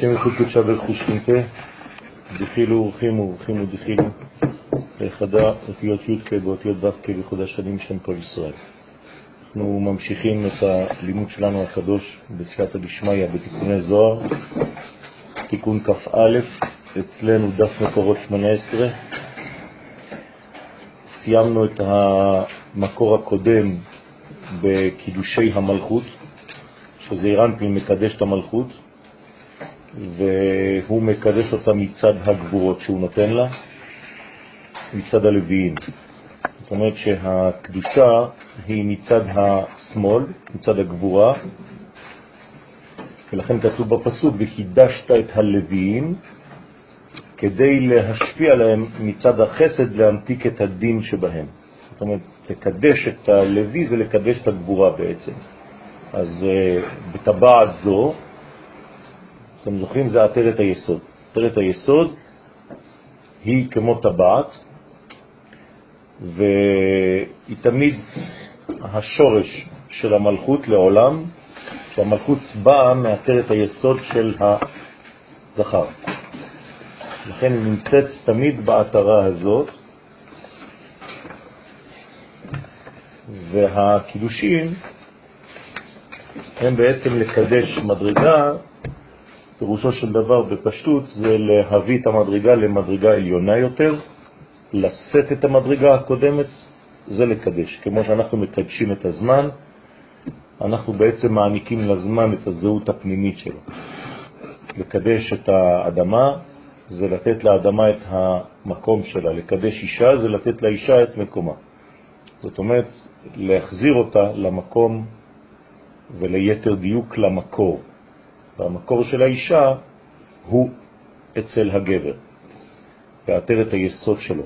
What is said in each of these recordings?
שם ייחוד קודשה ברכוש חינטה, דחילו ורחימו ורחימו דחילו, ליחדה אותיות י' באותיות ו' כבחוד השנים שם כל ישראל. אנחנו ממשיכים את הלימוד שלנו הקדוש בסייעתא דשמיא בתיקוני זוהר, תיקון כ"א, אצלנו דף מקורות 18. סיימנו את המקור הקודם בקידושי המלכות, שזה אירנפין מקדש את המלכות, והוא מקדש אותה מצד הגבורות שהוא נותן לה, מצד הלוויים. זאת אומרת שהקדושה היא מצד השמאל, מצד הגבורה, ולכן כתוב בפסוק, וקידשת את הלוויים, כדי להשפיע להם מצד החסד להמתיק את הדין שבהם. זאת אומרת, לקדש את הלוי זה לקדש את הגבורה בעצם. אז uh, בטבעת זו, אתם זוכרים, זה עטרת היסוד. עטרת היסוד היא כמו טבעת, והיא תמיד השורש של המלכות לעולם, שהמלכות באה מעטרת היסוד של הזכר. לכן היא נמצאת תמיד בעטרה הזאת, והקידושים הם בעצם לקדש מדרגה, פירושו של דבר בפשטות זה להביא את המדרגה למדרגה עליונה יותר, לשאת את המדרגה הקודמת, זה לקדש. כמו שאנחנו מקדשים את הזמן, אנחנו בעצם מעניקים לזמן את הזהות הפנימית שלו. לקדש את האדמה זה לתת לאדמה את המקום שלה, לקדש אישה זה לתת לאישה את מקומה. זאת אומרת, להחזיר אותה למקום וליתר דיוק למקור. והמקור של האישה הוא אצל הגבר, את היסוד שלו.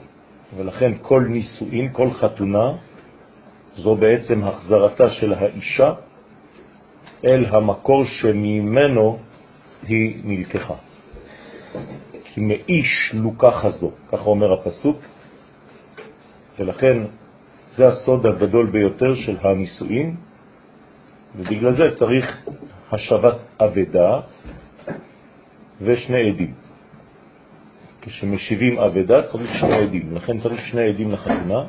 ולכן כל נישואין, כל חתונה, זו בעצם החזרתה של האישה אל המקור שממנו היא נלקחה. כי מאיש לוקחה זו, ככה אומר הפסוק, ולכן זה הסוד הגדול ביותר של הנישואין, ובגלל זה צריך השבת אבדה ושני עדים. כשמשיבים אבדה צריך שני עדים, לכן צריך שני עדים לחתונה,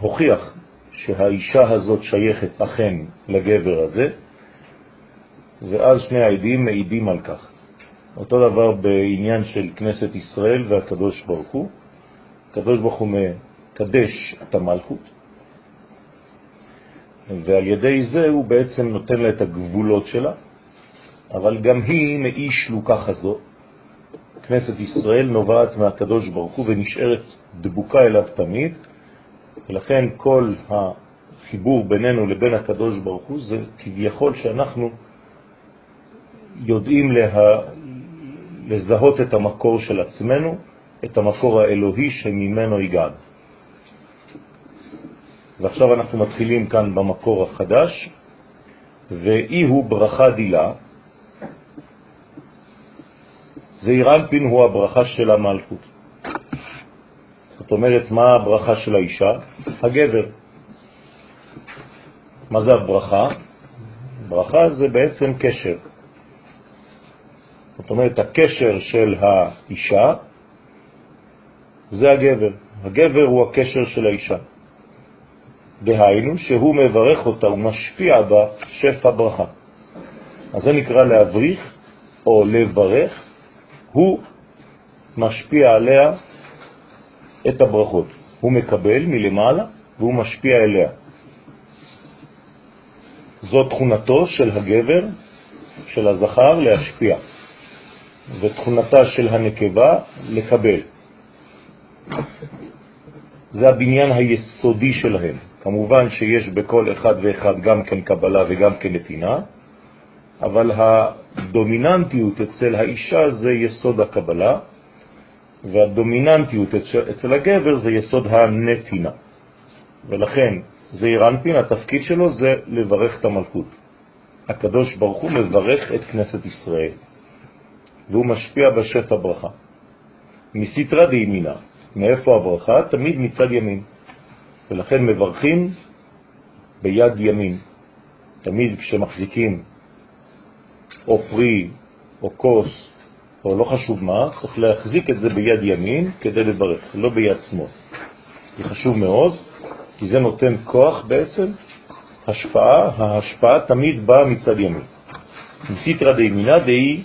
להוכיח שהאישה הזאת שייכת אכן לגבר הזה, ואז שני העדים מעידים על כך. אותו דבר בעניין של כנסת ישראל והקדוש ברוך הוא. הקדוש ברוך הוא מקדש את המלכות, ועל ידי זה הוא בעצם נותן לה את הגבולות שלה, אבל גם היא מאי שלוקה חזו. כנסת ישראל נובעת מהקדוש ברוך הוא ונשארת דבוקה אליו תמיד, ולכן כל החיבור בינינו לבין הקדוש ברוך הוא זה כביכול שאנחנו יודעים לה... לזהות את המקור של עצמנו, את המקור האלוהי שממנו הגענו. ועכשיו אנחנו מתחילים כאן במקור החדש, ואי הוא ברכה דילה, זעיר אנפין הוא הברכה של המלכות. זאת אומרת, מה הברכה של האישה? הגבר. מה זה הברכה? ברכה זה בעצם קשר. זאת אומרת, הקשר של האישה זה הגבר. הגבר הוא הקשר של האישה. דהיינו שהוא מברך אותה ומשפיע בה שפע ברכה. אז זה נקרא להבריך או לברך, הוא משפיע עליה את הברכות. הוא מקבל מלמעלה והוא משפיע אליה. זו תכונתו של הגבר, של הזכר, להשפיע, ותכונתה של הנקבה לקבל. זה הבניין היסודי שלהם. כמובן שיש בכל אחד ואחד גם כן קבלה וגם כן נתינה, אבל הדומיננטיות אצל האישה זה יסוד הקבלה, והדומיננטיות אצל הגבר זה יסוד הנתינה. ולכן זעיר אנפין, התפקיד שלו זה לברך את המלכות. הקדוש ברוך הוא מברך את כנסת ישראל, והוא משפיע בשפע ברכה. מסתרה דימינה, מאיפה הברכה? תמיד מצד ימין. ולכן מברכים ביד ימין. תמיד כשמחזיקים או פרי, או כוס, או לא חשוב מה, צריך להחזיק את זה ביד ימין כדי לברך, לא ביד שמאל. זה חשוב מאוד, כי זה נותן כוח בעצם, השפעה, ההשפעה תמיד באה מצד ימין. מסיתרא דימינא דהי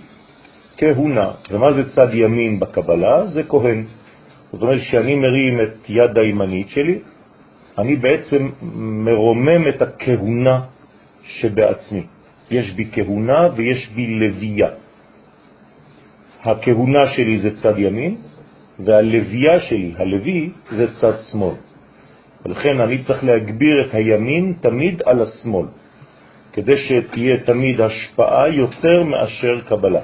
כהונה. ומה זה צד ימין בקבלה? זה כהן. זאת אומרת, כשאני מרים את יד הימנית שלי, אני בעצם מרומם את הכהונה שבעצמי. יש בי כהונה ויש בי לוויה. הכהונה שלי זה צד ימין, והלוויה שלי, הלוי, זה צד שמאל. ולכן אני צריך להגביר את הימין תמיד על השמאל, כדי שתהיה תמיד השפעה יותר מאשר קבלה.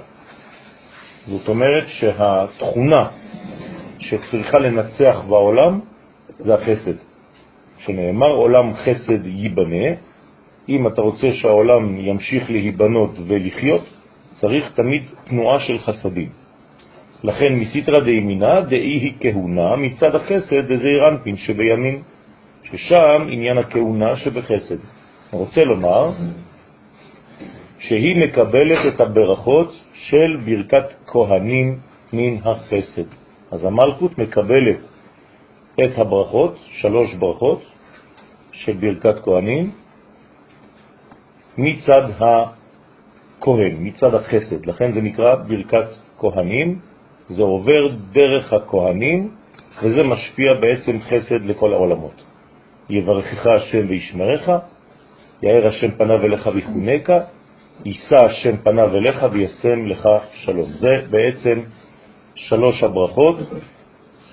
זאת אומרת שהתכונה שצריכה לנצח בעולם זה החסד. שנאמר עולם חסד ייבנה, אם אתה רוצה שהעולם ימשיך להיבנות ולחיות, צריך תמיד תנועה של חסדים. לכן מסיתרא דימינה דאי היא כהונה מצד החסד דזעיר אנפין שבימין, ששם עניין הכהונה שבחסד. אני רוצה לומר שהיא מקבלת את הברכות של ברכת כהנים מן החסד. אז המלכות מקבלת את הברכות, שלוש ברכות של ברכת כהנים, מצד הכהן, מצד החסד. לכן זה נקרא ברכת כהנים, זה עובר דרך הכהנים, וזה משפיע בעצם חסד לכל העולמות. יברכך השם וישמרך, יאר השם פניו אליך ויחונקה, יישא השם פניו אליך וישם לך שלום. זה בעצם שלוש הברכות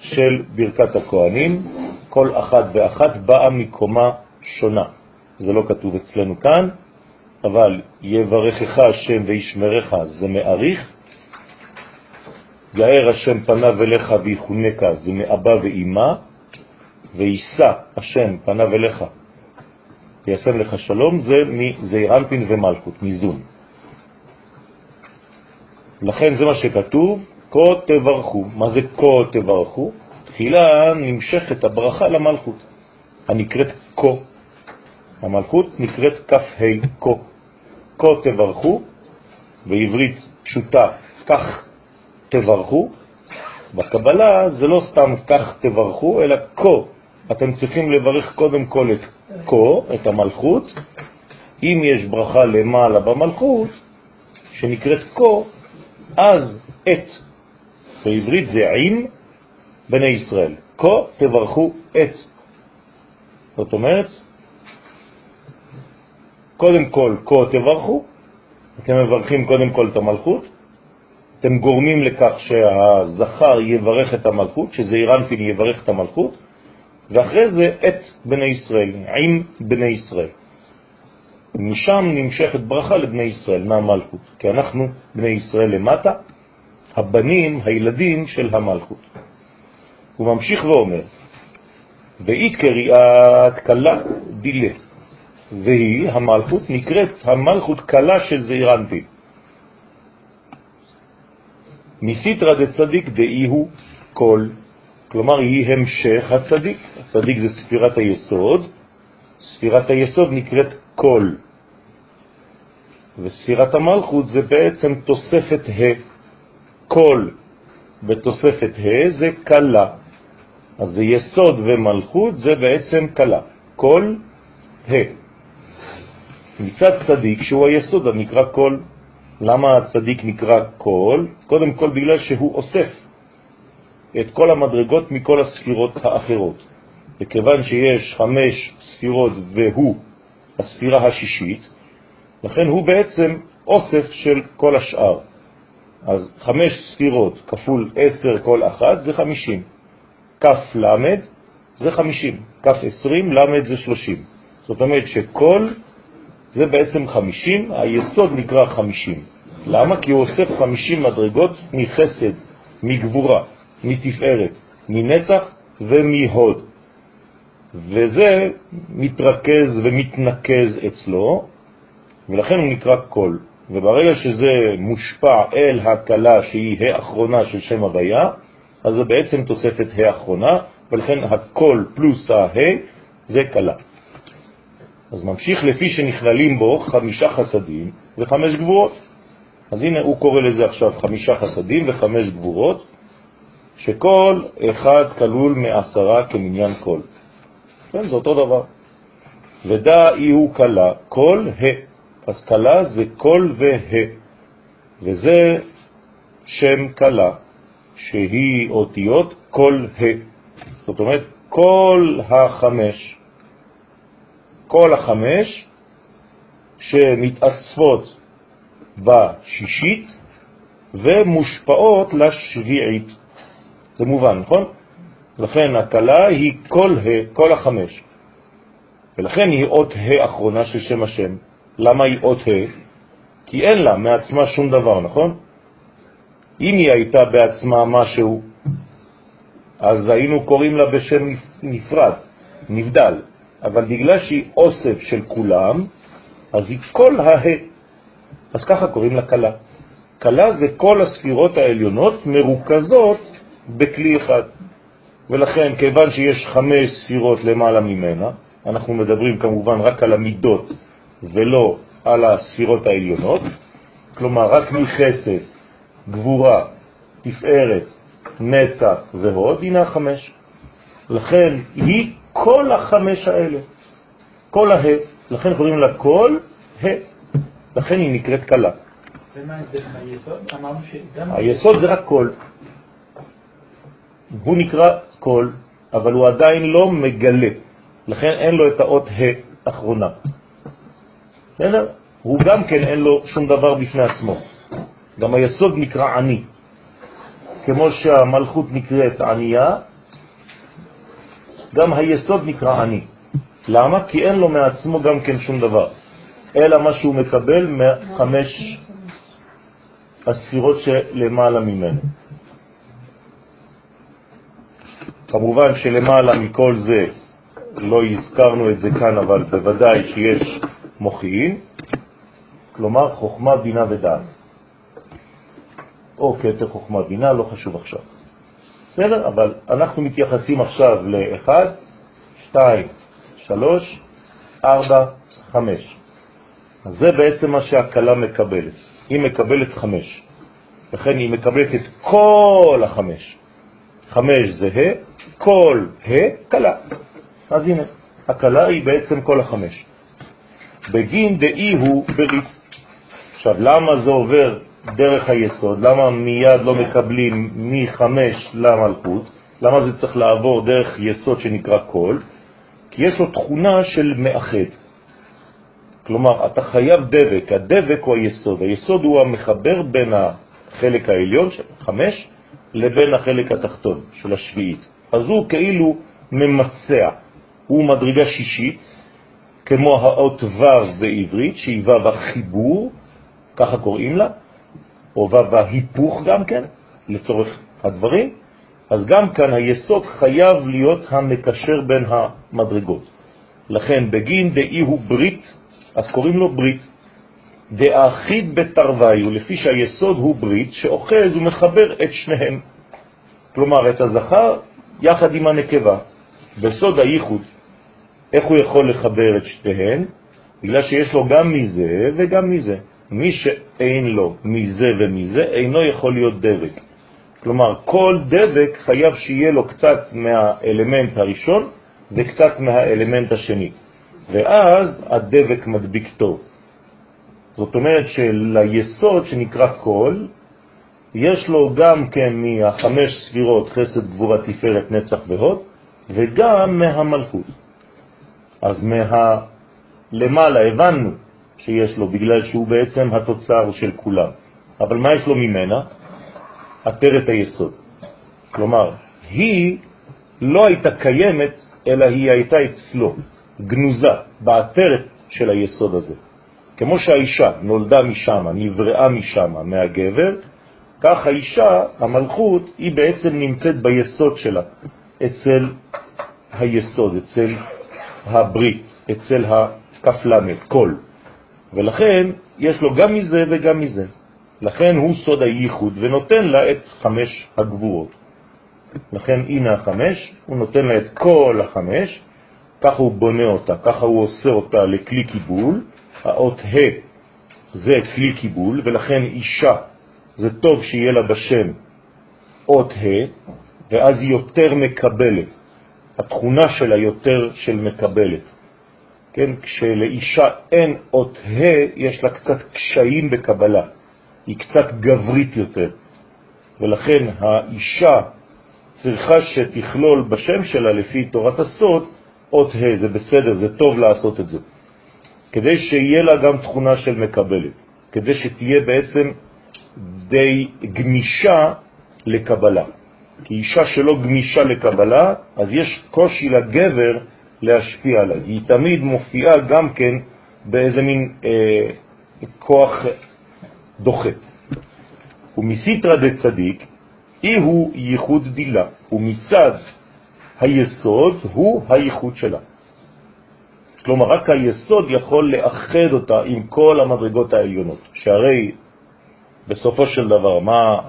של ברכת הכהנים, כל אחת ואחת באה מקומה שונה. זה לא כתוב אצלנו כאן, אבל יברכך השם וישמרך זה מעריך, יאר השם פניו אליך ויחונקה זה מאבא ואימא, ויישא השם פניו אליך וישם לך שלום, זה מזעיר אנפין ומלכות, מזון. לכן זה מה שכתוב, כה תברכו. מה זה כה תברכו? תחילה נמשכת הברכה למלכות, הנקראת כה. המלכות נקראת כ"ה כה. כה תברכו, בעברית פשוטה, כך תברכו. בקבלה זה לא סתם כך תברכו, אלא כה. אתם צריכים לברך קודם כל את כה, את המלכות. אם יש ברכה למעלה במלכות, שנקראת כה, אז את. בעברית זה עם בני ישראל. כה תברכו את. זאת אומרת, קודם כל כה תברכו, אתם מברכים קודם כל את המלכות, אתם גורמים לכך שהזכר יברך את המלכות, שזה אירנפין יברך את המלכות, ואחרי זה את בני ישראל, עם בני ישראל. משם נמשכת ברכה לבני ישראל, מהמלכות, כי אנחנו בני ישראל למטה, הבנים, הילדים של המלכות. הוא ממשיך ואומר, ואית קריאת קלה דילה, והיא, המלכות, נקראת המלכות קלה של זעירנטי. מסיתרא דצדיק דאי הוא כל כלומר היא המשך הצדיק. הצדיק זה ספירת היסוד, ספירת היסוד נקראת כל, וספירת המלכות זה בעצם תוספת ה', כל בתוספת ה' זה קלה. אז זה יסוד ומלכות זה בעצם קלה, כל ה'. מצד צדיק שהוא היסוד הנקרא כל. למה הצדיק נקרא כל? קודם כל בגלל שהוא אוסף. את כל המדרגות מכל הספירות האחרות. וכיוון שיש חמש ספירות והוא הספירה השישית, לכן הוא בעצם אוסף של כל השאר. אז חמש ספירות כפול עשר כל אחת זה חמישים. כף למד זה חמישים, כף עשרים למד זה שלושים. זאת אומרת שכל זה בעצם חמישים, היסוד נקרא חמישים. למה? כי הוא אוסף חמישים מדרגות מחסד, מגבורה. מתפארת, מנצח ומהוד. וזה מתרכז ומתנקז אצלו, ולכן הוא נקרא קול. וברגע שזה מושפע אל הקלה שהיא האחרונה של שם הוויה, אז זה בעצם תוספת האחרונה, ולכן הקול פלוס הה זה קלה. אז ממשיך לפי שנכללים בו חמישה חסדים וחמש גבורות. אז הנה הוא קורא לזה עכשיו חמישה חסדים וחמש גבורות, שכל אחד כלול מעשרה כמניין כל. כן, זה אותו דבר. ודע אי הוא קלה, כל ה. קלה זה כל וה, וזה שם קלה, שהיא אותיות כל ה. זאת אומרת, כל החמש, כל החמש שמתאספות בשישית ומושפעות לשביעית. זה מובן, נכון? לכן הקלה היא כל ה, כל החמש. ולכן היא אות ה אחרונה של שם השם. למה היא אות ה? כי אין לה מעצמה שום דבר, נכון? אם היא הייתה בעצמה משהו, אז היינו קוראים לה בשם נפרד, נבדל. אבל בגלל שהיא אוסף של כולם, אז היא כל הה. אז ככה קוראים לה קלה. קלה זה כל הספירות העליונות מרוכזות בכלי אחד. ולכן, כיוון שיש חמש ספירות למעלה ממנה, אנחנו מדברים כמובן רק על המידות ולא על הספירות העליונות, כלומר רק מחסד, גבורה, תפארת, נצח והוד, הנה החמש. לכן היא כל החמש האלה, כל הה, לכן קוראים לה כל ה, לכן היא נקראת קלה. ומה זה היסוד? אמרנו שגם... היסוד זה רק כל. הוא נקרא כל, אבל הוא עדיין לא מגלה, לכן אין לו את האות ה' אחרונה. בסדר? הוא גם כן אין לו שום דבר בפני עצמו. גם היסוד נקרא עני. כמו שהמלכות נקראת ענייה, גם היסוד נקרא עני. למה? כי אין לו מעצמו גם כן שום דבר, אלא מה שהוא מקבל מחמש הספירות שלמעלה ממנו. כמובן שלמעלה מכל זה, לא הזכרנו את זה כאן, אבל בוודאי שיש מוחין, כלומר חוכמה, בינה ודעת. או כתר חוכמה, בינה, לא חשוב עכשיו. בסדר? אבל אנחנו מתייחסים עכשיו ל-1, 2, 3, 4, 5. אז זה בעצם מה שהקלה מקבלת. היא מקבלת 5. לכן היא מקבלת את כל החמש. חמש זה ה', כל ה' קלה. אז הנה, הקלה היא בעצם כל החמש. בגין דאי הוא בריץ. עכשיו, למה זה עובר דרך היסוד? למה מיד לא מקבלים מחמש למלכות? למה זה צריך לעבור דרך יסוד שנקרא כל? כי יש לו תכונה של מאחד. כלומר, אתה חייב דבק, הדבק הוא היסוד. היסוד הוא המחבר בין החלק העליון, של חמש, לבין החלק התחתון של השביעית. אז הוא כאילו ממצע, הוא מדרגה שישית, כמו האות ו' בעברית, שהיא ו' החיבור, ככה קוראים לה, או ו' ההיפוך גם כן, לצורך הדברים, אז גם כאן היסוד חייב להיות המקשר בין המדרגות. לכן בגין דאי הוא ברית, אז קוראים לו ברית. דאחיד בתרווי, לפי שהיסוד הוא ברית שאוחז ומחבר את שניהם. כלומר, את הזכר יחד עם הנקבה. בסוד הייחוד, איך הוא יכול לחבר את שתיהן? בגלל שיש לו גם מזה וגם מזה. מי שאין לו מזה ומזה אינו יכול להיות דבק. כלומר, כל דבק חייב שיהיה לו קצת מהאלמנט הראשון וקצת מהאלמנט השני. ואז הדבק מדביק טוב. זאת אומרת שליסוד שנקרא כל, יש לו גם כן מהחמש ספירות חסד, גבורה, תפארת, נצח והוד, וגם מהמלכות. אז מה... למעלה הבנו שיש לו, בגלל שהוא בעצם התוצר של כולם. אבל מה יש לו ממנה? עטרת היסוד. כלומר, היא לא הייתה קיימת, אלא היא הייתה אצלו, גנוזה, בעטרת של היסוד הזה. כמו שהאישה נולדה משם, נבראה משם, מהגבר, כך האישה, המלכות, היא בעצם נמצאת ביסוד שלה, אצל היסוד, אצל הברית, אצל הכפלמת, כל. ולכן יש לו גם מזה וגם מזה. לכן הוא סוד הייחוד ונותן לה את חמש הגבורות. לכן הנה החמש, הוא נותן לה את כל החמש, ככה הוא בונה אותה, ככה הוא עושה אותה לכלי קיבול, האות ה' זה כלי קיבול, ולכן אישה, זה טוב שיהיה לה בשם אות ה', ואז היא יותר מקבלת. התכונה שלה יותר של מקבלת. כן, כשלאישה אין אות ה', יש לה קצת קשיים בקבלה. היא קצת גברית יותר. ולכן האישה צריכה שתכלול בשם שלה, לפי תורת הסוד, אות ה', זה בסדר, זה טוב לעשות את זה. כדי שיהיה לה גם תכונה של מקבלת, כדי שתהיה בעצם די גמישה לקבלה. כי אישה שלא גמישה לקבלה, אז יש קושי לגבר להשפיע עליה. היא תמיד מופיעה גם כן באיזה מין אה, כוח דוחה. ומסיתרא דצדיק, אי הוא ייחוד דילה, ומצד היסוד הוא הייחוד שלה. כלומר, רק היסוד יכול לאחד אותה עם כל המדרגות העליונות, שהרי בסופו של דבר, מה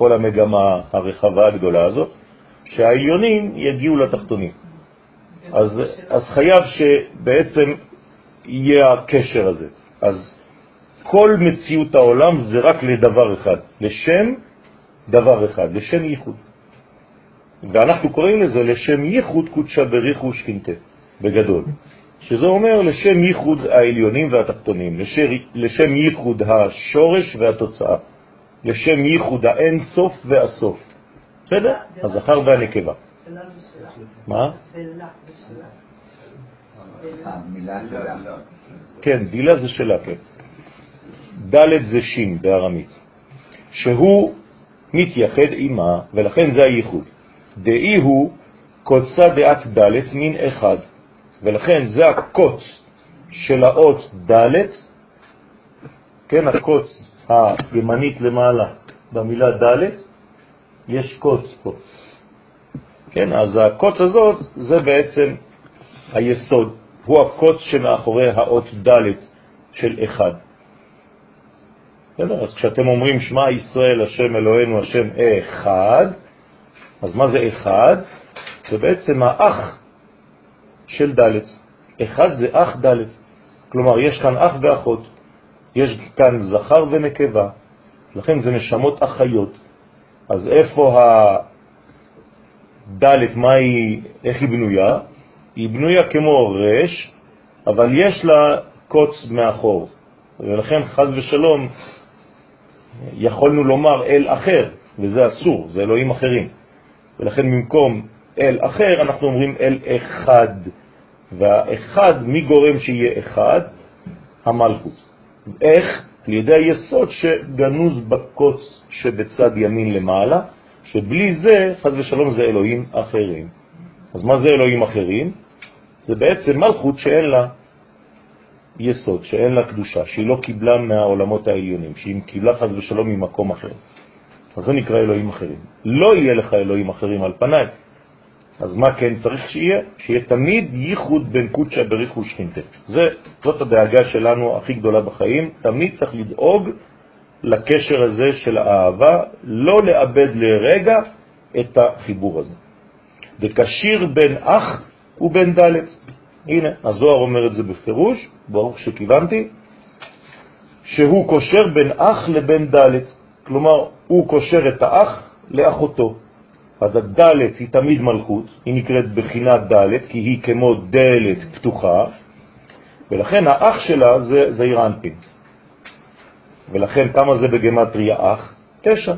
כל המגמה הרחבה הגדולה הזאת? שהעליונים יגיעו לתחתונים. אז, אז חייב שבעצם יהיה הקשר הזה. אז כל מציאות העולם זה רק לדבר אחד, לשם דבר אחד, לשם ייחוד. ואנחנו קוראים לזה לשם ייחוד קודשה בריחו שכינתה, בגדול. שזה אומר לשם ייחוד העליונים והתחתונים, לשם, לשם ייחוד השורש והתוצאה, לשם ייחוד האין סוף והסוף. בסדר? הזכר והנקבה. מה? כן, דילה זה שלה, כן. ד' זה שין בארמית, שהוא מתייחד עימה, ולכן זה הייחוד. דאי הוא קוצה דעת ד' מין אחד, ולכן זה הקוץ של האות ד', כן, הקוץ הימנית למעלה במילה ד', יש קוץ פה. כן, אז הקוץ הזאת זה בעצם היסוד, הוא הקוץ שמאחורי האות ד' של אחד. בסדר? אז כשאתם אומרים שמע ישראל, השם אלוהינו, השם אחד, אז מה זה אחד? זה בעצם האח של ד'. אחד זה אח ד'. כלומר, יש כאן אח ואחות, יש כאן זכר ונקבה, לכן זה נשמות אחיות. אז איפה הד', מה היא, איך היא בנויה? היא בנויה כמו רש, אבל יש לה קוץ מאחור, ולכן חז ושלום יכולנו לומר אל אחר, וזה אסור, זה אלוהים אחרים. ולכן במקום אל אחר אנחנו אומרים אל אחד. והאחד, מי גורם שיהיה אחד? המלכות. איך? על ידי היסוד שגנוז בקוץ שבצד ימין למעלה, שבלי זה, חז ושלום, זה אלוהים אחרים. אז מה זה אלוהים אחרים? זה בעצם מלכות שאין לה יסוד, שאין לה קדושה, שהיא לא קיבלה מהעולמות העליונים, שהיא קיבלה חז ושלום ממקום אחר. אז זה נקרא אלוהים אחרים. לא יהיה לך אלוהים אחרים על פניי. אז מה כן צריך שיהיה? שיהיה תמיד ייחוד בין קודשא בריחו ושכינתה. זאת הדאגה שלנו הכי גדולה בחיים, תמיד צריך לדאוג לקשר הזה של האהבה, לא לאבד לרגע את החיבור הזה. וקשיר בין אח ובין ד'. הנה, הזוהר אומר את זה בפירוש, ברוך שכיוונתי, שהוא קושר בין אח לבין ד'. כלומר, הוא קושר את האח לאחותו. אז הדלת היא תמיד מלכות, היא נקראת בחינת דלת, כי היא כמו דלת פתוחה, ולכן האח שלה זה זעיר אנפין. ולכן כמה זה בגמטריה אח? תשע.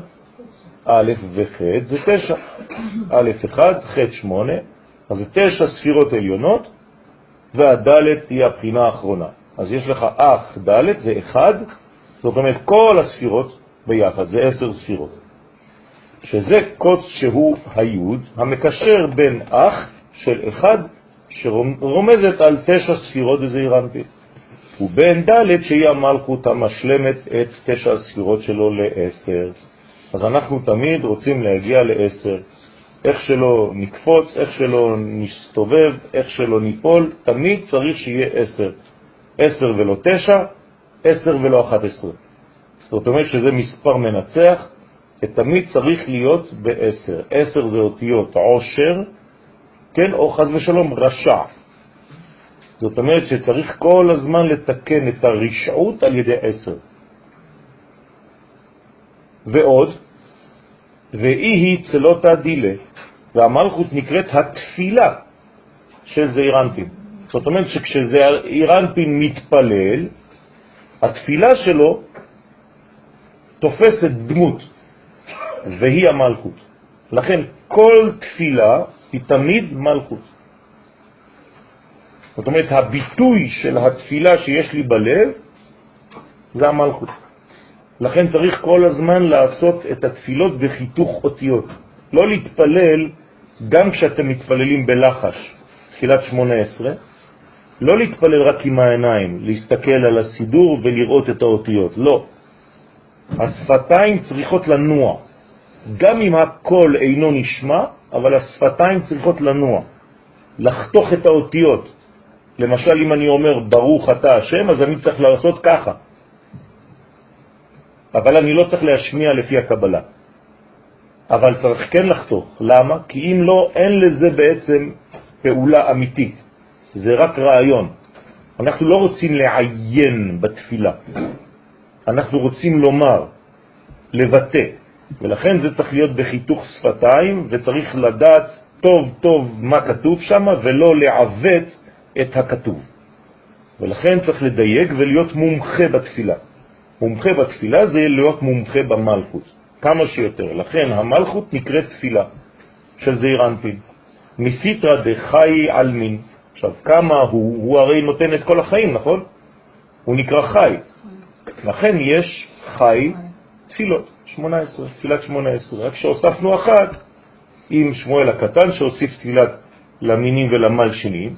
א' וח' זה תשע. א' אחד, ח' שמונה, אז זה תשע ספירות עליונות, והדלת היא הבחינה האחרונה. אז יש לך אח דלת, זה אחד, זאת אומרת כל הספירות ביחד, זה עשר ספירות. שזה קוץ שהוא היוד, המקשר בין אח של אחד שרומזת על תשע ספירות בזעיר אנפין, ובין ד' שהיא המלכות המשלמת את תשע הספירות שלו לעשר. אז אנחנו תמיד רוצים להגיע לעשר. איך שלא נקפוץ, איך שלא נסתובב, איך שלא ניפול, תמיד צריך שיהיה עשר. עשר ולא תשע, עשר ולא אחת עשרה. זאת אומרת שזה מספר מנצח, ותמיד צריך להיות בעשר. עשר זה אותיות עושר, כן, או חז ושלום רשע. זאת אומרת שצריך כל הזמן לתקן את הרשעות על ידי עשר. ועוד, ואי היא צלותה דילה, והמלכות נקראת התפילה של זעיר אנפין. זאת אומרת שכשזעיר אנפין מתפלל, התפילה שלו תופסת דמות, והיא המלכות. לכן כל תפילה היא תמיד מלכות. זאת אומרת, הביטוי של התפילה שיש לי בלב זה המלכות. לכן צריך כל הזמן לעשות את התפילות בחיתוך אותיות. לא להתפלל גם כשאתם מתפללים בלחש, תפילת 18, לא להתפלל רק עם העיניים, להסתכל על הסידור ולראות את האותיות, לא. השפתיים צריכות לנוע. גם אם הקול אינו נשמע, אבל השפתיים צריכות לנוע, לחתוך את האותיות. למשל, אם אני אומר ברוך אתה השם, אז אני צריך לעשות ככה. אבל אני לא צריך להשמיע לפי הקבלה. אבל צריך כן לחתוך. למה? כי אם לא, אין לזה בעצם פעולה אמיתית. זה רק רעיון. אנחנו לא רוצים לעיין בתפילה. אנחנו רוצים לומר, לבטא. ולכן זה צריך להיות בחיתוך שפתיים, וצריך לדעת טוב טוב מה כתוב שם, ולא לעוות את הכתוב. ולכן צריך לדייק ולהיות מומחה בתפילה. מומחה בתפילה זה להיות מומחה במלכות, כמה שיותר. לכן המלכות נקראת תפילה של זעיר אנפין. מסיטרא דחי עלמין. עכשיו, כמה הוא? הוא הרי נותן את כל החיים, נכון? הוא נקרא חי. לכן יש חי תפילות, 18, תפילת 18. רק שהוספנו אחת עם שמואל הקטן שהוסיף תפילת למינים ולמלשינים,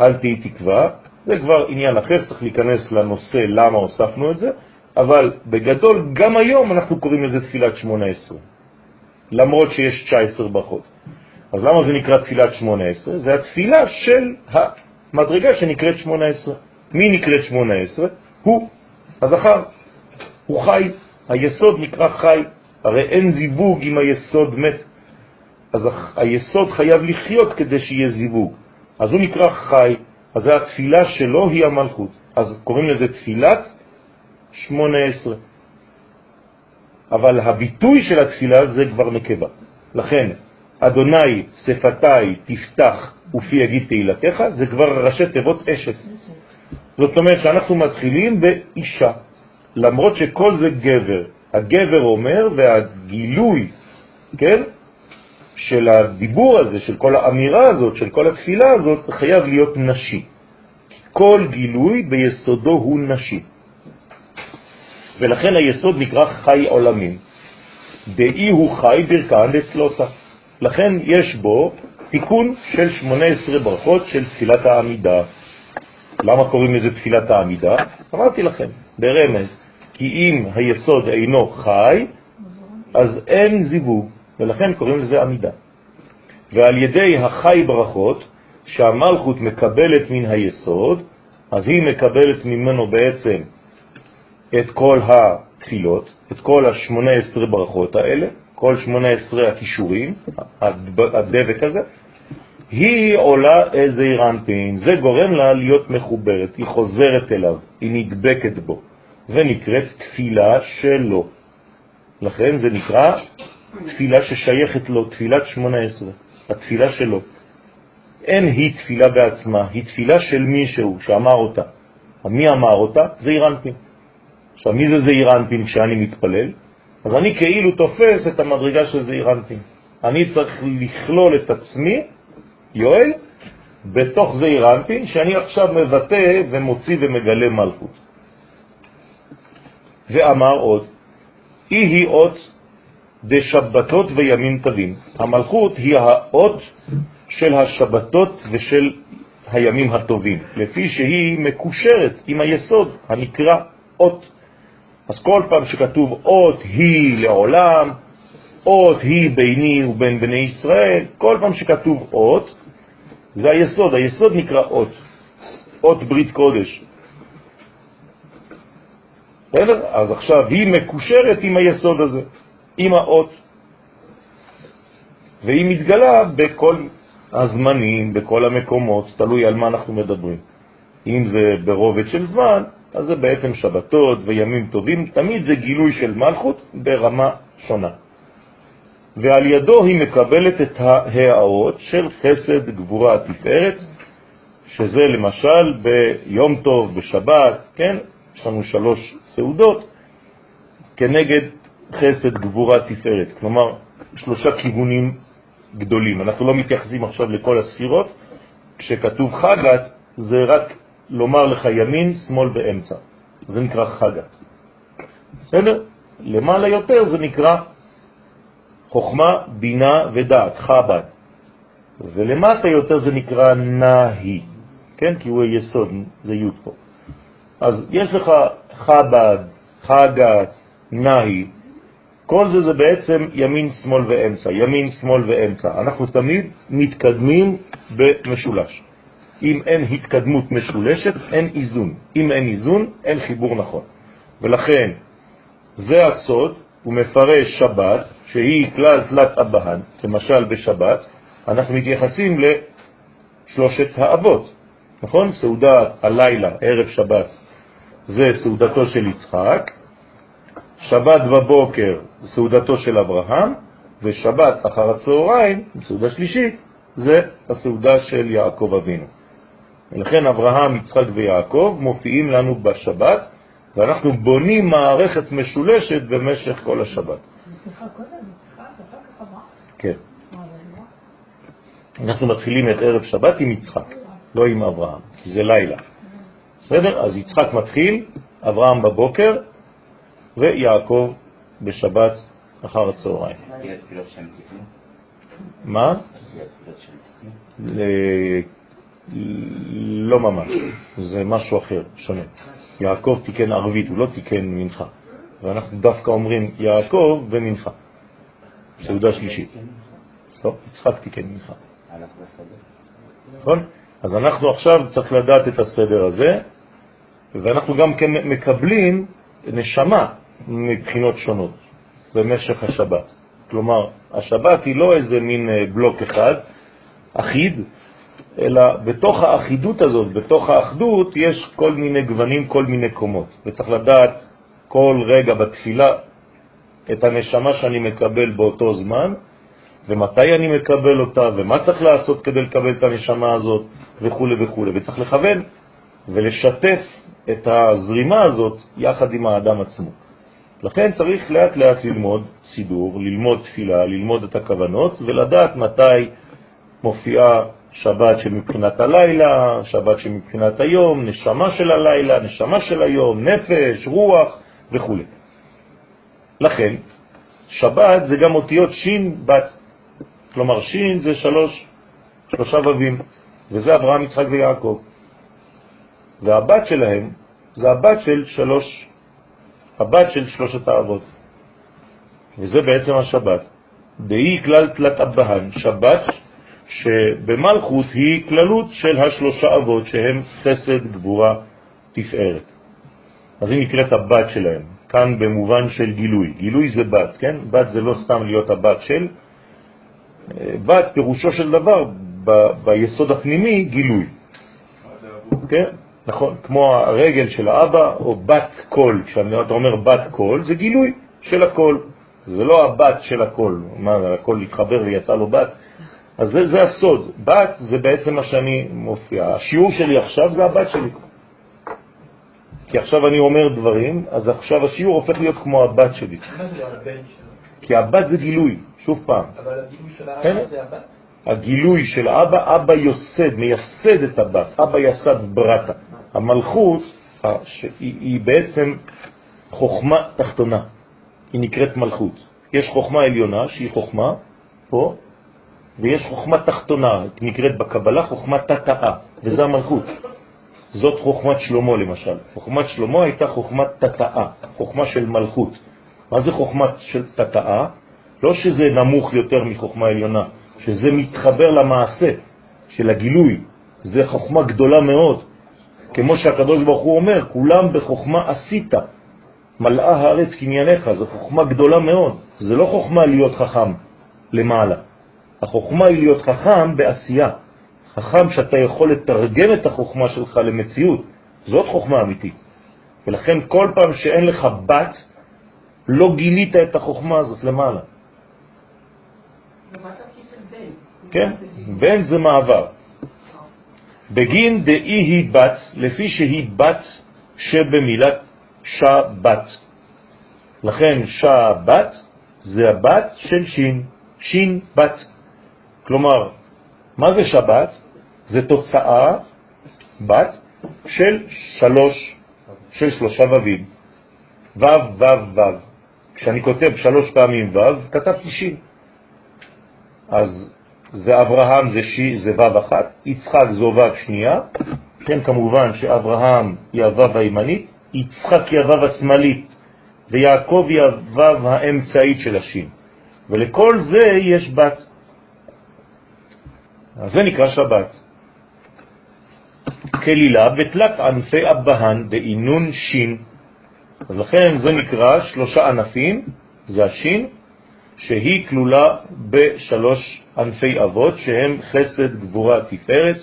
אל תהי תקווה, זה כבר עניין אחר, צריך להיכנס לנושא למה הוספנו את זה, אבל בגדול גם היום אנחנו קוראים לזה תפילת 18, למרות שיש 19 ברכות. אז למה זה נקרא תפילת 18? זה התפילה של המדרגה שנקראת 18. מי נקראת 18? הוא, הזכר. הוא חי, היסוד נקרא חי, הרי אין זיווג אם היסוד מת. אז היסוד חייב לחיות כדי שיהיה זיווג. אז הוא נקרא חי, אז התפילה שלו היא המלכות. אז קוראים לזה תפילת 18. אבל הביטוי של התפילה זה כבר נקבה. לכן, אדוני שפתי תפתח ופי יגיד תהילתך, זה כבר ראשי תיבות אשת. זאת אומרת שאנחנו מתחילים באישה, למרות שכל זה גבר. הגבר אומר, והגילוי, כן, של הדיבור הזה, של כל האמירה הזאת, של כל התפילה הזאת, חייב להיות נשי. כל גילוי ביסודו הוא נשי. ולכן היסוד נקרא חי עולמים. דאי הוא חי ברכן לצלותה. לכן יש בו תיקון של 18 ברכות של תפילת העמידה. למה קוראים לזה תפילת העמידה? אמרתי לכם, ברמז, כי אם היסוד אינו חי, אז אין זיווג, ולכן קוראים לזה עמידה. ועל ידי החי ברכות, שהמלכות מקבלת מן היסוד, אז היא מקבלת ממנו בעצם את כל התפילות, את כל השמונה עשרה ברכות האלה, כל שמונה עשרה הכישורים, הדבק הזה, היא עולה איזה אירנפין, זה גורם לה להיות מחוברת, היא חוזרת אליו, היא נדבקת בו, ונקראת תפילה שלו. לכן זה נקרא תפילה ששייכת לו, תפילת שמונה עשרה, התפילה שלו. אין היא תפילה בעצמה, היא תפילה של מישהו שאמר אותה. מי אמר אותה? זה אירנפין. עכשיו, מי זה זעיר אנפין כשאני מתפלל? אז אני כאילו תופס את המדרגה של זעיר אנפין. אני צריך לכלול את עצמי, יואל, בתוך זעיר אנפין, שאני עכשיו מבטא ומוציא ומגלה מלכות. ואמר עוד, אי היא אות דשבתות וימים טובים. המלכות היא האות של השבתות ושל הימים הטובים, לפי שהיא מקושרת עם היסוד הנקרא אות. אז כל פעם שכתוב אות היא לעולם, אות היא ביני ובין בני ישראל, כל פעם שכתוב אות, זה היסוד, היסוד נקרא אות, אות ברית קודש. בסדר? אז עכשיו היא מקושרת עם היסוד הזה, עם האות, והיא מתגלה בכל הזמנים, בכל המקומות, תלוי על מה אנחנו מדברים. אם זה ברובד של זמן, אז זה בעצם שבתות וימים טובים, תמיד זה גילוי של מלכות ברמה שונה. ועל ידו היא מקבלת את ההערות של חסד, גבורה, תפארת, שזה למשל ביום טוב, בשבת, כן? יש לנו שלוש סעודות, כנגד חסד, גבורה, תפארת. כלומר, שלושה כיוונים גדולים. אנחנו לא מתייחסים עכשיו לכל הספירות. כשכתוב חגת, זה רק לומר לך ימין, שמאל ואמצע. זה נקרא חגת. בסדר? למעלה יותר זה נקרא חוכמה, בינה ודעת, חב"ד. ולמטה יותר זה נקרא נהי, כן? כי הוא היסוד, זה י' פה. אז יש לך חב"ד, חגת, נהי, כל זה זה בעצם ימין, שמאל ואמצע, ימין, שמאל ואמצע. אנחנו תמיד מתקדמים במשולש. אם אין התקדמות משולשת, אין איזון. אם אין איזון, אין חיבור נכון. ולכן, זה הסוד, הוא מפרש שבת, שהיא כלל תלת אבהן, למשל בשבת, אנחנו מתייחסים לשלושת האבות, נכון? סעודת הלילה, ערב שבת, זה סעודתו של יצחק, שבת בבוקר סעודתו של אברהם, ושבת אחר הצהריים, סעודה שלישית, זה הסעודה של יעקב אבינו. ולכן אברהם, יצחק ויעקב מופיעים לנו בשבת, ואנחנו בונים מערכת משולשת במשך כל השבת. כן. אנחנו מתחילים את ערב שבת עם יצחק, לא עם אברהם, כי זה לילה. בסדר? אז יצחק מתחיל, אברהם בבוקר, ויעקב בשבת אחר הצהריים. מה? לא ממש, זה משהו אחר, שונה. יעקב תיקן ערבית, הוא לא תיקן מנחה. ואנחנו דווקא אומרים יעקב ומנחה. סעודה שלישית. לא, יצחק תיקן מנחה. נכון? אז אנחנו עכשיו צריך לדעת את הסדר הזה, ואנחנו גם כן מקבלים נשמה מבחינות שונות במשך השבת. כלומר, השבת היא לא איזה מין אה, בלוק אחד, אחיד, אלא בתוך האחידות הזאת, בתוך האחדות, יש כל מיני גוונים, כל מיני קומות. וצריך לדעת כל רגע בתפילה את הנשמה שאני מקבל באותו זמן, ומתי אני מקבל אותה, ומה צריך לעשות כדי לקבל את הנשמה הזאת, וכו' וכו'. וצריך לכוון ולשתף את הזרימה הזאת יחד עם האדם עצמו. לכן צריך לאט לאט ללמוד סידור, ללמוד תפילה, ללמוד את הכוונות ולדעת מתי מופיעה שבת שמבחינת הלילה, שבת שמבחינת היום, נשמה של הלילה, נשמה של היום, נפש, רוח וכו'. לכן, שבת זה גם אותיות שין בת, כלומר שין זה שלוש, שלושה בבים, וזה אברהם, יצחק ויעקב. והבת שלהם זה הבת של שלוש הבת של שלושת האבות. וזה בעצם השבת. דהי כלל תלת אבהן, שבת שבמלכות היא כללות של השלושה אבות שהם חסד, גבורה, תפארת. אז היא נקראת הבת שלהם, כאן במובן של גילוי. גילוי זה בת, כן? בת זה לא סתם להיות הבת של, בת פירושו של דבר, ב, ביסוד הפנימי, גילוי. כן? נכון, כמו הרגל של האבא, או בת קול, כשאתה אומר בת קול, זה גילוי של הקול. זה לא הבת של הקול, מה, הקול התחבר ויצא לו בת. אז זה, זה הסוד. בת זה בעצם מה שאני מופיע. השיעור שלי עכשיו זה הבת שלי. כי עכשיו אני אומר דברים, אז עכשיו השיעור הופך להיות כמו הבת שלי. כי הבת זה גילוי, שוב פעם. אבל הגילוי של האבא כן? זה הבת? הגילוי של אבא, אבא יוסד, מייסד את הבת, אבא יסד ברטה. המלכות היא, היא בעצם חוכמה תחתונה, היא נקראת מלכות. יש חוכמה עליונה שהיא חוכמה פה, ויש חוכמה תחתונה, נקראת בקבלה חוכמה תתאה, וזה המלכות. זאת חוכמת שלמה למשל. חוכמת שלמה הייתה חוכמת תתאה, חוכמה של מלכות. מה זה חוכמת של תתאה? לא שזה נמוך יותר מחוכמה עליונה, שזה מתחבר למעשה של הגילוי. זה חוכמה גדולה מאוד, כמו שהקדוש ברוך הוא אומר, כולם בחוכמה עשית, מלאה הארץ קנייניך, זו חוכמה גדולה מאוד. זה לא חוכמה להיות חכם למעלה. החוכמה היא להיות חכם בעשייה. חכם שאתה יכול לתרגם את החוכמה שלך למציאות. זאת חוכמה אמיתית. ולכן כל פעם שאין לך בת, לא גילית את החוכמה הזאת למעלה. כן, בן זה מעבר. בגין דאי היא בת, לפי שהיא בת שבמילת שבת. לכן שבת זה הבת של שין, שין בת. כלומר, מה זה שבת? זה תוצאה בת של שלוש, של שלושה וווים. וו, וו, וו. כשאני כותב שלוש פעמים וו, כתבתי שין. אז זה אברהם זה שי, זה וו אחת, יצחק זו וו שנייה, כן כמובן שאברהם היא הוו הימנית, יצחק היא הוו השמאלית, ויעקב היא הוו האמצעית של השין. ולכל זה יש בת. אז זה נקרא שבת. כלילה בתלת ענפי אבהן דאינון שין. אז לכן זה נקרא שלושה ענפים, זה השין, שהיא כלולה בשלוש ענפי אבות, שהם חסד, גבורה, תפארת,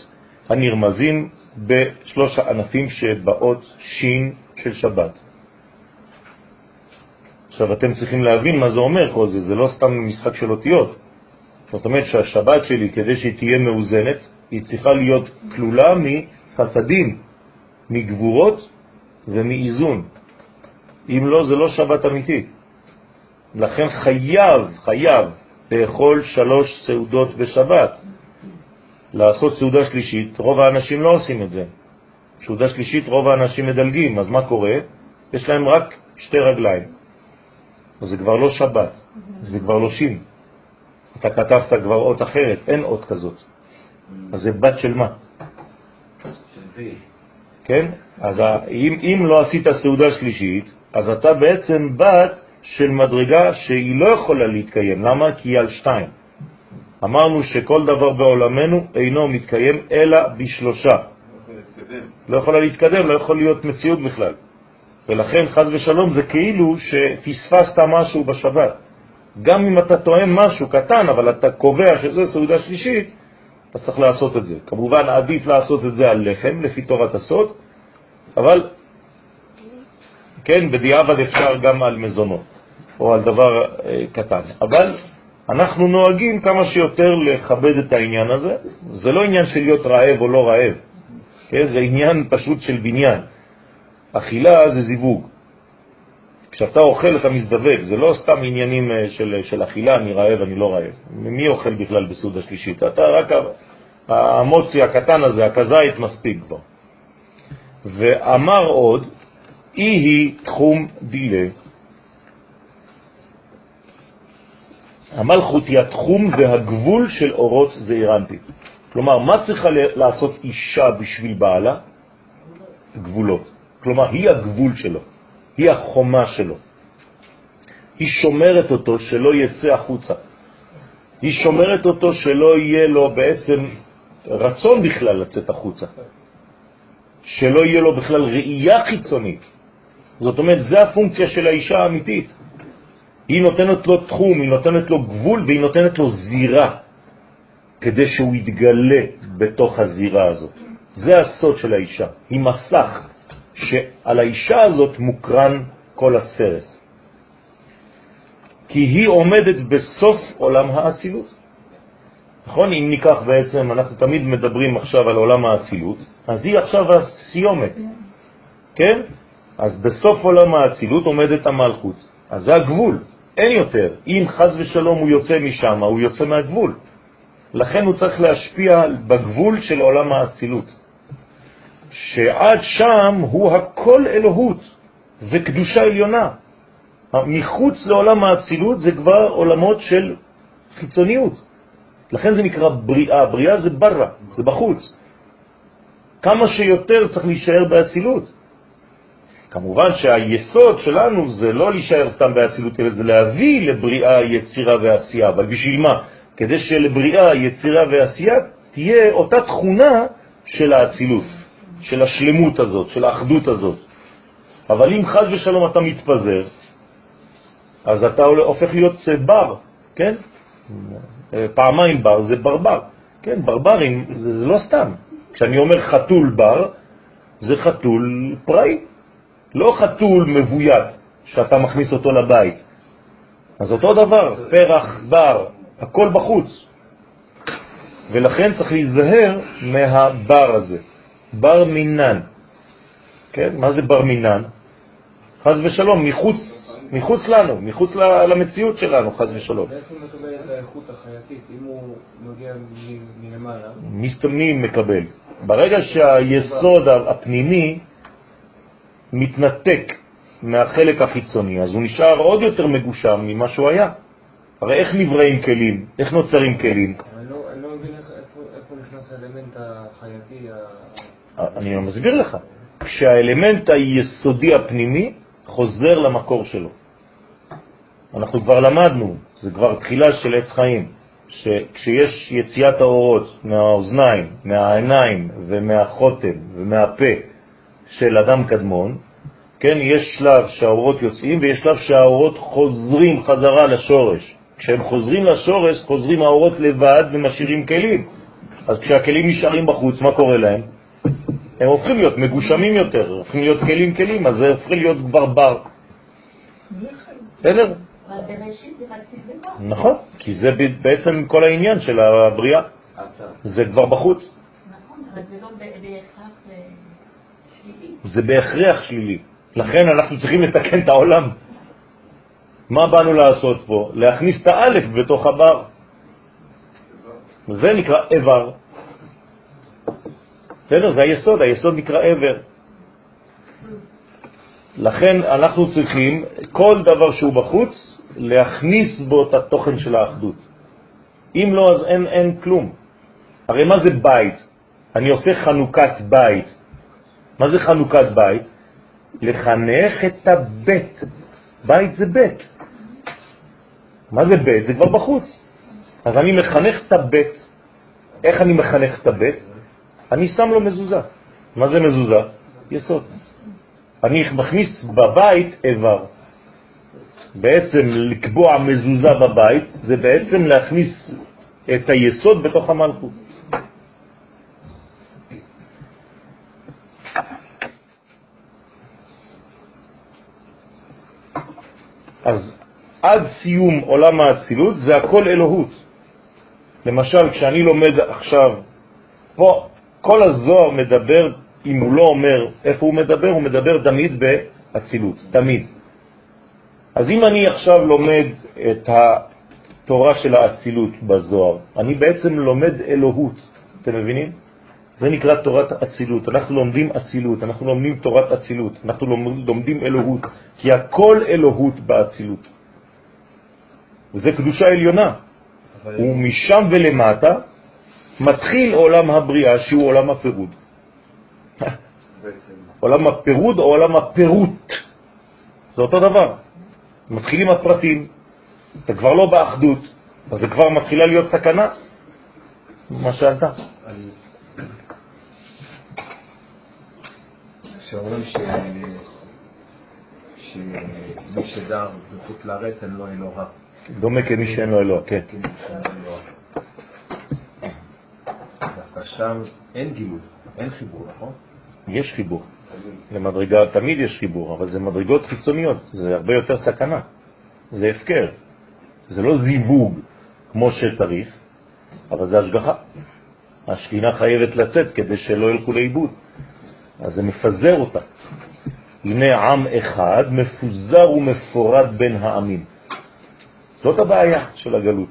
הנרמזים בשלוש הענפים שבאות שין של שבת. עכשיו אתם צריכים להבין מה זה אומר כל זה, זה לא סתם משחק של אותיות. זאת אומרת שהשבת שלי, כדי שהיא תהיה מאוזנת, היא צריכה להיות כלולה מחסדים, מגבורות ומאיזון. אם לא, זה לא שבת אמיתית. לכן חייב, חייב, לאכול שלוש סעודות בשבת. לעשות סעודה שלישית, רוב האנשים לא עושים את זה. סעודה שלישית רוב האנשים מדלגים, אז מה קורה? יש להם רק שתי רגליים. אז זה כבר לא שבת, זה כבר לא שין. אתה כתבת כבר אות אחרת, אין אות כזאת. אז זה בת של מה? כן? אז אם, אם לא עשית סעודה שלישית, אז אתה בעצם בת של מדרגה שהיא לא יכולה להתקיים. למה? כי היא על שתיים. אמרנו שכל דבר בעולמנו אינו מתקיים אלא בשלושה. לא יכולה להתקדם, לא יכול להיות מציאות בכלל. ולכן חז ושלום זה כאילו שפספסת משהו בשבת. גם אם אתה טועם משהו קטן, אבל אתה קובע שזה סעודה שלישית, אז צריך לעשות את זה. כמובן עדיף לעשות את זה על לחם, לפי תורת הסוד, אבל כן, בדיעבד אפשר גם על מזונות, או על דבר אה, קטן. אבל אנחנו נוהגים כמה שיותר לכבד את העניין הזה. זה לא עניין של להיות רעב או לא רעב, כן? זה עניין פשוט של בניין. אכילה זה זיווג. כשאתה אוכל אתה מזדווג, זה לא סתם עניינים אה, של, של אכילה, אני רעב, אני לא רעב. מי אוכל בכלל בסעודה שלישית? אתה רק המוצי הקטן הזה, הכזית, מספיק כבר. ואמר עוד, אי היא תחום דילה. המלכות היא התחום והגבול של אורות זעירנטי. כלומר, מה צריכה לעשות אישה בשביל בעלה? גבולות. כלומר, היא הגבול שלו, היא החומה שלו. היא שומרת אותו שלא יצא החוצה. היא שומרת אותו שלא יהיה לו בעצם רצון בכלל לצאת החוצה. שלא יהיה לו בכלל ראייה חיצונית. זאת אומרת, זה הפונקציה של האישה האמיתית. היא נותנת לו תחום, היא נותנת לו גבול והיא נותנת לו זירה כדי שהוא יתגלה בתוך הזירה הזאת. זה הסוד של האישה. היא מסך שעל האישה הזאת מוקרן כל הסרט. כי היא עומדת בסוף עולם האצילות. נכון? אם ניקח בעצם, אנחנו תמיד מדברים עכשיו על עולם האצילות, אז היא עכשיו הסיומת, כן? אז בסוף עולם האצילות עומדת המלכות, אז זה הגבול, אין יותר. אם חז ושלום הוא יוצא משם, הוא יוצא מהגבול. לכן הוא צריך להשפיע בגבול של עולם האצילות. שעד שם הוא הכל אלוהות וקדושה עליונה. מחוץ לעולם האצילות זה כבר עולמות של חיצוניות. לכן זה נקרא בריאה. בריאה זה ברא, זה בחוץ. כמה שיותר צריך להישאר באצילות. כמובן שהיסוד שלנו זה לא להישאר סתם באצילות, אלא זה להביא לבריאה, יצירה ועשייה. אבל בשביל מה? כדי שלבריאה, יצירה ועשייה תהיה אותה תכונה של האצילות, של השלמות הזאת, של האחדות הזאת. אבל אם חז ושלום אתה מתפזר, אז אתה הופך להיות בר, כן? פעמיים בר זה ברבר. כן, ברברים זה, זה לא סתם. כשאני אומר חתול בר, זה חתול פראי, לא חתול מבוית שאתה מכניס אותו לבית. אז אותו דבר, פרח, בר, הכל בחוץ. ולכן צריך להיזהר מהבר הזה, בר מינן. כן? מה זה בר מינן? חז ושלום, מחוץ, מחוץ לנו, מחוץ למציאות שלנו, חז ושלום. הוא מקבל את האיכות החייתית, אם הוא מגיע מלמעלה? מי מקבל? ברגע שהיסוד הפנימי מתנתק מהחלק החיצוני, אז הוא נשאר עוד יותר מגושם ממה שהוא היה. הרי איך נבראים כלים? איך נוצרים כלים? אני לא, לא מבין איפה נכנס האלמנט החייתי. אני מסביר לך. כשהאלמנט היסודי הפנימי חוזר למקור שלו. אנחנו כבר למדנו, זה כבר תחילה של עץ חיים, שכשיש יציאת האורות מהאוזניים, מהעיניים ומהחותם ומהפה של אדם קדמון, כן, יש שלב שהאורות יוצאים ויש שלב שהאורות חוזרים חזרה לשורש. כשהם חוזרים לשורש, חוזרים האורות לבד ומשאירים כלים. אז כשהכלים נשארים בחוץ, מה קורה להם? הם הופכים להיות מגושמים יותר, הופכים להיות כלים כלים, אז זה הופך להיות כבר בר. בסדר? נכון, כי זה בעצם כל העניין של הבריאה. זה כבר בחוץ. נכון, אבל זה לא. זה בהכרח שלילי. לכן אנחנו צריכים לתקן את העולם. מה באנו לעשות פה? להכניס את האלף בתוך הבר. זה נקרא איבר. בסדר? זה היסוד, היסוד נקרא עבר. לכן אנחנו צריכים, כל דבר שהוא בחוץ, להכניס בו את התוכן של האחדות. אם לא, אז אין, אין כלום. הרי מה זה בית? אני עושה חנוכת בית. מה זה חנוכת בית? לחנך את הבית. בית זה בית. מה זה בית? זה כבר בחוץ. אז אני מחנך את הבית. איך אני מחנך את הבית? אני שם לו מזוזה. מה זה מזוזה? יסוד. אני מכניס בבית איבר. בעצם לקבוע מזוזה בבית זה בעצם להכניס את היסוד בתוך המלכות. אז עד סיום עולם האצילות זה הכל אלוהות. למשל, כשאני לומד עכשיו, פה כל הזוהר מדבר, אם הוא לא אומר איפה הוא מדבר, הוא מדבר תמיד באצילות, תמיד. אז אם אני עכשיו לומד את התורה של האצילות בזוהר, אני בעצם לומד אלוהות, אתם מבינים? זה נקרא תורת אצילות. אנחנו לומדים אצילות, אנחנו לומדים תורת אצילות, אנחנו לומדים אלוהות, כי הכל אלוהות באצילות. וזה קדושה עליונה. ומשם ולמטה מתחיל עולם הבריאה שהוא עולם הפירוד. עולם הפירוד או עולם הפירוט. זה אותו דבר. מתחילים הפרטים, אתה כבר לא באחדות, אז זה כבר מתחילה להיות סכנה. מה שאלת? שאומרים שמי שדר בחוץ לארץ אין לו אלוהה. דומה כמי שאין לו אלוה, כן. דווקא שם אין גילוי, אין חיבור, נכון? יש חיבור. למדרגה, תמיד יש חיבור, אבל זה מדרגות חיצוניות, זה הרבה יותר סכנה. זה הפקר. זה לא זיווג כמו שצריך, אבל זה השגחה. השכינה חייבת לצאת כדי שלא ילכו לאיבוד. אז זה מפזר אותה. הנה עם אחד מפוזר ומפורד בין העמים. זאת הבעיה של הגלות.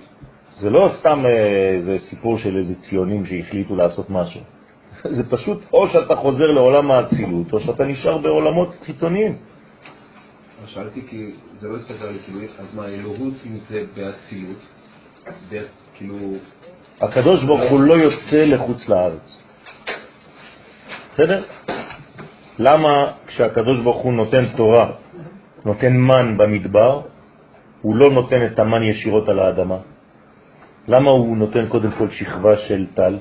זה לא סתם אה, איזה סיפור של איזה ציונים שהחליטו לעשות משהו. זה פשוט או שאתה חוזר לעולם האצילות, או שאתה נשאר בעולמות חיצוניים. שאלתי כי זה לא הסתכל לי, כאילו, אז מה, אלוהות אם זה באצילות, כאילו... הקדוש ברוך הוא לא יוצא לחוץ לארץ. בסדר? למה כשהקדוש ברוך הוא נותן תורה, נותן מן במדבר, הוא לא נותן את המן ישירות על האדמה? למה הוא נותן קודם כל שכבה של טל?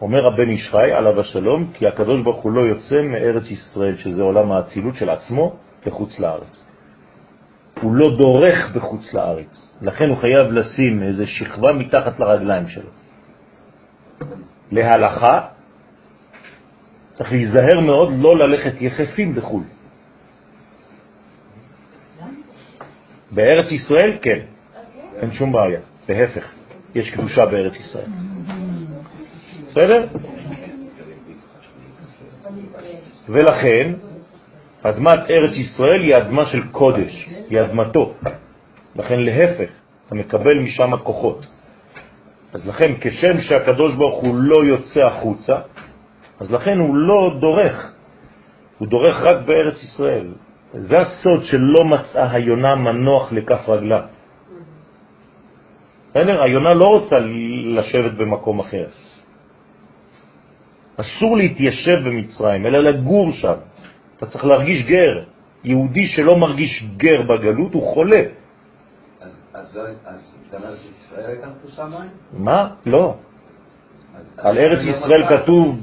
אומר הבן ישחי עליו השלום, כי הקדוש ברוך הוא לא יוצא מארץ ישראל, שזה עולם האצילות של עצמו, לחוץ לארץ. הוא לא דורך בחוץ לארץ, לכן הוא חייב לשים איזה שכבה מתחת לרגליים שלו. להלכה, צריך להיזהר מאוד לא ללכת יחפים בחו"ל. בארץ ישראל כן, אין שום בעיה, להפך, יש קדושה בארץ ישראל. בסדר? ולכן, אדמת ארץ ישראל היא אדמה של קודש, היא אדמתו. לכן להפך, אתה מקבל משם כוחות. אז לכן, כשם שהקדוש ברוך הוא לא יוצא החוצה, אז לכן הוא לא דורך, הוא דורך רק בארץ ישראל. זה הסוד שלא מצאה היונה מנוח לכף רגלה. בסדר? היונה לא רוצה לשבת במקום אחר. אסור להתיישב במצרים, אלא לגור שם. אתה צריך להרגיש גר. יהודי שלא מרגיש גר בגלות הוא חולה. אז גם ארץ ישראל הייתה נטושה מים? מה? לא. על ארץ ישראל כתוב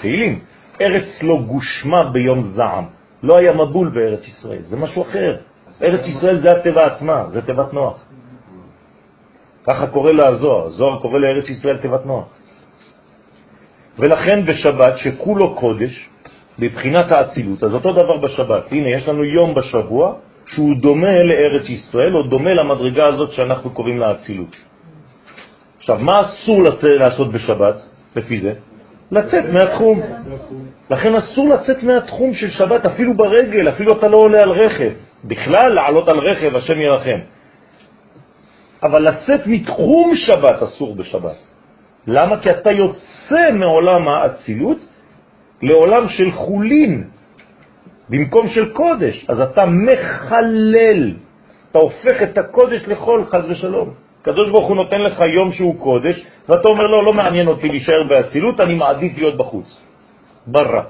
בתהילים, ארץ לא גושמה ביום זעם. לא היה מבול בארץ ישראל, זה משהו אחר. ארץ ישראל זה הטבע עצמה, זה תיבת נוח. ככה קורא לה הזוהר, הזוהר קורא לארץ ישראל תיבת נוח. ולכן בשבת, שכולו קודש, בבחינת האצילות, אז אותו דבר בשבת. הנה, יש לנו יום בשבוע שהוא דומה לארץ ישראל, או דומה למדרגה הזאת שאנחנו קוראים לה אצילות. עכשיו, מה אסור לעשות בשבת, לפי זה? לצאת מהתחום. לכן אסור לצאת מהתחום של שבת, אפילו ברגל, אפילו אתה לא עולה על רכב. בכלל, לעלות על רכב, השם ירחם. אבל לצאת מתחום שבת אסור בשבת. למה? כי אתה יוצא מעולם האצילות לעולם של חולין, במקום של קודש. אז אתה מחלל, אתה הופך את הקודש לחול, חז ושלום. הקדוש ברוך הוא נותן לך יום שהוא קודש, ואתה אומר לו, לא, לא מעניין אותי להישאר באצילות, אני מעדיף להיות בחוץ. ברא.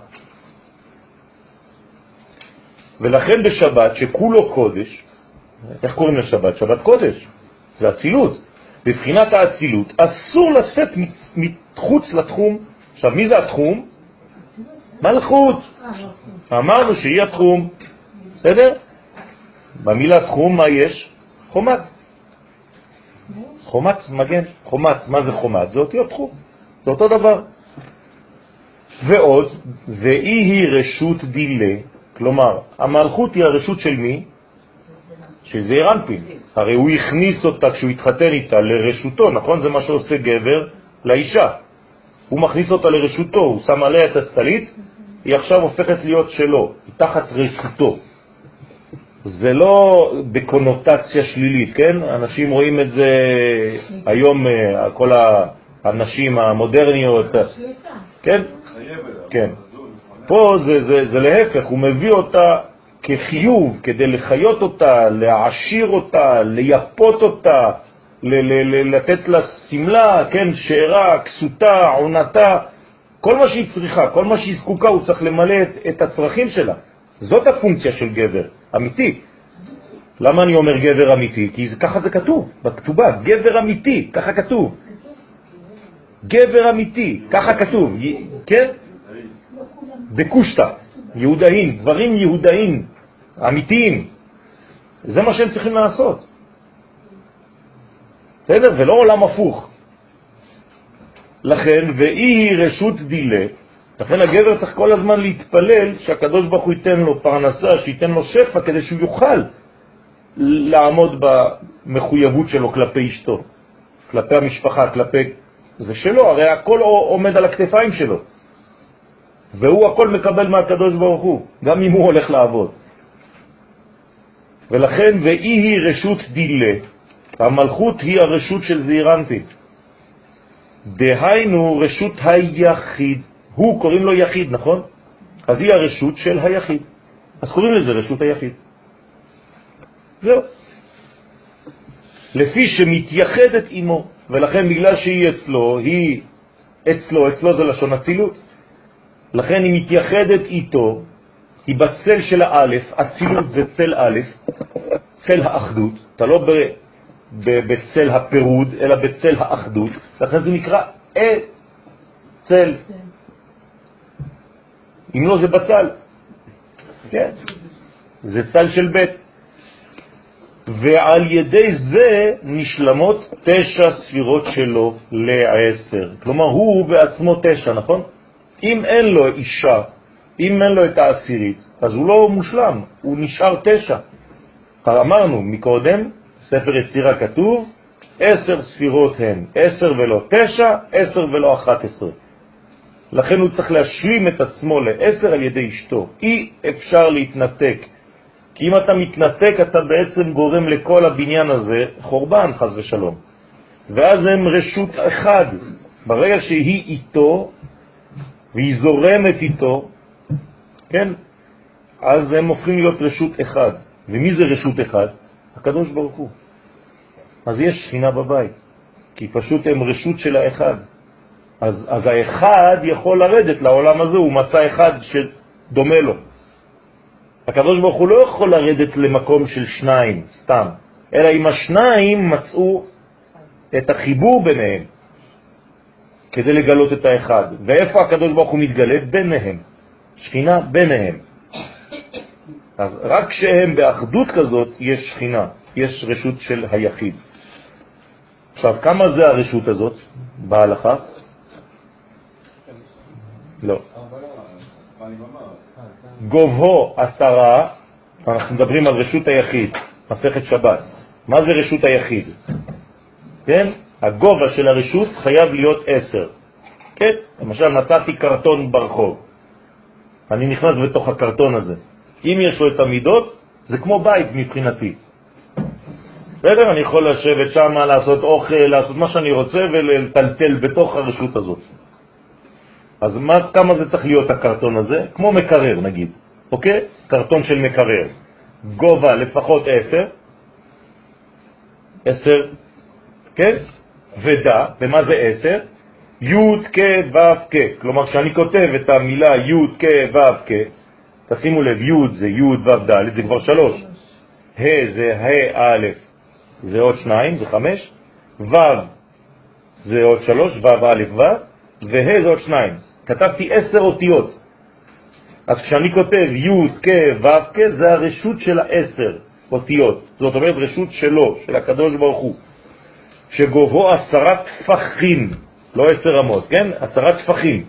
ולכן בשבת, שכולו קודש, איך קוראים לשבת? שבת קודש, זה אצילות. בבחינת האצילות, אסור לצאת מחוץ לתחום. עכשיו, מי זה התחום? מלכות. אמרנו שהיא התחום, בסדר? במילה תחום מה יש? חומת. חומץ מגן, חומץ, מה זה חומץ? זה אותיות תחום, זה אותו דבר. ועוד, ואי היא רשות דילה, כלומר, המלכות היא הרשות של מי? של זעיר אנפין. הרי הוא הכניס אותה כשהוא התחתן איתה לרשותו, נכון? זה מה שעושה גבר לאישה. הוא מכניס אותה לרשותו, הוא שם עליה את הסטלית, היא עכשיו הופכת להיות שלו, היא תחת רשותו. זה לא בקונוטציה שלילית, כן? אנשים רואים את זה היום, אה, כל הנשים המודרניות, כן? כן. פה זה, זה, זה להפך, הוא מביא אותה כחיוב, כדי לחיות אותה, להעשיר אותה, ליפות אותה, לתת לה סמלה, כן, שארה, כסותה, עונתה, כל מה שהיא צריכה, כל מה שהיא זקוקה, הוא צריך למלא את, את הצרכים שלה. זאת הפונקציה של גבר, אמיתי. למה אני אומר גבר אמיתי? כי זה, ככה זה כתוב, בכתובה, גבר אמיתי, ככה כתוב. גבר אמיתי, ככה כתוב, כן? בקושטה, יהודאים, דברים יהודאים, אמיתיים. זה מה שהם צריכים לעשות. בסדר? ולא עולם הפוך. לכן, ואי רשות דילה, לכן הגבר צריך כל הזמן להתפלל שהקדוש ברוך הוא ייתן לו פרנסה, שייתן לו שפע, כדי שהוא יוכל לעמוד במחויבות שלו כלפי אשתו, כלפי המשפחה, כלפי... זה שלו, הרי הכל עומד על הכתפיים שלו. והוא הכל מקבל מהקדוש ברוך הוא, גם אם הוא הולך לעבוד. ולכן, ואי היא רשות דילה, המלכות היא הרשות של זעירנטי. דהיינו רשות היחיד, הוא קוראים לו יחיד, נכון? אז היא הרשות של היחיד. אז קוראים לזה רשות היחיד. זהו. לפי שמתייחדת עמו, ולכן בגלל שהיא אצלו, היא אצלו, אצלו זה לשון אצילות, לכן היא מתייחדת איתו, היא בצל של האלף, אצילות זה צל א', צל האחדות, אתה לא ב, ב, בצל הפירוד, אלא בצל האחדות, לכן זה נקרא אה צל. אם לא זה בצל, כן, זה צל של בית. ועל ידי זה נשלמות תשע ספירות שלו לעשר. כלומר, הוא בעצמו תשע, נכון? אם אין לו אישה, אם אין לו את העשירית, אז הוא לא מושלם, הוא נשאר תשע. אמרנו מקודם, ספר יצירה כתוב, עשר ספירות הן, עשר ולא תשע, עשר ולא אחת עשרה. לכן הוא צריך להשלים את עצמו לעשר על ידי אשתו. אי אפשר להתנתק. כי אם אתה מתנתק, אתה בעצם גורם לכל הבניין הזה חורבן, חז ושלום. ואז הם רשות אחד. ברגע שהיא איתו, והיא זורמת איתו, כן, אז הם הופכים להיות רשות אחד. ומי זה רשות אחד? הקדוש ברוך הוא. אז יש שכינה בבית, כי פשוט הם רשות של האחד. אז, אז האחד יכול לרדת לעולם הזה, הוא מצא אחד שדומה לו. הקדוש הוא לא יכול לרדת למקום של שניים, סתם, אלא אם השניים מצאו את החיבור ביניהם כדי לגלות את האחד. ואיפה הקדוש ברוך הוא מתגלה? ביניהם. שכינה ביניהם. אז רק כשהם באחדות כזאת יש שכינה, יש רשות של היחיד. עכשיו, כמה זה הרשות הזאת בהלכה? לא. גובהו עשרה, אנחנו מדברים על רשות היחיד, מסכת שבת. מה זה רשות היחיד? כן? הגובה של הרשות חייב להיות עשר. כן? למשל, נתתי קרטון ברחוב. אני נכנס בתוך הקרטון הזה. אם יש לו את המידות, זה כמו בית מבחינתי. בסדר? אני יכול לשבת שם, לעשות אוכל, לעשות מה שאני רוצה ולטלטל בתוך הרשות הזאת. אז מה, כמה זה צריך להיות הקרטון הזה? כמו מקרר נגיד, אוקיי? קרטון של מקרר. גובה לפחות 10, 10, כן? ודע, ומה זה 10? י' כ' ו' כ'. כלומר, כשאני כותב את המילה י' כ' ו' כ', תשימו לב, י' זה י' ו' ד', זה כבר שלוש. ה' זה ה' א', זה עוד שניים, זה חמש. ו' זה עוד שלוש, ו' א' ו', וה' זה עוד שניים. כתבתי עשר אותיות. אז כשאני כותב י' כ' ו' כ', זה הרשות של העשר אותיות. זאת אומרת, רשות שלו, של הקדוש ברוך הוא, שגובהו עשרה טפחים, לא עשר רמות, כן? עשרה טפחים.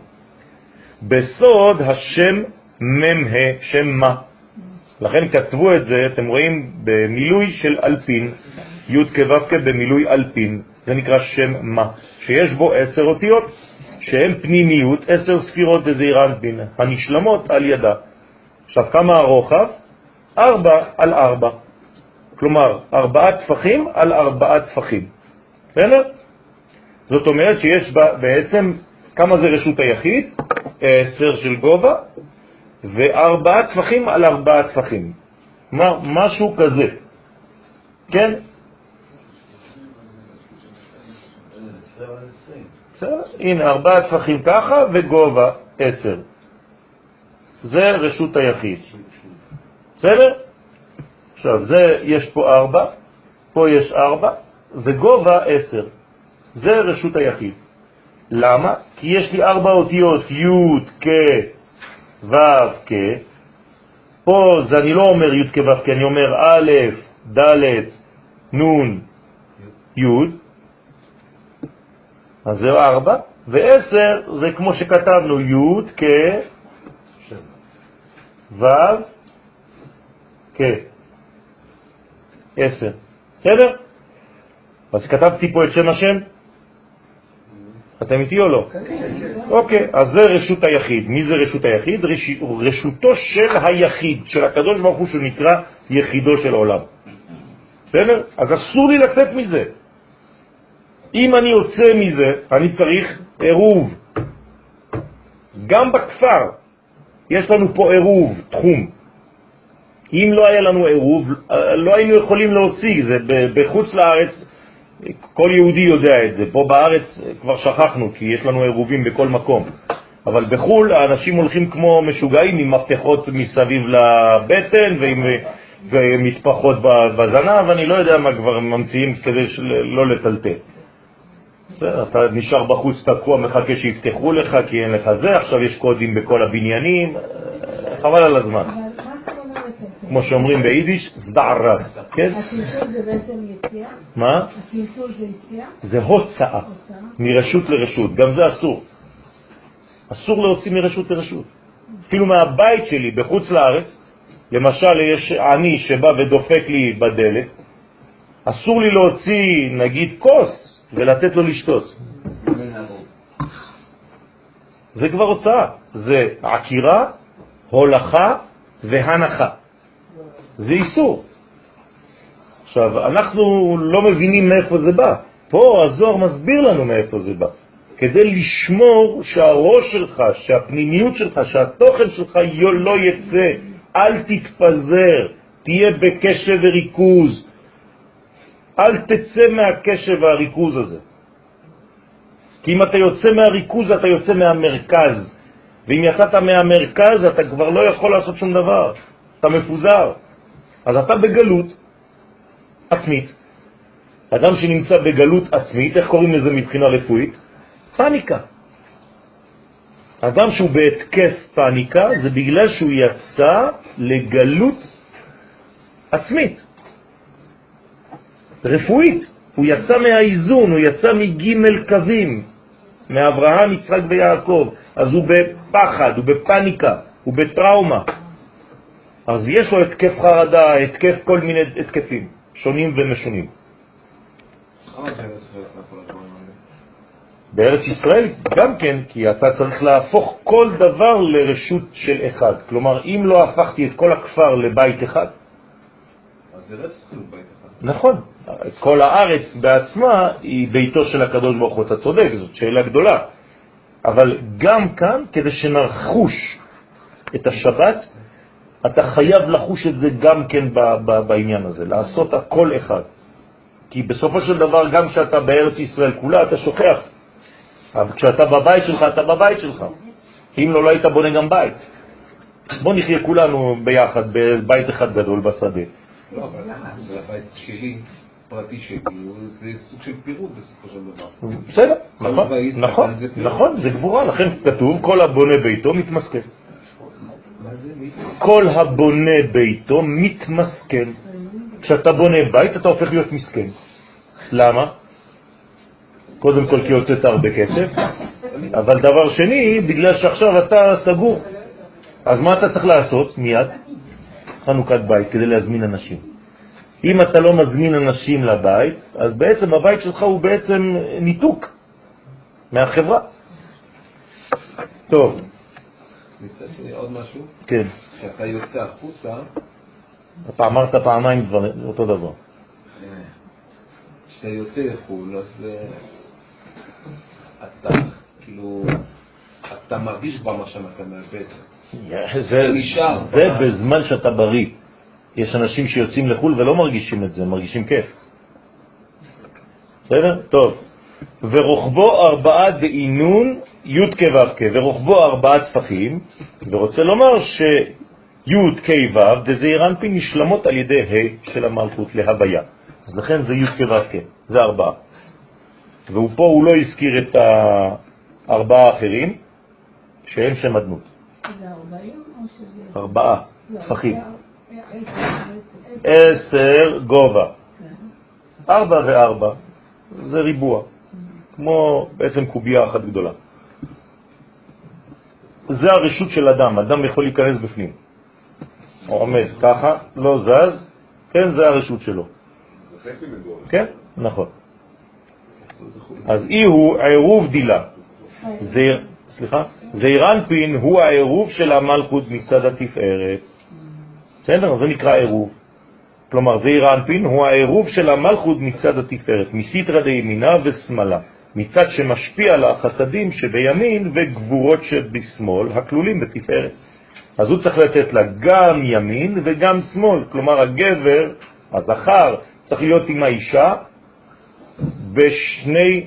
בסוד השם מ"ה, שם מה. לכן כתבו את זה, אתם רואים, במילוי של אלפין, י' כ' ו' כ' במילוי אלפין, זה נקרא שם מה, שיש בו עשר אותיות. שהן פנימיות, עשר ספירות בזעיר אנפין, הנשלמות על ידה. עכשיו, כמה הרוחב? ארבע על ארבע. כלומר, ארבעה טפחים על ארבעה טפחים. בסדר? זאת אומרת שיש בה בעצם, כמה זה רשות היחיד? עשר של גובה, וארבעה טפחים על ארבעה טפחים. כלומר, משהו כזה. כן? בסדר? הנה, ארבעה טפחים ככה וגובה עשר. זה רשות היחיד. בסדר? עכשיו, זה, יש פה ארבע, פה יש ארבע, וגובה עשר. זה רשות היחיד. למה? כי יש לי ארבע אותיות, י' כ' ו' כ'. פה זה אני לא אומר י' כ' ו' כ', אני אומר א', ד', נ', י', אז זה ארבע, ועשר זה כמו שכתבנו, י' כ... ו' כ... עשר. בסדר? אז כתבתי פה את שם השם? אתם איתי או לא? אוקיי, אז זה רשות היחיד. מי זה רשות היחיד? רשותו של היחיד, של הקדוש ברוך הוא, שנקרא יחידו של עולם. בסדר? אז אסור לי לצאת מזה. אם אני יוצא מזה, אני צריך עירוב. גם בכפר יש לנו פה עירוב, תחום. אם לא היה לנו עירוב, לא היינו יכולים להוציא, זה בחוץ לארץ, כל יהודי יודע את זה. פה בארץ כבר שכחנו, כי יש לנו עירובים בכל מקום. אבל בחו"ל האנשים הולכים כמו משוגעים עם מפתחות מסביב לבטן ועם מטפחות בזנב, אני לא יודע מה כבר ממציאים כדי לא לטלטל. בסדר, אתה נשאר בחוץ תקוע, מחכה שיפתחו לך כי אין לך זה, עכשיו יש קודים בכל הבניינים, חבל על הזמן. כמו שאומרים ביידיש, זדערס, כן? הטלטול זה בעצם יציאה? מה? הטלטול זה יציאה? זה הוצאה, הוצאה? מרשות לרשות, גם זה אסור. אסור להוציא מרשות לרשות. אפילו מהבית שלי בחוץ לארץ, למשל יש עני שבא ודופק לי בדלת, אסור לי להוציא נגיד כוס ולתת לו לשתות. זה כבר הוצאה, זה עקירה, הולכה והנחה. זה איסור. עכשיו, אנחנו לא מבינים מאיפה זה בא. פה הזוהר מסביר לנו מאיפה זה בא. כדי לשמור שהראש שלך, שהפנימיות שלך, שהתוכן שלך לא יצא, אל תתפזר, תהיה בקשב וריכוז. אל תצא מהקשב והריכוז הזה. כי אם אתה יוצא מהריכוז, אתה יוצא מהמרכז. ואם יצאת מהמרכז, אתה כבר לא יכול לעשות שום דבר. אתה מפוזר. אז אתה בגלות עצמית. אדם שנמצא בגלות עצמית, איך קוראים לזה מבחינה רפואית? פניקה. אדם שהוא בהתקף פניקה זה בגלל שהוא יצא לגלות עצמית, רפואית. הוא יצא מהאיזון, הוא יצא מג' קווים, מאברהם, יצחק ויעקב. אז הוא בפחד, הוא בפניקה, הוא בטראומה. אז יש לו התקף חרדה, התקף כל מיני התקפים, שונים ומשונים. בארץ ישראל גם כן, כי אתה צריך להפוך כל דבר לרשות של אחד. כלומר, אם לא הפכתי את כל הכפר לבית אחד... אז זה רצח בית אחד. נכון. כל הארץ בעצמה היא ביתו של הקדוש ברוך הוא, אתה צודק, זאת שאלה גדולה. אבל גם כאן, כדי שנרחוש את השבת, אתה חייב לחוש את זה גם כן בעניין הזה, לעשות הכל אחד. כי בסופו של דבר, גם כשאתה בארץ ישראל כולה, אתה שוכח. אבל כשאתה בבית שלך, אתה בבית שלך. אם לא, לא היית בונה גם בית. בוא נחיה כולנו ביחד בבית אחד גדול בשדה. לא, אבל הבית שלי, פרטי שלי, זה סוג של פירוד בסופו של דבר. בסדר, נכון, נכון, נכון, זה גבורה, לכן כתוב כל הבונה ביתו מתמסכן. כל הבונה ביתו מתמסכן. כשאתה בונה בית אתה הופך להיות מסכן. למה? קודם כל כי הוצאת הרבה כסף, אבל דבר שני, בגלל שעכשיו אתה סגור. אז מה אתה צריך לעשות מיד? חנוכת בית כדי להזמין אנשים. אם אתה לא מזמין אנשים לבית, אז בעצם הבית שלך הוא בעצם ניתוק מהחברה. טוב. מצד שני עוד משהו? כן. כשאתה יוצא החוצה... אתה אמרת פעמיים דבר, אותו דבר. כשאתה יוצא לחו"ל, אז אה, אתה, כאילו, אתה מרגיש כבר מה שאתה מאבד. זה, זה בזמן שאתה בריא. יש אנשים שיוצאים לחו"ל ולא מרגישים את זה, מרגישים כיף. בסדר? טוב. ורוחבו ארבעה דעינון י' כ' ו' כ', ורוחבו ארבעה טפחים, ורוצה לומר שי' כ' ו' דזעיר אנפין נשלמות על ידי ה' של המלכות להוויה. אז לכן זה י' כ' ו' כ', זה ארבעה. ופה הוא לא הזכיר את הארבעה האחרים, שהם שם אדנות. זה ארבעים או שזה... ארבעה לא, טפחים. עשר, גובה. ארבע וארבע זה ריבוע, כמו בעצם קובייה אחת גדולה. זה הרשות של אדם, אדם יכול להיכנס בפנים. הוא עומד ככה, לא זז, כן, זה הרשות שלו. כן, נכון. אז אי הוא עירוב דילה. זעיר, סליחה? זעיר אנפין הוא העירוב של המלכות מצד התפארת. בסדר? זה נקרא עירוב. כלומר, זעיר אנפין הוא העירוב של המלכות מצד התפארת, מסיתרא דימינה ושמאלה, מצד שמשפיע על החסדים שבימין וגבורות שבשמאל, הכלולים בתפארת. אז הוא צריך לתת לה גם ימין וגם שמאל, כלומר הגבר, הזכר, צריך להיות עם האישה בשני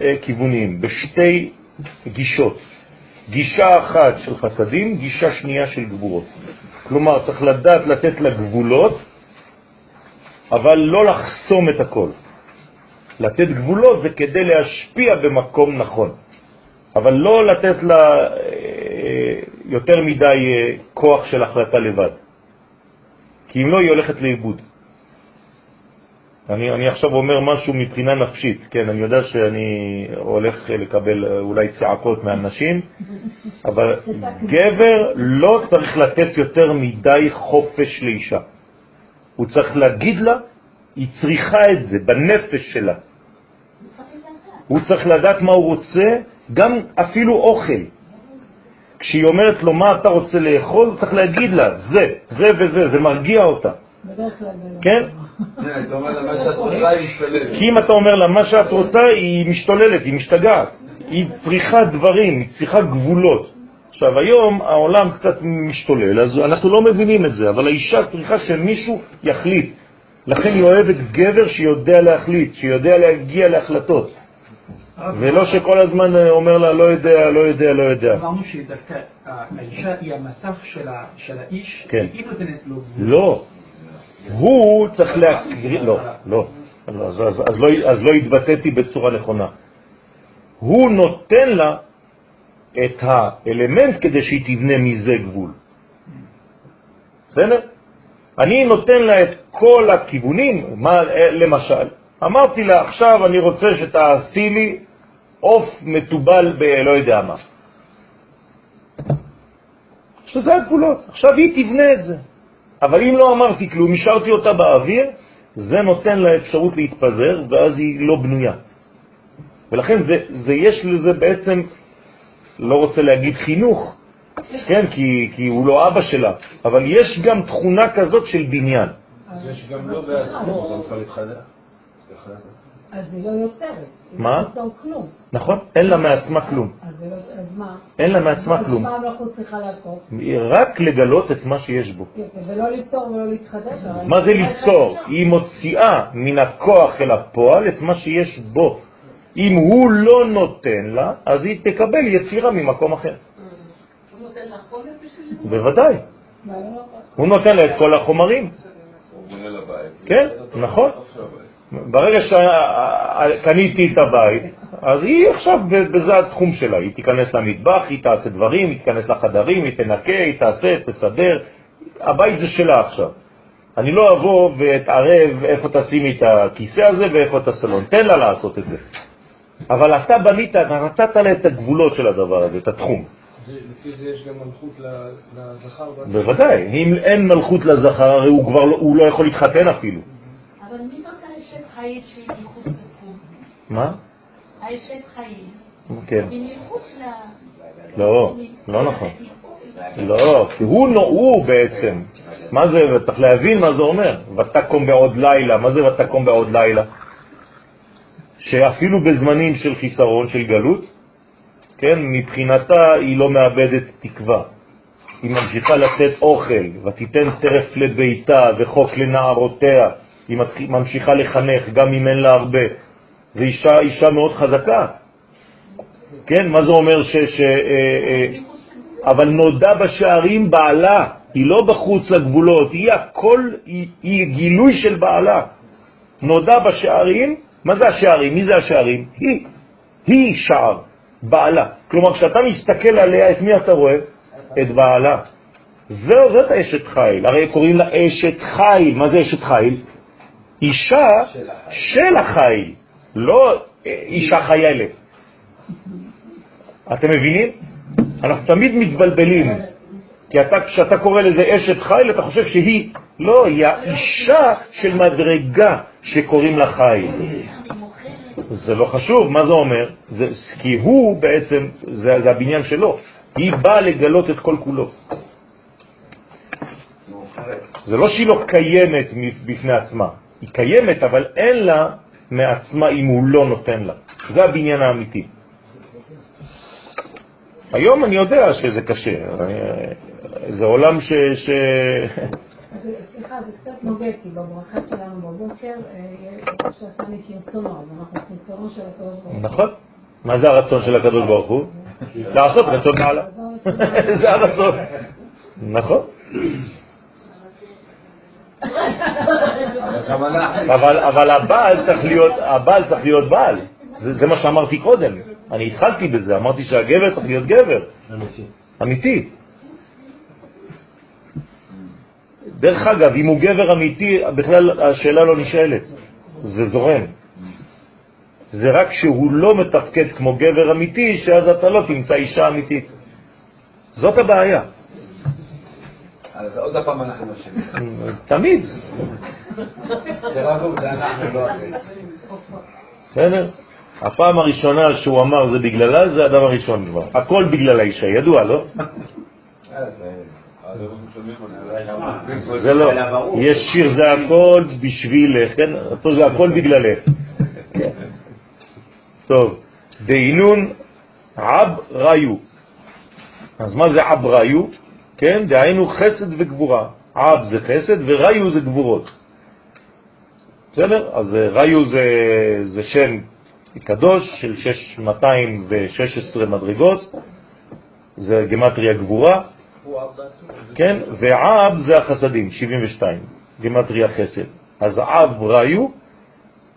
אה, כיוונים, בשתי גישות. גישה אחת של חסדים, גישה שנייה של גבורות. כלומר, צריך לדעת לתת לה גבולות, אבל לא לחסום את הכל. לתת גבולות זה כדי להשפיע במקום נכון, אבל לא לתת לה אה, יותר מדי אה, כוח של החלטה לבד. כי אם לא, היא הולכת לאיבוד. אני, אני עכשיו אומר משהו מבחינה נפשית, כן, אני יודע שאני הולך לקבל אולי צעקות מהנשים, אבל גבר לא צריך לתת יותר מדי חופש לאישה. הוא צריך להגיד לה, היא צריכה את זה בנפש שלה. הוא צריך לדעת מה הוא רוצה, גם אפילו אוכל. כשהיא אומרת לו מה אתה רוצה לאכול, צריך להגיד לה, זה, זה וזה, זה מרגיע אותה. בדרך כלל זה לא. כן? אתה אומר לה מה שאת רוצה, היא משתלבת. כי אם אתה אומר לה מה שאת רוצה, היא משתוללת, היא משתגעת. היא צריכה דברים, היא צריכה גבולות. עכשיו, היום העולם קצת משתולל, אז אנחנו לא מבינים את זה, אבל האישה צריכה שמישהו יחליט. לכן היא אוהבת גבר שיודע להחליט, שיודע להגיע להחלטות. ולא שכל הזמן אומר לה, לא יודע, לא יודע, לא יודע. אמרנו שדווקא האישה היא המסך של האיש, כן. היא נותנת לו. לא. הוא צריך להקריא, לא, לא. אז, לא, אז לא התבטאתי בצורה נכונה. הוא נותן לה את האלמנט כדי שהיא תבנה מזה גבול. בסדר? אני נותן לה את כל הכיוונים, למשל, אמרתי לה, עכשיו אני רוצה שתעשי לי עוף מטובל בלא יודע מה. שזה הגבולות, עכשיו היא תבנה את זה. אבל אם לא אמרתי כלום, השארתי אותה באוויר, זה נותן לה אפשרות להתפזר, ואז היא לא בנויה. ולכן זה, זה יש לזה בעצם, לא רוצה להגיד חינוך, כן, כי, כי הוא לא אבא שלה, אבל יש גם תכונה כזאת של בניין. יש גם לא בעצמו, הוא גם צריך להתחדש. אז היא לא יוצרת. היא מה? לא. נכון? אין לה מעצמה כלום. אז לא- אז מה? אין לה מעצמה אז כלום. מה המלאכות צריכה לעשות? רק לגלות את מה שיש בו. יפה, ולא ליצור ולא להתחדש. מה זה ליצור? היא מוציאה מן הכוח אל הפועל את מה שיש בו. אם הוא לא נותן לה, אז היא תקבל יצירה ממקום אחר. הוא נותן לך חומר בשביל זה? בוודאי. מה, לא? הוא נותן לה את כל החומרים. הוא בונה לבית. כן, נכון. ברגע שקניתי את הבית, אז היא עכשיו, בזה התחום שלה, היא תיכנס למטבח, היא תעשה דברים, היא תיכנס לחדרים, היא תנקה, היא תעשה, תסדר, הבית זה שלה עכשיו. אני לא אבוא ואתערב איפה תשימי את הכיסא הזה ואיפה את הסלון, תן לה לעשות את זה. אבל אתה בנית, אתה נתת לה את הגבולות של הדבר הזה, את התחום. לפי זה יש גם מלכות לזכר. בוודאי, אם אין מלכות לזכר, הרי הוא כבר לא, הוא לא יכול להתחתן אפילו. מחוץ לתחום? מה? האשת חיים. כן. לא, לא נכון. לא, כי הוא, נו- הוא בעצם, מה זה, צריך להבין מה זה אומר, ותקום בעוד לילה, מה זה ותקום בעוד לילה? שאפילו בזמנים של חיסרון, של גלות, כן, מבחינתה היא לא מאבדת תקווה. היא ממשיכה לתת אוכל, ותיתן טרף לביתה וחוק לנערותיה. היא ממשיכה לחנך, גם אם אין לה הרבה. זו אישה, אישה מאוד חזקה. כן, מה זה אומר ש... ש אה, אה, אבל נודע בשערים בעלה, היא לא בחוץ לגבולות, היא הכל, היא, היא גילוי של בעלה. נודע בשערים, מה זה השערים? מי זה השערים? היא, היא שער, בעלה. כלומר, כשאתה מסתכל עליה, את מי אתה רואה? את בעלה. זהו, זאת אשת חיל, הרי קוראים לה אשת חיל. מה זה אשת חיל? אישה של החיל, לא אישה חיילת. אתם מבינים? אנחנו תמיד מתבלבלים, כי אתה, כשאתה קורא לזה אשת חיל, אתה חושב שהיא, לא, היא האישה של מדרגה שקוראים לה חיל. זה לא חשוב, מה זה אומר? זה, כי הוא בעצם, זה, זה הבניין שלו. היא באה לגלות את כל כולו. זה לא שהיא לא קיימת בפני עצמה, היא קיימת, אבל אין לה מעצמה אם הוא לא נותן לה. זה הבניין האמיתי. היום אני יודע שזה קשה, זה עולם ש... ש... סליחה, זה קצת נוגע, כי בברכה שלנו בבוקר, אה, שעשה לי כרצונו, אז אנחנו כרצונו של הקדוש ברוך הוא. נכון. מה זה הרצון של הקדוש ברוך הוא? לעשות רצון מעלה. זה הרצון. נכון. אבל, אבל הבעל צריך להיות, הבעל צריך להיות בעל. זה, זה מה שאמרתי קודם. אני התחלתי בזה, אמרתי שהגבר צריך להיות גבר. אמיתי. דרך אגב, אם הוא גבר אמיתי, בכלל השאלה לא נשאלת, זה זורם. זה רק שהוא לא מתפקד כמו גבר אמיתי, שאז אתה לא תמצא אישה אמיתית. זאת הבעיה. אז עוד פעם אנחנו אשמים. תמיד. זה רבו, זה אנחנו, לא אחרים. בסדר? הפעם הראשונה שהוא אמר זה בגללה, זה הדבר הראשון כבר. הכל בגלל האישה, ידוע, לא? זה לא. יש שיר זה הכל בשבילך, כן? פה זה הכל בגללך. טוב, דהינון עב ראיו. אז מה זה עב ראיו? כן, דהיינו חסד וגבורה. עב זה חסד וראיו זה גבורות. בסדר? אז ראיו זה, זה שם קדוש של 616 מדרגות, זה גמטריה גבורה, כן, ועב זה החסדים, 72, גמטריה חסד. אז עב ראיו,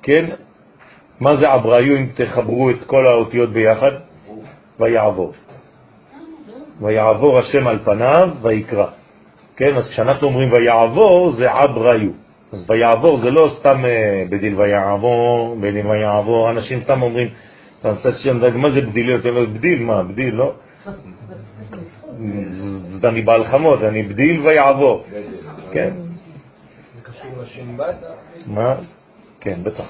כן, מה זה עב ראיו אם תחברו את כל האותיות ביחד? ויעבור. ויעבור השם על פניו ויקרא. כן, אז כשאנחנו אומרים ויעבור זה עב ראיו. אז ויעבור זה לא סתם אה, בדיל ויעבור, בדיל ויעבור, אנשים סתם אומרים, מה זה בדיל? אתה אומר, בדיל, מה, בדיל, לא? אני בעל חמות, אני בדיל ויעבור. כן. זה קשור לשם? מה? כן, בטח.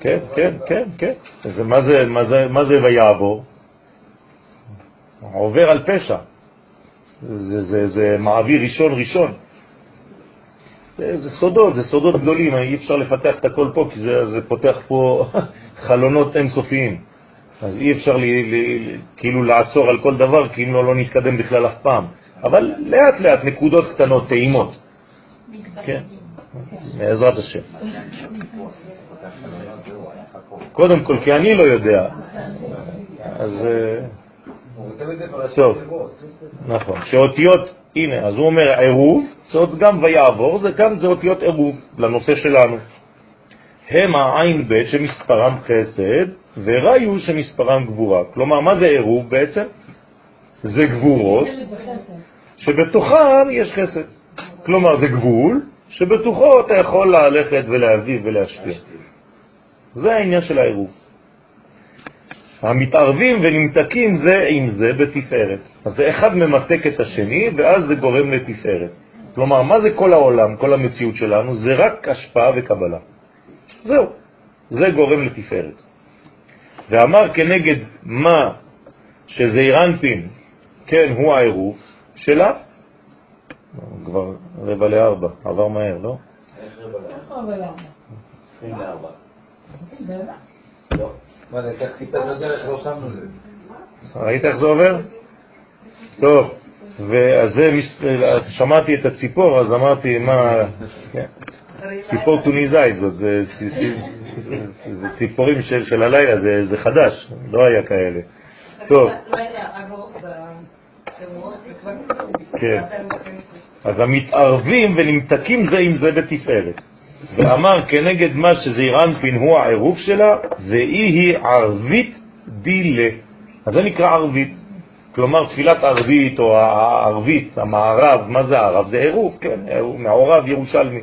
כן, כן, כן, כן. מה זה ויעבור? עובר על פשע. זה, זה, זה מעביר ראשון ראשון. זה, זה סודות, זה סודות גדולים, אי אפשר לפתח את הכל פה, כי זה, זה פותח פה חלונות אינסופיים. אז אי אפשר לי, לי, כאילו לעצור על כל דבר, כי אם לא, לא נתקדם בכלל אף פעם. אבל לאט לאט, נקודות קטנות, טעימות. כן, בעזרת השם. קודם כל, כי אני לא יודע, אז... טוב, נכון, שאותיות, הנה, אז הוא אומר עירוב, זאת גם ויעבור, זה גם זה אותיות עירוב לנושא שלנו. הם העין ב' שמספרם חסד, וראיו שמספרם גבורה. כלומר, מה זה עירוב בעצם? זה גבורות שבתוכן יש חסד. כלומר, זה גבול שבתוכו אתה יכול ללכת ולהביא ולהשפיע. זה העניין של העירוב. המתערבים ונמתקים זה עם זה בתפארת. אז זה אחד ממתק את השני, ואז זה גורם לתפארת. כלומר, מה זה כל העולם, כל המציאות שלנו? זה רק השפעה וקבלה. זהו, זה גורם לתפארת. ואמר כנגד מה שזעיר אנפין, כן, הוא העירוב שלה, כבר רבע לארבע, עבר מהר, לא? איך רבע לארבע? 24. ראית איך זה עובר? טוב, ואז שמעתי את הציפור, אז אמרתי, מה, כן. ציפור טוניזאי זאת, זה ציפורים של הלילה, זה חדש, לא היה כאלה. טוב. כן. אז המתערבים ונמתקים זה עם זה בתפארת. ואמר כנגד מה שזעיר אנפין הוא העירוב שלה, ואי היא ערבית דילה. אז זה נקרא ערבית. כלומר, תפילת ערבית או הערבית, המערב, מה זה ערב? זה עירוב, כן, מעורב ירושלמי.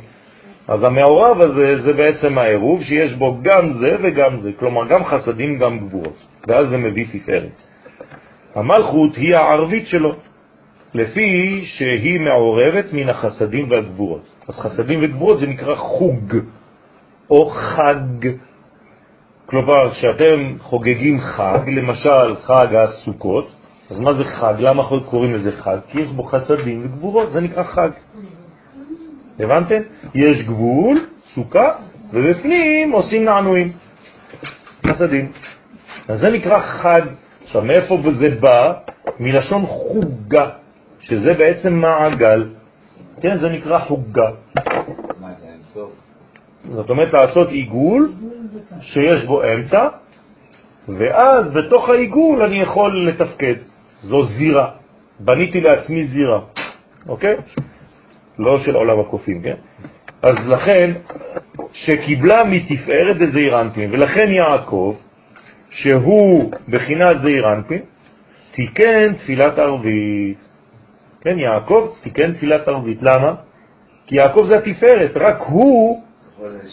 אז המעורב הזה זה בעצם העירוב שיש בו גם זה וגם זה, כלומר גם חסדים גם גבורות, ואז זה מביא תפארת. המלכות היא הערבית שלו, לפי שהיא מעורבת מן החסדים והגבורות. אז חסדים וגבורות זה נקרא חוג או חג. כלומר, כשאתם חוגגים חג, למשל חג הסוכות, אז מה זה חג? למה קוראים לזה חג? כי יש בו חסדים וגבורות, זה נקרא חג. הבנתם? יש גבול, סוכה, ובפנים עושים נענועים, חסדים. אז זה נקרא חג. עכשיו, מאיפה זה בא? מלשון חוגה, שזה בעצם מעגל. כן, זה נקרא חוגה. זאת אומרת לעשות עיגול שיש בו אמצע, ואז בתוך העיגול אני יכול לתפקד. זו זירה. בניתי לעצמי זירה, אוקיי? לא של עולם הקופים, כן? אז לכן, שקיבלה מתפארת דזעיר אנפין, ולכן יעקב, שהוא בחינת זעיר אנפין, תיקן תפילת ערבית. כן, יעקב תיקן תפילת ערבית. למה? כי יעקב זה התפארת, רק הוא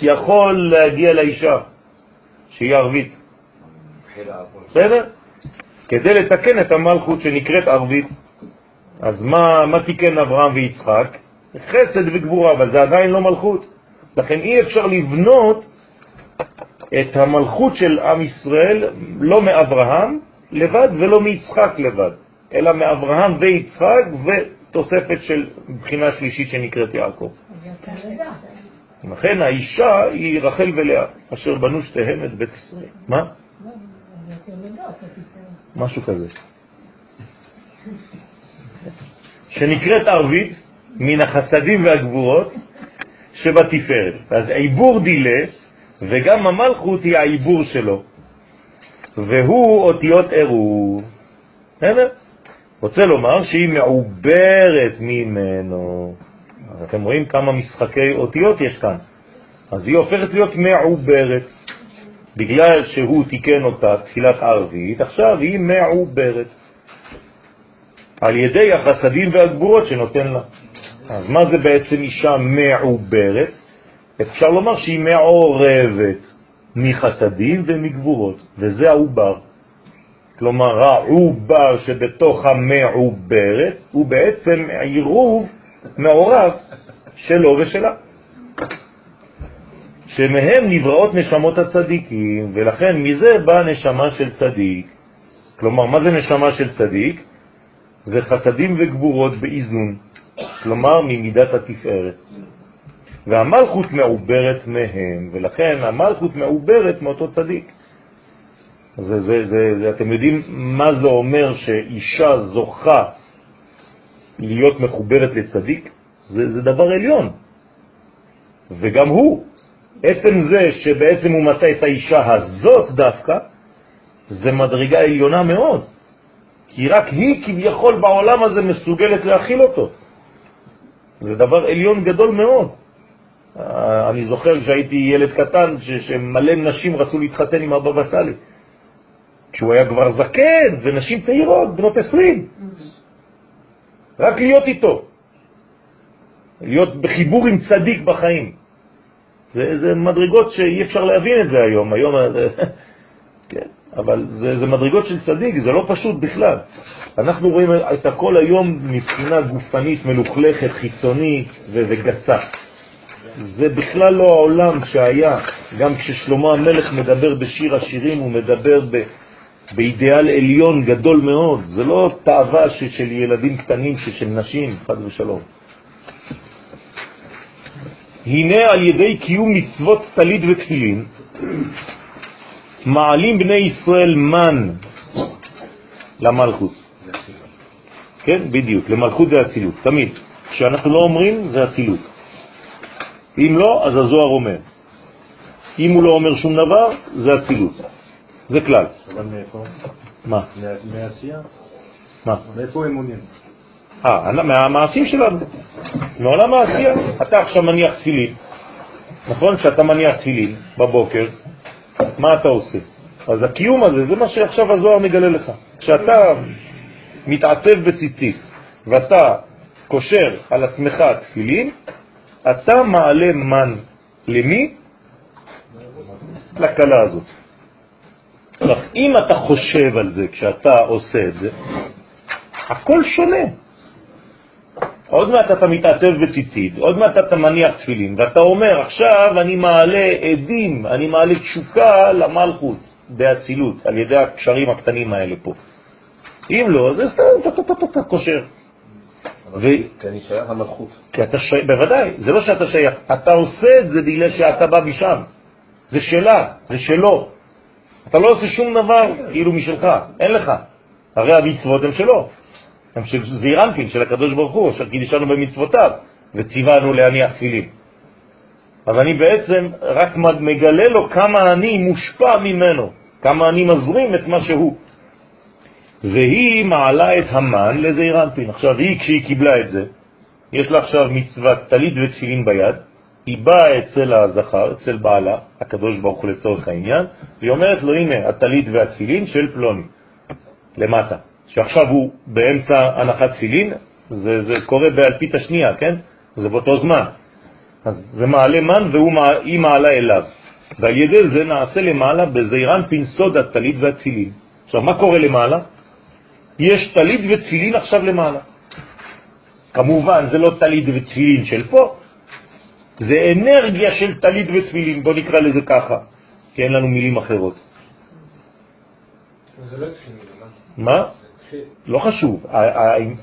יכול להגיע לאישה, שהיא ערבית. בסדר? כדי לתקן את המלכות שנקראת ערבית. אז מה, מה תיקן אברהם ויצחק? חסד וגבורה, אבל זה עדיין לא מלכות. לכן אי אפשר לבנות את המלכות של עם ישראל לא מאברהם לבד ולא מיצחק לבד, אלא מאברהם ויצחק ותוספת של בחינה שלישית שנקראת יעקב. לכן האישה היא רחל ולאה, אשר בנו שתיהם את בית ישראל. מה? משהו כזה. שנקראת ערבית מן החסדים והגבורות שבתפארת. אז עיבור דילה, וגם המלכות היא העיבור שלו, והוא אותיות עירוב. בסדר? רוצה לומר שהיא מעוברת ממנו. אתם רואים כמה משחקי אותיות יש כאן. אז היא הופכת להיות מעוברת. בגלל שהוא תיקן אותה תפילת ערבית, עכשיו היא מעוברת. על ידי החסדים והגבורות שנותן לה. אז מה זה בעצם אישה מעוברת? אפשר לומר שהיא מעורבת מחסדים ומגבורות, וזה העובר. כלומר, העובר שבתוך המעוברת הוא בעצם עירוב מעורב שלו ושלה. שמהם נבראות נשמות הצדיקים, ולכן מזה באה נשמה של צדיק. כלומר, מה זה נשמה של צדיק? זה חסדים וגבורות באיזון, כלומר ממידת התפארת. והמלכות מעוברת מהם, ולכן המלכות מעוברת מאותו צדיק. זה, זה, זה, זה, אתם יודעים מה זה אומר שאישה זוכה להיות מחוברת לצדיק? זה, זה דבר עליון. וגם הוא, עצם זה שבעצם הוא מצא את האישה הזאת דווקא, זה מדרגה עליונה מאוד. כי רק היא כביכול בעולם הזה מסוגלת להכיל אותו. זה דבר עליון גדול מאוד. אה, אני זוכר כשהייתי ילד קטן, שמלא נשים רצו להתחתן עם אבא בסלי. כשהוא היה כבר זקן, ונשים צעירות, בנות עשרים. רק להיות איתו. להיות בחיבור עם צדיק בחיים. זה, זה מדרגות שאי אפשר להבין את זה היום. היום, כן. אבל זה, זה מדרגות של צדיק, זה לא פשוט בכלל. אנחנו רואים את הכל היום מבחינה גופנית, מלוכלכת, חיצונית וגסה. זה בכלל לא העולם שהיה, גם כששלמה המלך מדבר בשיר השירים, הוא מדבר ב, באידיאל עליון גדול מאוד. זה לא תאווה של ילדים קטנים, של נשים, חד ושלום. הנה על ידי קיום מצוות תליד ותפילין, מעלים בני ישראל מן למלכות. כן, בדיוק, למלכות זה אצילות, תמיד. כשאנחנו לא אומרים, זה אצילות. אם לא, אז הזוהר אומר. אם הוא לא אומר שום דבר, זה אצילות. זה כלל. אבל מאיפה? מה? מהעשייה? מה? מאיפה אמונים? אה, מהמעשים שלנו, מעולם העשייה. אתה עכשיו מניח תפילין, נכון? כשאתה מניח תפילין בבוקר, מה אתה עושה? אז הקיום הזה, זה מה שעכשיו הזוהר מגלה לך. כשאתה מתעטב בציצית ואתה קושר על עצמך תפילין, אתה מעלה מן למי? לקלה הזאת. אם אתה חושב על זה כשאתה עושה את זה, הכל שונה. עוד מעט אתה מתעטב בציצית, עוד מעט אתה מניח תפילין, ואתה אומר, עכשיו אני מעלה עדים, אני מעלה תשוקה למלכות באצילות, על ידי הקשרים הקטנים האלה פה. אם לא, זה סתם, אתה קושר. כי אני שייך למלכות. כי אתה שייך, בוודאי, זה לא שאתה שייך, אתה עושה את זה בגלל שאתה בא משם. זה שלה, זה שלו. אתה לא עושה שום דבר כאילו משלך, אין לך. הרי המצוות הן שלו. הם של זעירנפין, של הקדוש ברוך הוא, אשר קידישנו במצוותיו, וציוונו להניח תפילין. אז אני בעצם רק מגלה לו כמה אני מושפע ממנו, כמה אני מזרים את מה שהוא. והיא מעלה את המן לזעירנפין. עכשיו היא, כשהיא קיבלה את זה, יש לה עכשיו מצוות תלית ותפילין ביד, היא באה אצל הזכר, אצל בעלה, הקדוש ברוך הוא לצורך העניין, והיא אומרת לו, הנה, התלית והתפילין של פלוני, למטה. שעכשיו הוא באמצע הנחת תפילין, זה, זה קורה באלפית השנייה, כן? זה באותו זמן. אז זה מעלה מן והיא מעלה אליו. ועל ידי זה נעשה למעלה בזעירן פין סוד הטלית והצילין. עכשיו, מה קורה למעלה? יש טלית וצילין עכשיו למעלה. כמובן, זה לא טלית וצילין של פה, זה אנרגיה של טלית ותפילין, בוא נקרא לזה ככה, כי אין לנו מילים אחרות. זה לא התחיל מלמטה. מה? לא חשוב,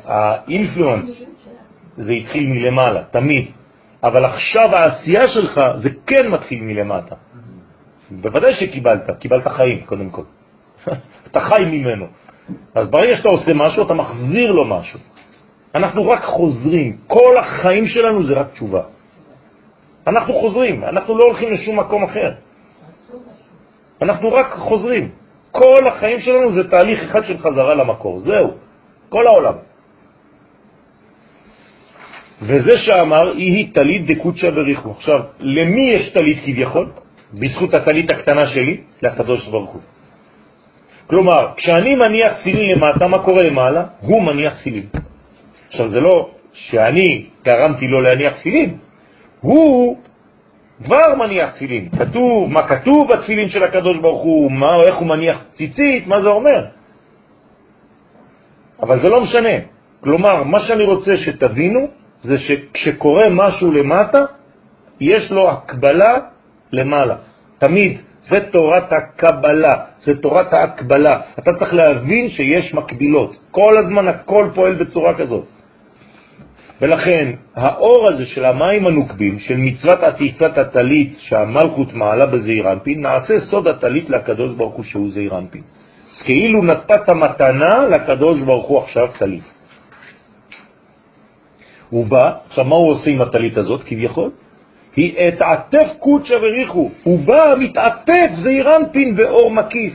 האינפלואנס זה התחיל מלמעלה, תמיד, אבל עכשיו העשייה שלך זה כן מתחיל מלמטה. בוודאי שקיבלת, קיבלת חיים קודם כל. אתה חי ממנו. אז ברגע שאתה עושה משהו, אתה מחזיר לו משהו. אנחנו רק חוזרים, כל החיים שלנו זה רק תשובה. אנחנו חוזרים, אנחנו לא הולכים לשום מקום אחר. אנחנו רק חוזרים. כל החיים שלנו זה תהליך אחד של חזרה למקור, זהו, כל העולם. וזה שאמר, היא תלית דקודשא בריחו. עכשיו, למי יש תלית כביכול? בזכות התלית הקטנה שלי, לקדוש ברוך הוא. כלומר, כשאני מניח תפילין למטה, מה קורה למעלה? הוא מניח תפילין. עכשיו, זה לא שאני גרמתי לו להניח תפילין, הוא כבר מניח תפילין. כתוב, מה כתוב בתפילין של הקדוש ברוך הוא, מה, איך הוא מניח ציצית, מה זה אומר. אבל זה לא משנה. כלומר, מה שאני רוצה שתבינו, זה שכשקורה משהו למטה, יש לו הקבלה למעלה. תמיד. זה תורת הקבלה, זה תורת ההקבלה. אתה צריך להבין שיש מקבילות. כל הזמן הכל פועל בצורה כזאת. ולכן האור הזה של המים הנוקבים, של מצוות עטיפת הטלית שהמלכות מעלה בזעיר אנפין, נעשה סוד הטלית לקדוש ברוך הוא שהוא זעיר אנפין. כאילו נתת מתנה לקדוש ברוך הוא עכשיו טלית. הוא בא, עכשיו מה הוא עושה עם הטלית הזאת כביכול? היא אתעטף קודשא וריחו, הוא בא, מתעטף זעיר אנפין באור מקיף.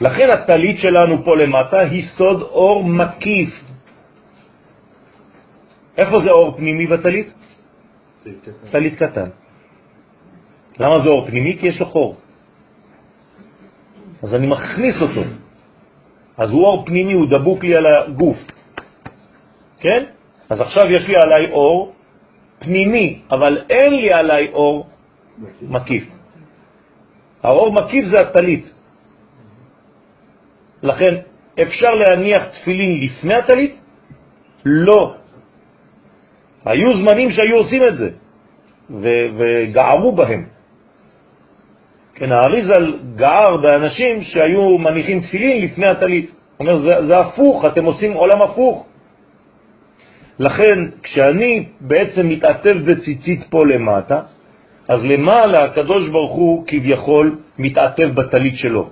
לכן הטלית שלנו פה למטה היא סוד אור מקיף, איפה זה אור פנימי בטלית? טלית קטן. למה זה אור פנימי? כי יש לו חור. אז אני מכניס אותו. אז הוא אור פנימי, הוא דבוק לי על הגוף. כן? אז עכשיו יש לי עליי אור פנימי, אבל אין לי עליי אור מקיף. האור מקיף זה הטלית. לכן, אפשר להניח תפילין לפני הטלית? לא. היו זמנים שהיו עושים את זה, וגערו בהם. כן, האריזל גער באנשים שהיו מניחים תפילין לפני הטלית. הוא אומר, זה, זה הפוך, אתם עושים עולם הפוך. לכן, כשאני בעצם מתעטב בציצית פה למטה, אז למעלה הקדוש ברוך הוא כביכול מתעטב בטלית שלו.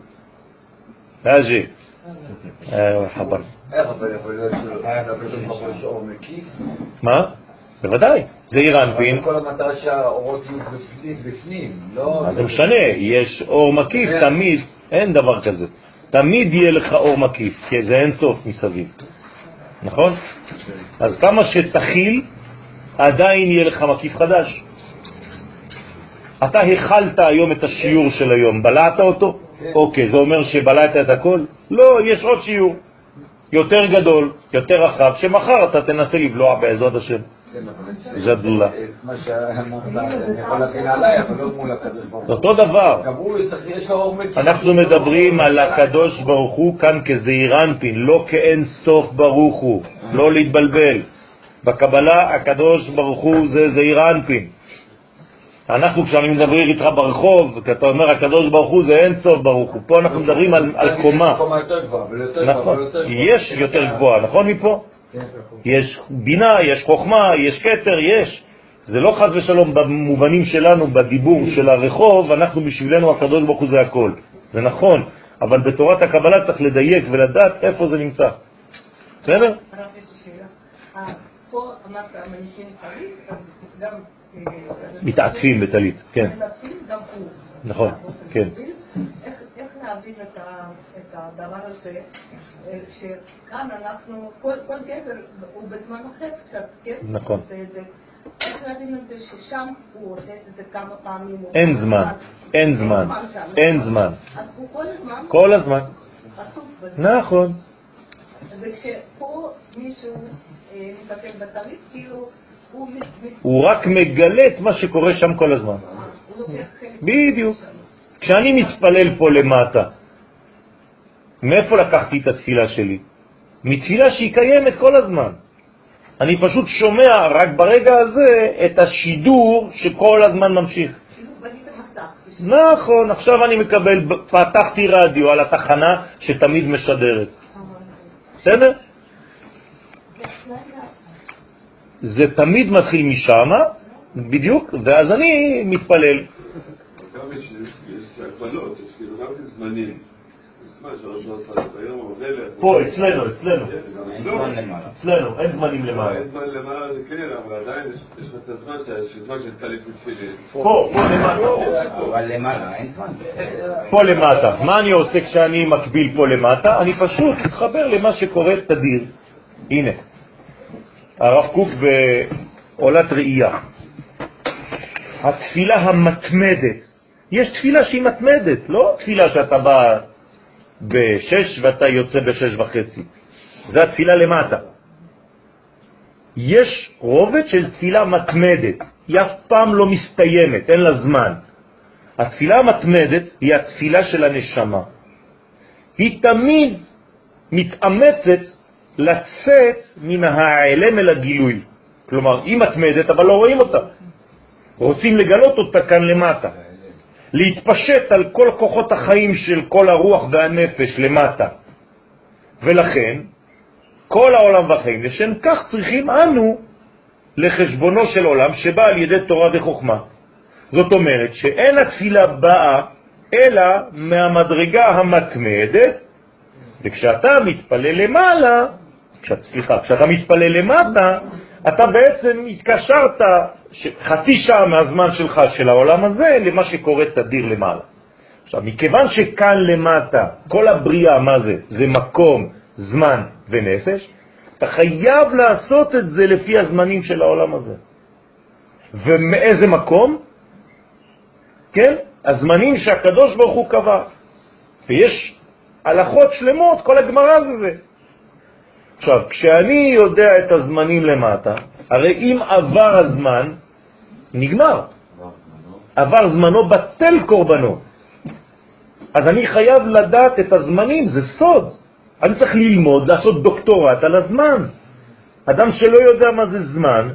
אור מקיף? מה? בוודאי, זה עיר אנפין. כל המטרה שהאורות יהיו בפנים, לא... אז זה משנה, יש אור מקיף, תמיד, אין דבר כזה. תמיד יהיה לך אור מקיף, כי זה אין סוף מסביב. נכון? אז כמה שתכיל, עדיין יהיה לך מקיף חדש. אתה הכלת היום את השיעור של היום, בלעת אותו? אוקיי, זה אומר שבלעת את הכל? לא, יש עוד שיעור. יותר גדול, יותר רחב, שמחר אתה תנסה לבלוע בעזרת השם. ז'דולה. אותו דבר. אנחנו מדברים על הקדוש ברוך הוא כאן כזעיר אנפין, לא כאין סוף ברוך הוא, לא להתבלבל. בקבלה הקדוש ברוך הוא זה זעיר אנפין. אנחנו כשאני מדבר איתך ברחוב, כי אתה אומר הקדוש ברוך הוא זה אין סוף ברוך הוא, פה אנחנו מדברים על קומה. נכון. יש יותר גבוהה, נכון מפה? יש בינה, יש חוכמה, יש קטר, יש. זה לא חז ושלום במובנים שלנו, בדיבור של הרחוב, אנחנו בשבילנו הקדוש ברוך הוא זה הכל. זה נכון, אבל בתורת הקבלה צריך לדייק ולדעת איפה זה נמצא. בסדר? אה, פה אמרת מניחים טלית, אז גם... אה, מתעטפים בטלית, כן. נכון, כן. איך איך להבין את ה- את הדבר הזה, אה, שכאן אנחנו, כל כל גבר הוא בזמן אחר קצת, כן? נכון. עושה את זה. אין זמן, אין זמן, אין? זמן. אז הוא כל הזמן כל הזמן. נכון. וכשפה מישהו אה, מטפל בטלית, כאילו הוא רק מגלה את מה שקורה שם כל הזמן. בדיוק. כשאני מתפלל פה למטה, מאיפה לקחתי את התפילה שלי? מתפילה שהיא קיימת כל הזמן. אני פשוט שומע רק ברגע הזה את השידור שכל הזמן ממשיך. נכון, עכשיו אני מקבל, פתחתי רדיו על התחנה שתמיד משדרת. בסדר? זה תמיד מתחיל משם, בדיוק, ואז אני מתפלל. הגבלות, יש כאילו גם כן זמנים. פה, אצלנו, אצלנו, אצלנו. אין זמנים למעלה. אין זמן למעלה זה כן, אבל עדיין יש יש לך את הזמן, שיש זמן של סטליק ותפילין. פה, פה למטה. אבל למעלה אין זמן. פה למטה. מה אני עושה כשאני מקביל פה למטה? אני פשוט מתחבר למה שקורה תדיר. הנה, הרב קוק בעולת ראייה. התפילה המתמדת. יש תפילה שהיא מתמדת, לא תפילה שאתה בא בשש ואתה יוצא בשש וחצי. זה התפילה למטה. יש רובד של תפילה מתמדת, היא אף פעם לא מסתיימת, אין לה זמן. התפילה המתמדת היא התפילה של הנשמה. היא תמיד מתאמצת לצאת מן ההעלם אל הגילוי. כלומר, היא מתמדת, אבל לא רואים אותה. רוצים לגלות אותה כאן למטה. להתפשט על כל כוחות החיים של כל הרוח והנפש למטה. ולכן, כל העולם והחיים, לשם כך צריכים אנו לחשבונו של עולם שבא על ידי תורה וחוכמה. זאת אומרת שאין התפילה באה אלא מהמדרגה המתמדת, וכשאתה מתפלל למעלה, כשאת, סליחה, כשאתה מתפלל למטה, אתה בעצם התקשרת חצי שעה מהזמן שלך, של העולם הזה, למה שקורה תדיר למעלה. עכשיו, מכיוון שכאן למטה, כל הבריאה, מה זה? זה מקום, זמן ונפש, אתה חייב לעשות את זה לפי הזמנים של העולם הזה. ומאיזה מקום? כן? הזמנים שהקדוש ברוך הוא קבע. ויש הלכות שלמות, כל הגמרא זה זה. עכשיו, כשאני יודע את הזמנים למטה, הרי אם עבר הזמן, נגמר. עבר זמנו, בטל קורבנו. אז אני חייב לדעת את הזמנים, זה סוד. אני צריך ללמוד, לעשות דוקטורט על הזמן. אדם שלא יודע מה זה זמן,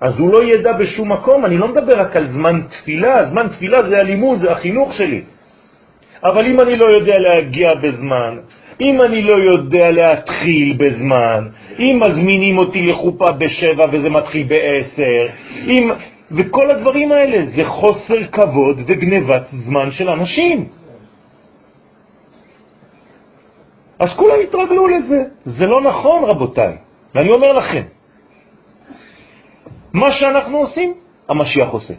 אז הוא לא ידע בשום מקום, אני לא מדבר רק על זמן תפילה, זמן תפילה זה הלימוד, זה החינוך שלי. אבל אם אני לא יודע להגיע בזמן, אם אני לא יודע להתחיל בזמן, אם מזמינים אותי לחופה בשבע וזה מתחיל בעשר, אם... וכל הדברים האלה זה חוסר כבוד וגנבת זמן של אנשים. אז כולם התרגלו לזה. זה לא נכון, רבותיי. ואני אומר לכם, מה שאנחנו עושים, המשיח עושה.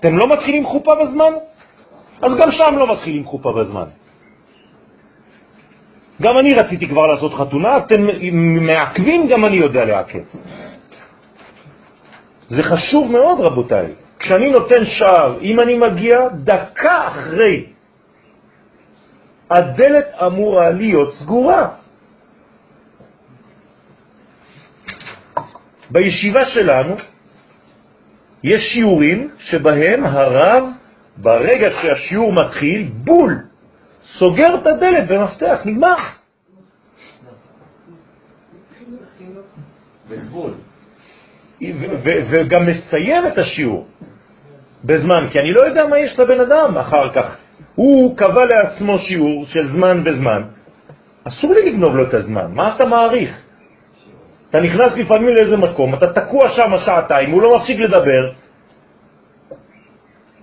אתם לא מתחילים חופה בזמן? אז גם שם לא מתחילים חופה בזמן. גם אני רציתי כבר לעשות חתונה, אתם מעכבים, גם אני יודע לעכב. זה חשוב מאוד, רבותיי. כשאני נותן שער, אם אני מגיע דקה אחרי, הדלת אמורה להיות סגורה. בישיבה שלנו יש שיעורים שבהם הרב, ברגע שהשיעור מתחיל, בול, סוגר את הדלת במפתח, נגמר. וגם מסיים את השיעור בזמן, כי אני לא יודע מה יש לבן אדם אחר כך. הוא קבע לעצמו שיעור של זמן בזמן. אסור לי לגנוב לו את הזמן, מה אתה מעריך? אתה נכנס לפעמים לאיזה מקום, אתה תקוע שם שעתיים, הוא לא מפסיק לדבר.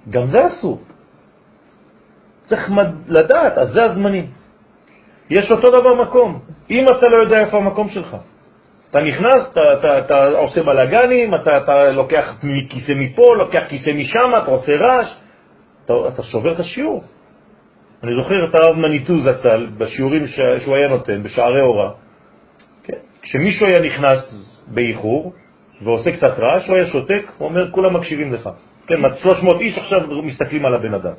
גם זה אסור. צריך לדעת, אז זה הזמנים. יש אותו דבר מקום. אם אתה לא יודע איפה המקום שלך, אתה נכנס, אתה, אתה, אתה עושה בלגנים, אתה, אתה לוקח כיסא מפה, לוקח כיסא משם, אתה עושה רעש, אתה, אתה שובר את השיעור. אני זוכר את הרב מניטו זצ"ל בשיעורים ש, שהוא היה נותן, בשערי הוראה. כן? כשמישהו היה נכנס באיחור ועושה קצת רעש, הוא היה שותק, הוא אומר, כולם מקשיבים לך. כן, 300 איש עכשיו מסתכלים על הבן אדם.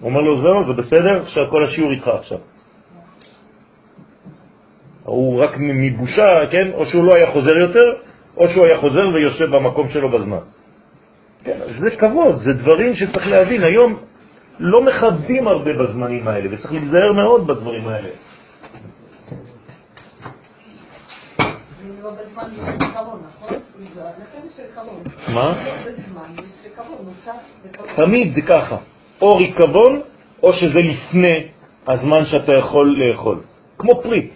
הוא אומר לו, זהו, זה בסדר, עכשיו כל השיעור איתך עכשיו. הוא רק מבושה, כן, או שהוא לא היה חוזר יותר, או שהוא היה חוזר ויושב במקום שלו בזמן. כן, זה כבוד, זה דברים שצריך להבין. היום לא מכבדים הרבה בזמנים האלה, וצריך להיזהר מאוד בדברים האלה. מה? תמיד זה ככה, או ריקבון, או שזה לפני הזמן שאתה יכול לאכול. כמו פרי.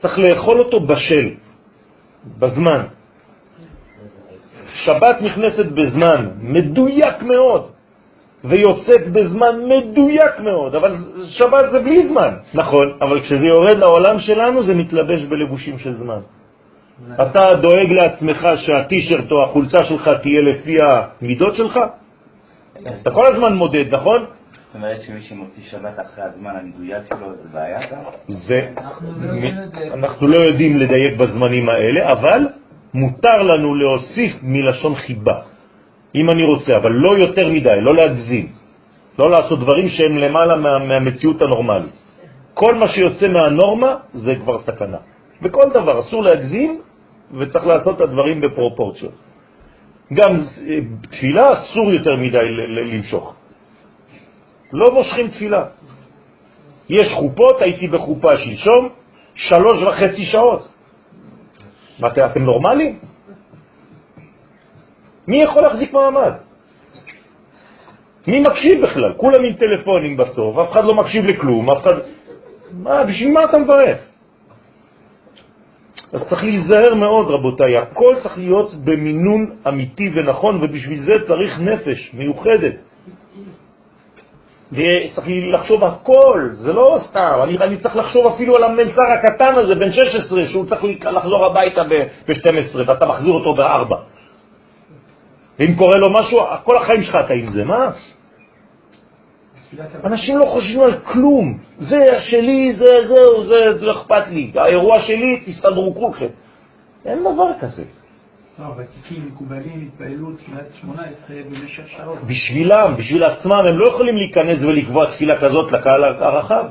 צריך לאכול אותו בשל, בזמן. שבת נכנסת בזמן מדויק מאוד, ויוצאת בזמן מדויק מאוד, אבל שבת זה בלי זמן, נכון, אבל כשזה יורד לעולם שלנו זה מתלבש בלבושים של זמן. אתה דואג לעצמך שהטישרט או החולצה שלך תהיה לפי המידות שלך? אתה כל הזמן מודד, נכון? זאת אומרת שמי שמוציא שבת אחרי הזמן המדויק שלו זה בעיה? זה, אנחנו לא יודעים לדייק בזמנים האלה, אבל מותר לנו להוסיף מלשון חיבה, אם אני רוצה, אבל לא יותר מדי, לא להגזים, לא לעשות דברים שהם למעלה מה, מהמציאות הנורמלית. כל מה שיוצא מהנורמה זה כבר סכנה. בכל דבר אסור להגזים וצריך לעשות את הדברים בפרופורציות. גם אה, תפילה אסור יותר מדי למשוך. לא מושכים תפילה. יש חופות, הייתי בחופה שלשום, שלוש וחצי שעות. מה, אתם נורמלים? מי יכול להחזיק מעמד? מי מקשיב בכלל? כולם עם טלפונים בסוף, אף אחד לא מקשיב לכלום, אף אחד... מה, בשביל מה אתה מברך? אז צריך להיזהר מאוד, רבותיי, הכל צריך להיות במינון אמיתי ונכון, ובשביל זה צריך נפש מיוחדת. וצריך לחשוב הכל, זה לא סתם, אני, אני צריך לחשוב אפילו על המלצר הקטן הזה, בן 16, שהוא צריך לחזור הביתה ב-12, ואתה מחזיר אותו ב-4. ואם קורה לו משהו, כל החיים שלך אתה עם זה, מה? אנשים לא חושבים על כלום. זה שלי, זה, זהו, זה, לא אכפת לי. האירוע שלי, תסתדרו כולכם. אין דבר כזה. לא, ותיקים מקובלים התפעלו תפילת 18 במשך שעות. בשבילם, בשביל עצמם, הם לא יכולים להיכנס ולקבוע תפילה כזאת לקהל הרחב.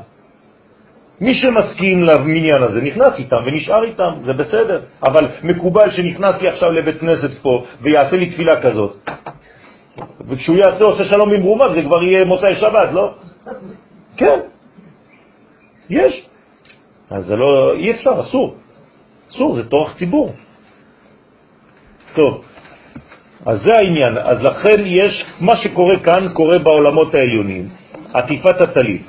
מי שמסכים למניין הזה נכנס איתם ונשאר איתם, זה בסדר. אבל מקובל שנכנס לי עכשיו לבית כנסת פה ויעשה לי תפילה כזאת, וכשהוא יעשה עושה שלום עם רומם זה כבר יהיה מוצאי שבת, לא? כן, יש. אז זה לא, אי אפשר, אסור. אסור, זה תורך ציבור. טוב, אז זה העניין. אז לכן יש, מה שקורה כאן קורה בעולמות העליונים, עטיפת הטלית.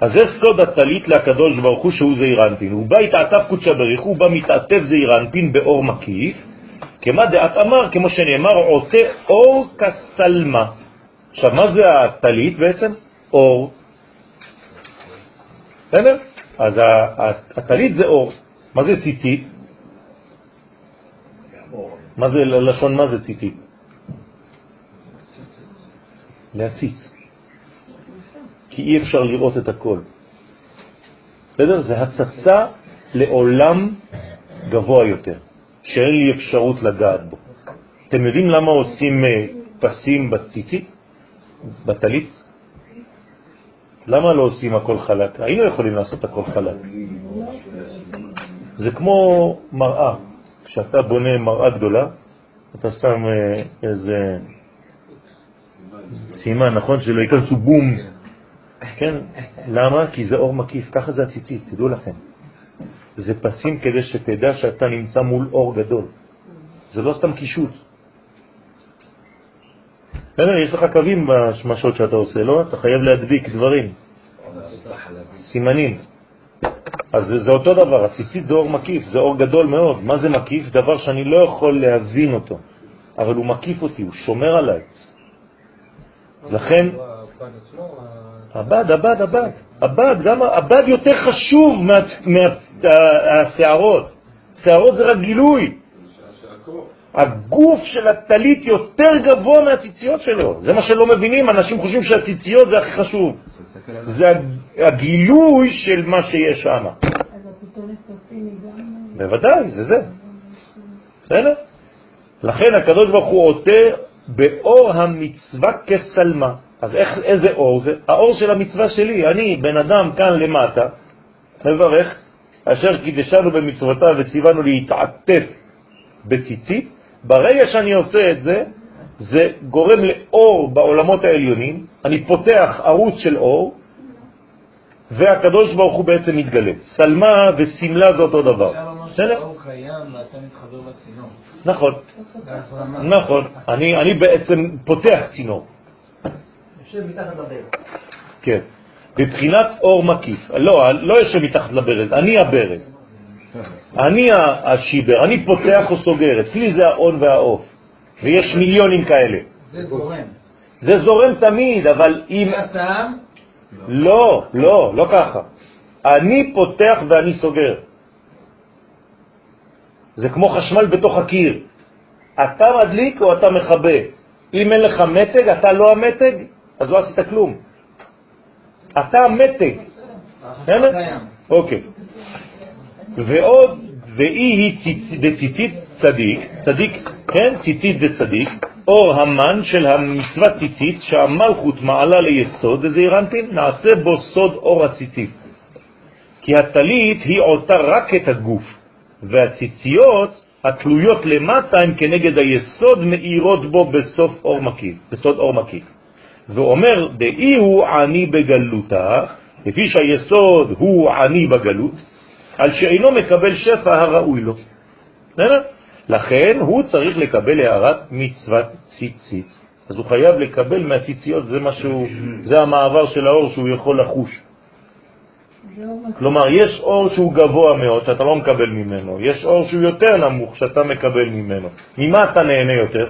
אז זה סוד הטלית לקדוש ברוך הוא שהוא זעיר. הוא בא התעטף קודשא בריך הוא בא מתעטף זעיר באור מקיף, כמה דעת אמר, כמו שנאמר, עוטה אור כסלמה. עכשיו, מה זה הטלית בעצם? אור. בסדר? אז הטלית זה אור. מה זה ציצית? מה זה לשון מה זה ציצית? להציץ. כי אי אפשר לראות את הכל. בסדר? זה הצצה לעולם גבוה יותר, שאין לי אפשרות לגעת בו. אתם יודעים למה עושים אה, פסים בציצית? בטלית? למה לא עושים הכל חלק? היינו יכולים לעשות הכל חלק. זה כמו מראה. כשאתה בונה מראה גדולה, אתה שם אה, איזה סימן, נכון? שלא ייכנסו בום. כן, למה? כי זה אור מקיף, ככה זה הציצית, תדעו לכם. זה פסים כדי שתדע שאתה נמצא מול אור גדול. זה לא סתם קישוט. בסדר, יש לך קווים בשמשות שאתה עושה, לא? אתה חייב להדביק דברים, סימנים. אז זה, זה אותו דבר, הציצית זה אור מקיף, זה אור גדול מאוד. מה זה מקיף? דבר שאני לא יכול להבין אותו, אבל הוא מקיף אותי, הוא שומר עליי. אז לכן, הבד, הבד, הבד, הבד, גם הבד יותר חשוב מהשערות. שערות זה רק גילוי. הגוף של הטלית יותר גבוה מהציציות שלו. זה מה שלא מבינים, אנשים חושבים שהציציות זה הכי חשוב. זה הגילוי של מה שיש שם. בוודאי, זה זה. בסדר? לכן הקדוש ברוך הוא עוטה באור המצווה כסלמה. אז איך, איזה אור זה? האור של המצווה שלי. אני, בן אדם כאן למטה, מברך, אשר קידשנו במצוותיו וציוונו להתעטף בציצית, ברגע שאני עושה את זה, זה גורם לאור בעולמות העליונים, אני פותח ערוץ של אור, והקדוש ברוך הוא בעצם מתגלה. סלמה וסמלה זה אותו דבר. נכון, נכון. אני, אני בעצם פותח צינור. יושב מתחת לברז. כן. בבחינת אור מקיף. לא, לא יושב מתחת לברז, אני הברז. אני השיבר, אני פותח או סוגר. אצלי זה האון והאוף. ויש מיליונים כאלה. זה זורם. זה זורם תמיד, אבל אם... הסם, לא, לא, לא ככה. אני פותח ואני סוגר. זה כמו חשמל בתוך הקיר. אתה מדליק או אתה מכבה. אם אין לך מתג, אתה לא המתג, אז לא עשית כלום. אתה. בסדר? אוקיי. ועוד, ואי היא ציצ- דציצית צדיק, צדיק, כן, ציצית דצדיק, אור המן של המצווה ציצית שהמלכות מעלה ליסוד, וזה אנפין, נעשה בו סוד אור הציצית. כי הטלית היא עוטה רק את הגוף, והציציות התלויות למטה הן כנגד היסוד מאירות בו בסוף אור מקיף, בסוד אור מקיף. ואומר, דאי הוא עני בגלותה, לפי שהיסוד הוא עני בגלות, על שאינו מקבל שפע הראוי לו. לכן הוא צריך לקבל הערת מצוות ציצית. אז הוא חייב לקבל מהציציות, זה משהו, זה המעבר של האור שהוא יכול לחוש. כלומר, יש אור שהוא גבוה מאוד, שאתה לא מקבל ממנו, יש אור שהוא יותר נמוך, שאתה מקבל ממנו. ממה אתה נהנה יותר?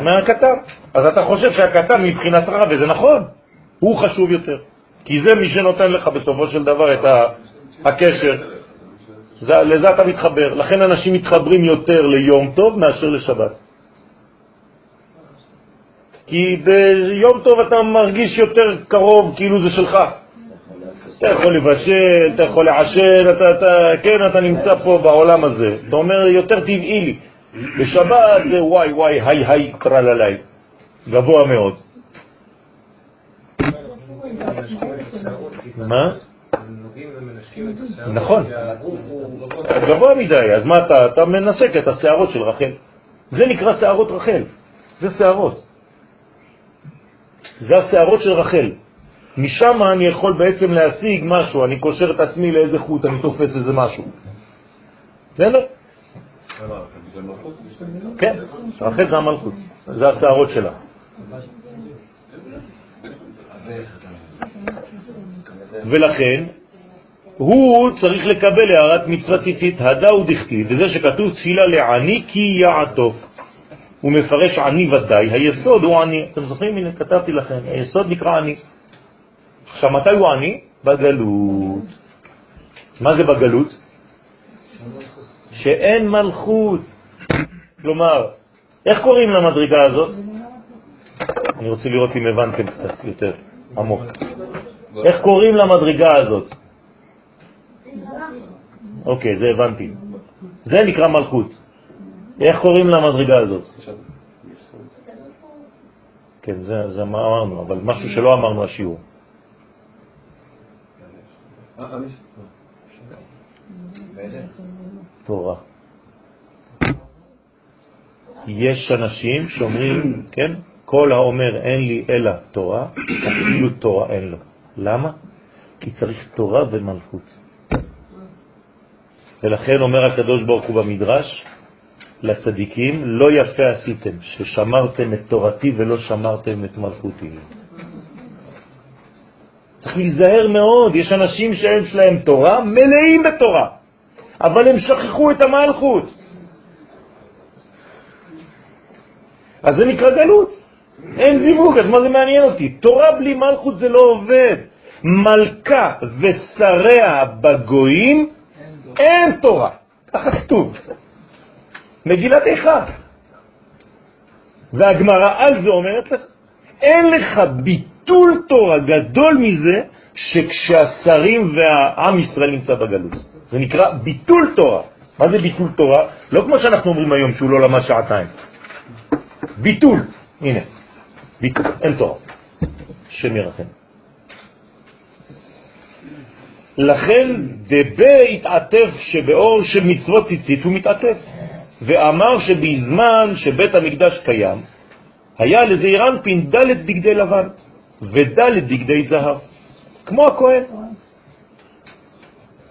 מהקטן. אז אתה חושב שהקטן מבחינת רע, וזה נכון, הוא חשוב יותר. כי זה מי שנותן לך בסופו של דבר את הקשר. זה, לזה אתה מתחבר. לכן אנשים מתחברים יותר ליום טוב מאשר לשבת. כי ביום טוב אתה מרגיש יותר קרוב, כאילו זה שלך. אתה יכול לבשל, אתה יכול לעשן, אתה, אתה, כן, אתה נמצא פה בעולם הזה. אתה אומר, יותר טבעי לי. בשבת זה וואי וואי, היי היי, טרללי. גבוה מאוד. מה? נכון. גבוה מדי, אז מה אתה, אתה מנסק את השערות של רחל. זה נקרא שערות רחל, זה שערות. זה השערות של רחל. משם אני יכול בעצם להשיג משהו, אני קושר את עצמי לאיזה חוט, אני תופס איזה משהו. בסדר? כן, רחל זה המלכות, זה השערות שלה. ולכן, הוא צריך לקבל הערת מצווה ציצית, הדה ודכתיב, וזה שכתוב תפילה לעני כי יעטוף. הוא מפרש עני ודאי, היסוד הוא עני. אתם זוכרים? הנה, כתבתי לכם, היסוד נקרא עני. עכשיו, מתי הוא עני? בגלות. מה זה בגלות? שאין מלכות. כלומר, איך קוראים למדרגה הזאת? אני רוצה לראות אם הבנתם קצת יותר עמוק. איך קוראים למדרגה הזאת? אוקיי, זה הבנתי. זה נקרא מלכות. איך קוראים למדרגה הזאת? כן, זה, זה מה אמרנו, אבל משהו שלא אמרנו השיעור. תורה. יש אנשים שאומרים, כן, כל האומר אין לי אלא תורה, אפילו תורה אין לו. למה? כי צריך תורה ומלכות. ולכן אומר הקדוש ברוך הוא במדרש לצדיקים, לא יפה עשיתם ששמרתם את תורתי ולא שמרתם את מלכותי. צריך להיזהר מאוד, יש אנשים שיש להם תורה, מלאים בתורה, אבל הם שכחו את המלכות. אז זה נקרא גלות. אין זיווג, אז מה זה מעניין אותי? תורה בלי מלכות זה לא עובד. מלכה ושריה בגויים, אין תורה. ככה כתוב. מגילת איכה. והגמרא על זה אומרת לך, אין לך ביטול תורה גדול מזה שכשהשרים והעם ישראל נמצא בגלות. זה נקרא ביטול תורה. מה זה ביטול תורה? לא כמו שאנחנו אומרים היום שהוא לא למד שעתיים. ביטול, הנה, ביטול, אין תורה. השם ירחם. לכן דבה התעטף שבאור של מצוות ציצית הוא מתעטף, ואמר שבזמן שבית המקדש קיים, היה לזעיר אנפין ד' בגדי לבן וד' בגדי זהב, כמו הכהן.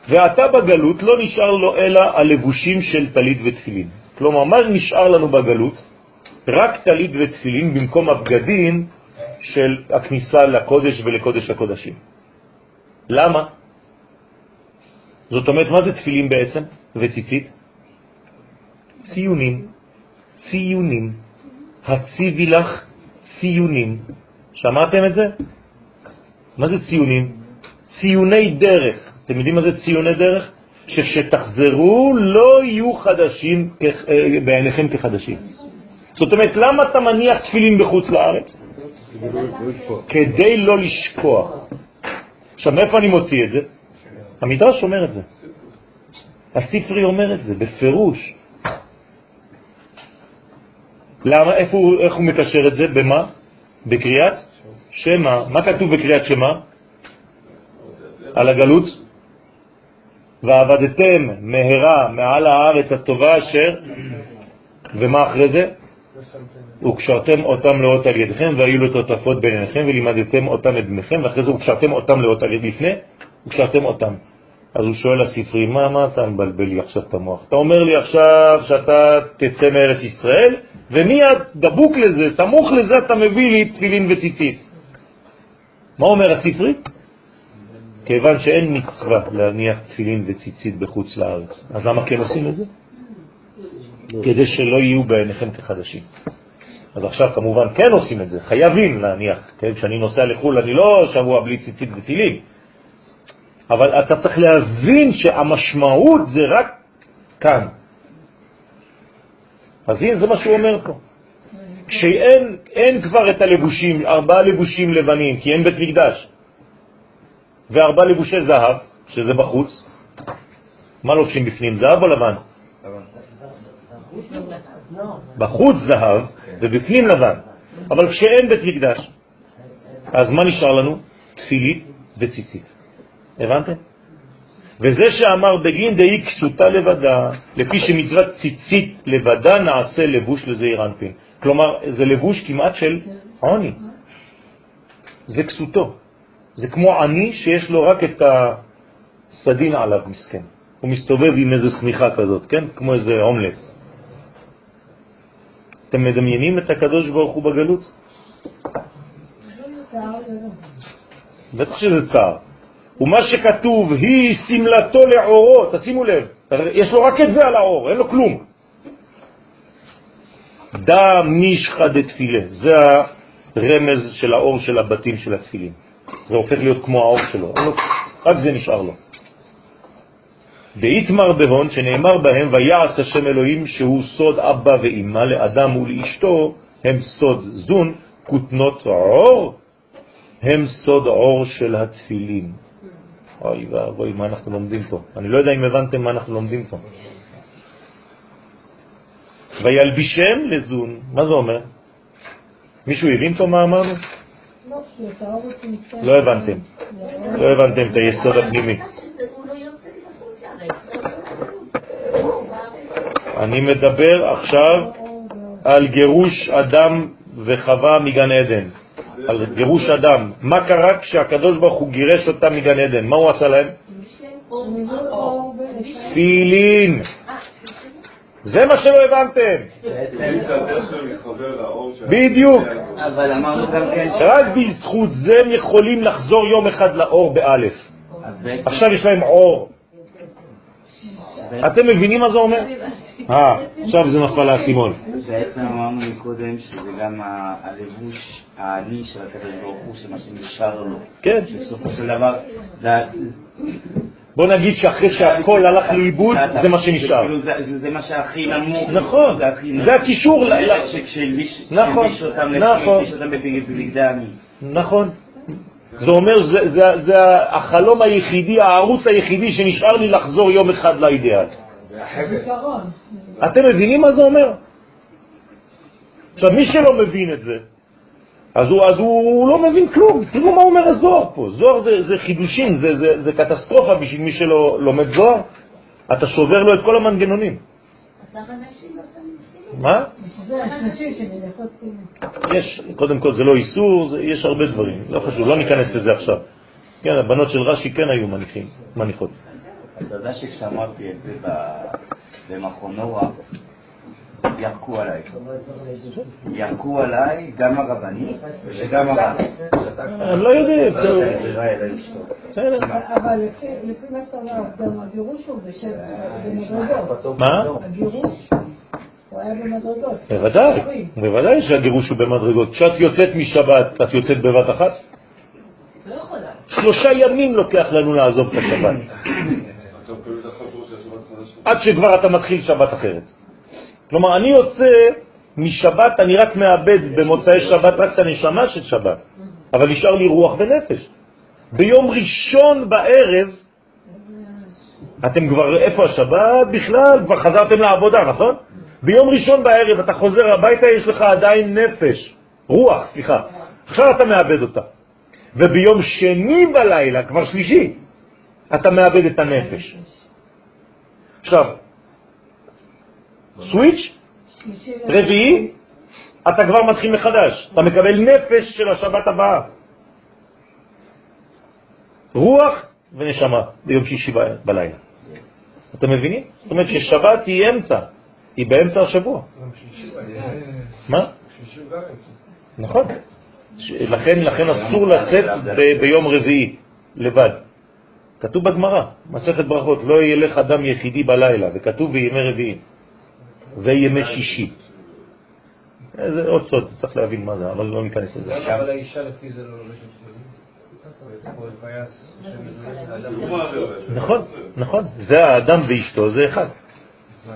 ועתה בגלות לא נשאר לו אלא הלבושים של טלית ותפילין. כלומר, מה נשאר לנו בגלות? רק טלית ותפילין במקום הבגדים של הכניסה לקודש ולקודש הקודשים. למה? זאת אומרת, מה זה תפילין בעצם וציצית? ציונים, ציונים. הציבי לך ציונים. שמעתם את זה? מה זה ציונים? ציוני דרך. אתם יודעים מה זה ציוני דרך? שכשתחזרו לא יהיו חדשים אה, בעיניכם כחדשים. זאת אומרת, למה אתה מניח תפילין בחוץ לארץ? כדי לא לשקוע. עכשיו, מאיפה אני מוציא את זה? המדרש אומר את זה. הספרי אומר את זה, בפירוש. למה, איפה איך הוא מקשר את זה? במה? בקריאת שמה. מה כתוב בקריאת שמה? על הגלות? ועבדתם מהרה מעל הארץ הטובה אשר, ומה אחרי זה? וקשרתם אותם לאות על ידכם, והיו לו תותפות ביניכם, ולימדתם אותם את בניכם, ואחרי זה וקשרתם אותם לאות על יד לפני, וקשרתם אותם. אז הוא שואל לספרי, מה, מה אתה מבלבל לי עכשיו את המוח? אתה אומר לי עכשיו שאתה תצא מארץ ישראל, ומיד דבוק לזה, סמוך לזה אתה מביא לי תפילין וציצית. מה אומר הספרי? כיוון שאין מצווה להניח תפילין וציצית בחוץ לארץ, אז למה כן עושים את זה? כדי שלא יהיו בעיניכם כחדשים. אז עכשיו כמובן כן עושים את זה, חייבים להניח, כן? כשאני נוסע לחו"ל אני לא שבוע בלי ציצית ותפילין, אבל אתה צריך להבין שהמשמעות זה רק כאן. אז הנה זה מה שהוא אומר פה. כשאין אין כבר את הלבושים, ארבעה לבושים לבנים, כי אין בית מקדש, וארבעה לבושי זהב, שזה בחוץ, מה לובשים בפנים, זהב או לבן? בחוץ זהב ובפנים לבן. אבל כשאין בית מקדש, אז מה נשאר לנו? תפילית וציצית. הבנתם? וזה שאמר בגין דאי כסותה לבדה, לפי שמצוות ציצית לבדה נעשה לבוש לזעיר אנפין. כלומר, זה לבוש כמעט של עוני. זה כסותו. זה כמו עני שיש לו רק את הסדין עליו, מסכן. הוא מסתובב עם איזה סמיכה כזאת, כן? כמו איזה הומלס. אתם מדמיינים את הקדוש ברוך הוא בגלות? בטח שזה צער. ומה שכתוב, היא סמלתו לעורו, תשימו לב, יש לו רק את זה על העור, אין לו כלום. דם מישחא דתפילה, זה הרמז של האור של הבתים של התפילין. זה הופך להיות כמו האור שלו, לו, רק זה נשאר לו. באיתמר בהון, שנאמר בהם, ויעש השם אלוהים שהוא סוד אבא ואמא לאדם ולאשתו, הם סוד זון, כותנות עור, הם סוד עור של התפילין. אוי ואבוי, מה אנחנו לומדים פה? אני לא יודע אם הבנתם מה אנחנו לומדים פה. וילבישם לזון, מה זה אומר? מישהו הבין פה מה אמרנו? לא הבנתם. לא הבנתם את היסוד הפנימי. אני מדבר עכשיו על גירוש אדם וחווה מגן עדן. על גירוש אדם. מה קרה כשהקדוש ברוך הוא גירש אותם מגן עדן? מה הוא עשה להם? תפילין. זה מה שלא הבנתם. בדיוק. אבל אמרנו גם כן... רק בזכות זה הם יכולים לחזור יום אחד לאור באלף. עכשיו יש להם אור. אתם מבינים מה זה אומר? אה, עכשיו זה נפל לאסימון. בעצם אמרנו מקודם שזה גם הלבוש העני של הקדוש ברוך הוא, שמה שנשאר לו. כן. בסופו של דבר, בוא נגיד שאחרי שהכל הלך לאיבוד, זה מה שנשאר. כאילו זה מה שהכי נמוך. נכון, זה הקישור. שכשהלביש נכון, אותם נכון. אותם בבגדי עני. נכון. זה אומר, זה החלום היחידי, הערוץ היחידי שנשאר לי לחזור יום אחד לאידאל. אתם מבינים מה זה אומר? עכשיו, מי שלא מבין את זה, אז הוא, אז הוא, הוא לא מבין כלום. תראו מה אומר הזוהר פה. זוהר זה, זה חידושים, זה, זה, זה קטסטרופה בשביל מי שלא לומד זוהר. אתה שובר לו את כל המנגנונים. לא? מה? יש, קודם כל זה לא איסור, זה, יש הרבה דברים, לא חשוב, לא ניכנס לזה עכשיו. כן, הבנות של רש"י כן היו מניחים, מניחות. אתה יודע שכשאמרתי את זה ב- במכון נורא, ירקו עליי. ירקו עליי גם הרבנים וגם הרב. אני לא יודע, בסדר. בסדר. אבל לפי מה שאתה אומר, גם הגירוש הוא בשם, במדרגות. מה? הגירוש, הוא היה במדרגות. בוודאי, בוודאי שהגירוש הוא במדרגות. כשאת יוצאת משבת, את יוצאת בבת אחת? לא יכולה. שלושה ימים לוקח לנו לעזוב את השבת, אתה מקבל את החברות של השבת חדשה. עד שכבר אתה מתחיל שבת אחרת. כלומר, אני יוצא משבת, אני רק מאבד במוצאי שבת רק את הנשמה של שבת, אבל נשאר לי רוח ונפש. ביום ראשון בערב, אתם כבר, איפה השבת בכלל? כבר חזרתם לעבודה, נכון? ביום ראשון בערב אתה חוזר הביתה, יש לך עדיין נפש, רוח, סליחה. עכשיו אתה מאבד אותה. וביום שני בלילה, כבר שלישי, אתה מאבד את הנפש. עכשיו, סוויץ', רביעי, אתה כבר מתחיל מחדש. אתה מקבל נפש של השבת הבאה. רוח ונשמה ביום שישי בלילה. אתם מבינים? זאת אומרת ששבת היא אמצע, היא באמצע השבוע. מה? נכון. לכן, אסור לצאת ביום רביעי לבד. כתוב בגמרא, מסכת ברכות, לא ילך אדם יחידי בלילה, וכתוב בימי רביעי וימי שישי. זה עוד סוד, צריך להבין מה זה, אבל לא ניכנס לזה. אבל האישה לפי זה לא. נכון, נכון. זה האדם ואשתו, זה אחד.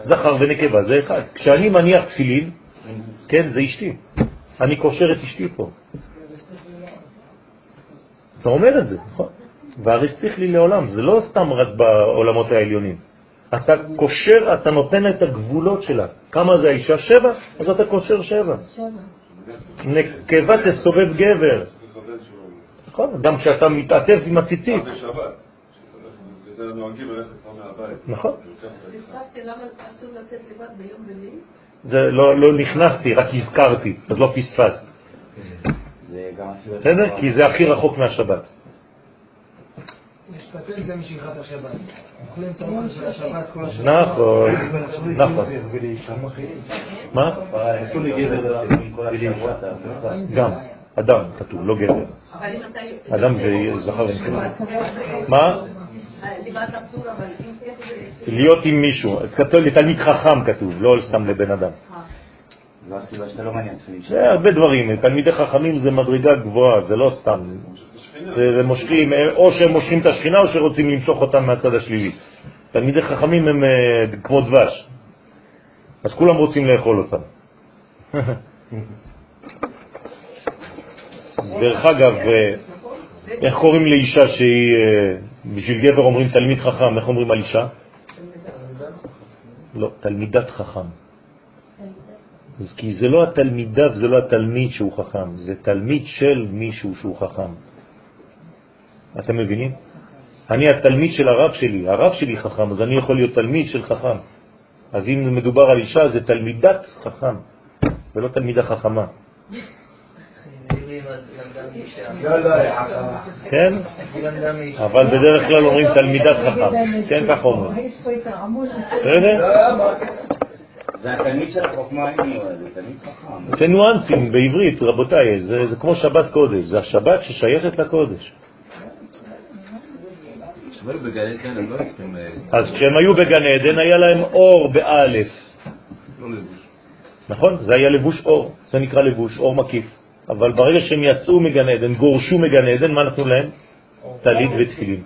זכר ונקבה, זה אחד. כשאני מניח תפילין, כן, זה אשתי. אני קושר את אשתי פה. אתה אומר את זה, נכון. והריסטיך לי לעולם, זה לא סתם רק בעולמות העליונים. אתה קושר, אתה נותן את הגבולות שלה. כמה זה האישה? שבע? אז אתה קושר שבע. שבע. נקבה תסובב גבר. נכון, גם כשאתה מתעטף עם הציצית. נכון. זה לא, לא נכנסתי, רק הזכרתי, אז לא פספסת. זה גם אפילו... בסדר? כי זה הכי רחוק מהשבת. משתתף זה משכחת השבת. אוכלים את האוכל של השבת כל השבת. נכון, נכון. מה? השבוע. גם, אדם כתוב, לא אתה... אדם זה זכר ונקבה. מה? זה... להיות עם מישהו. אז כתוב לתלמיד חכם כתוב, לא סתם לבן אדם. זו הסיבה שאתה לא מעניין. זה הרבה דברים, תלמידי חכמים זה מדרגה גבוהה, זה לא סתם. מושכים, או שהם מושכים את השכינה או שרוצים למשוך אותם מהצד השלילי. תלמידי חכמים הם אה, כמו דבש, אז כולם רוצים לאכול אותם. דרך אגב, אה, איך קוראים לאישה שהיא, אה, בשביל גבר אומרים תלמיד חכם, איך אומרים על אישה? לא, תלמידת חכם. אז כי זה לא התלמידה וזה לא התלמיד שהוא חכם, זה תלמיד של מישהו שהוא חכם. אתם מבינים? אני התלמיד של הרב שלי, הרב שלי חכם, אז אני יכול להיות תלמיד של חכם. אז אם מדובר על אישה, זה תלמידת חכם, ולא תלמידה חכמה. כן? אבל בדרך כלל אומרים תלמידת חכם. כן, ככה אומרים. בסדר? זה התלמיד של החוכמה, זה תלמיד חכם. זה ניואנסים בעברית, רבותיי, זה, זה כמו שבת קודש, זה השבת ששייכת לקודש. אבל בגן עדן הם לא צריכים... אז כשהם היו בגן עדן היה להם אור באלף, לא. נכון? זה היה לבוש אור, זה נקרא לבוש, אור מקיף. אבל ברגע שהם יצאו מגן עדן, גורשו מגן עדן, מה נתנו להם? טלית ותפילין.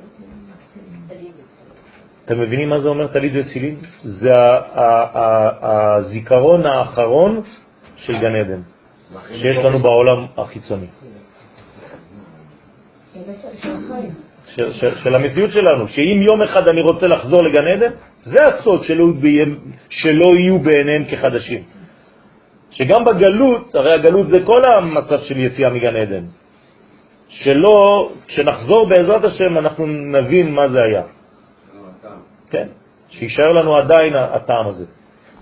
אתם מבינים מה זה אומר טלית ותפילין? זה ה- ה- ה- הזיכרון האחרון של גן עדן, שיש לנו בעולם החיצוני. של. של, של, המציאות שלנו, שאם יום אחד אני רוצה לחזור לגן עדן, זה הסוד שלא, שלא יהיו בעיניהם כחדשים. שגם בגלות, הרי הגלות זה כל המצב של יציאה מגן עדן, שלא, כשנחזור בעזרת השם אנחנו נבין מה זה היה. כן, שישאר לנו עדיין הטעם הזה.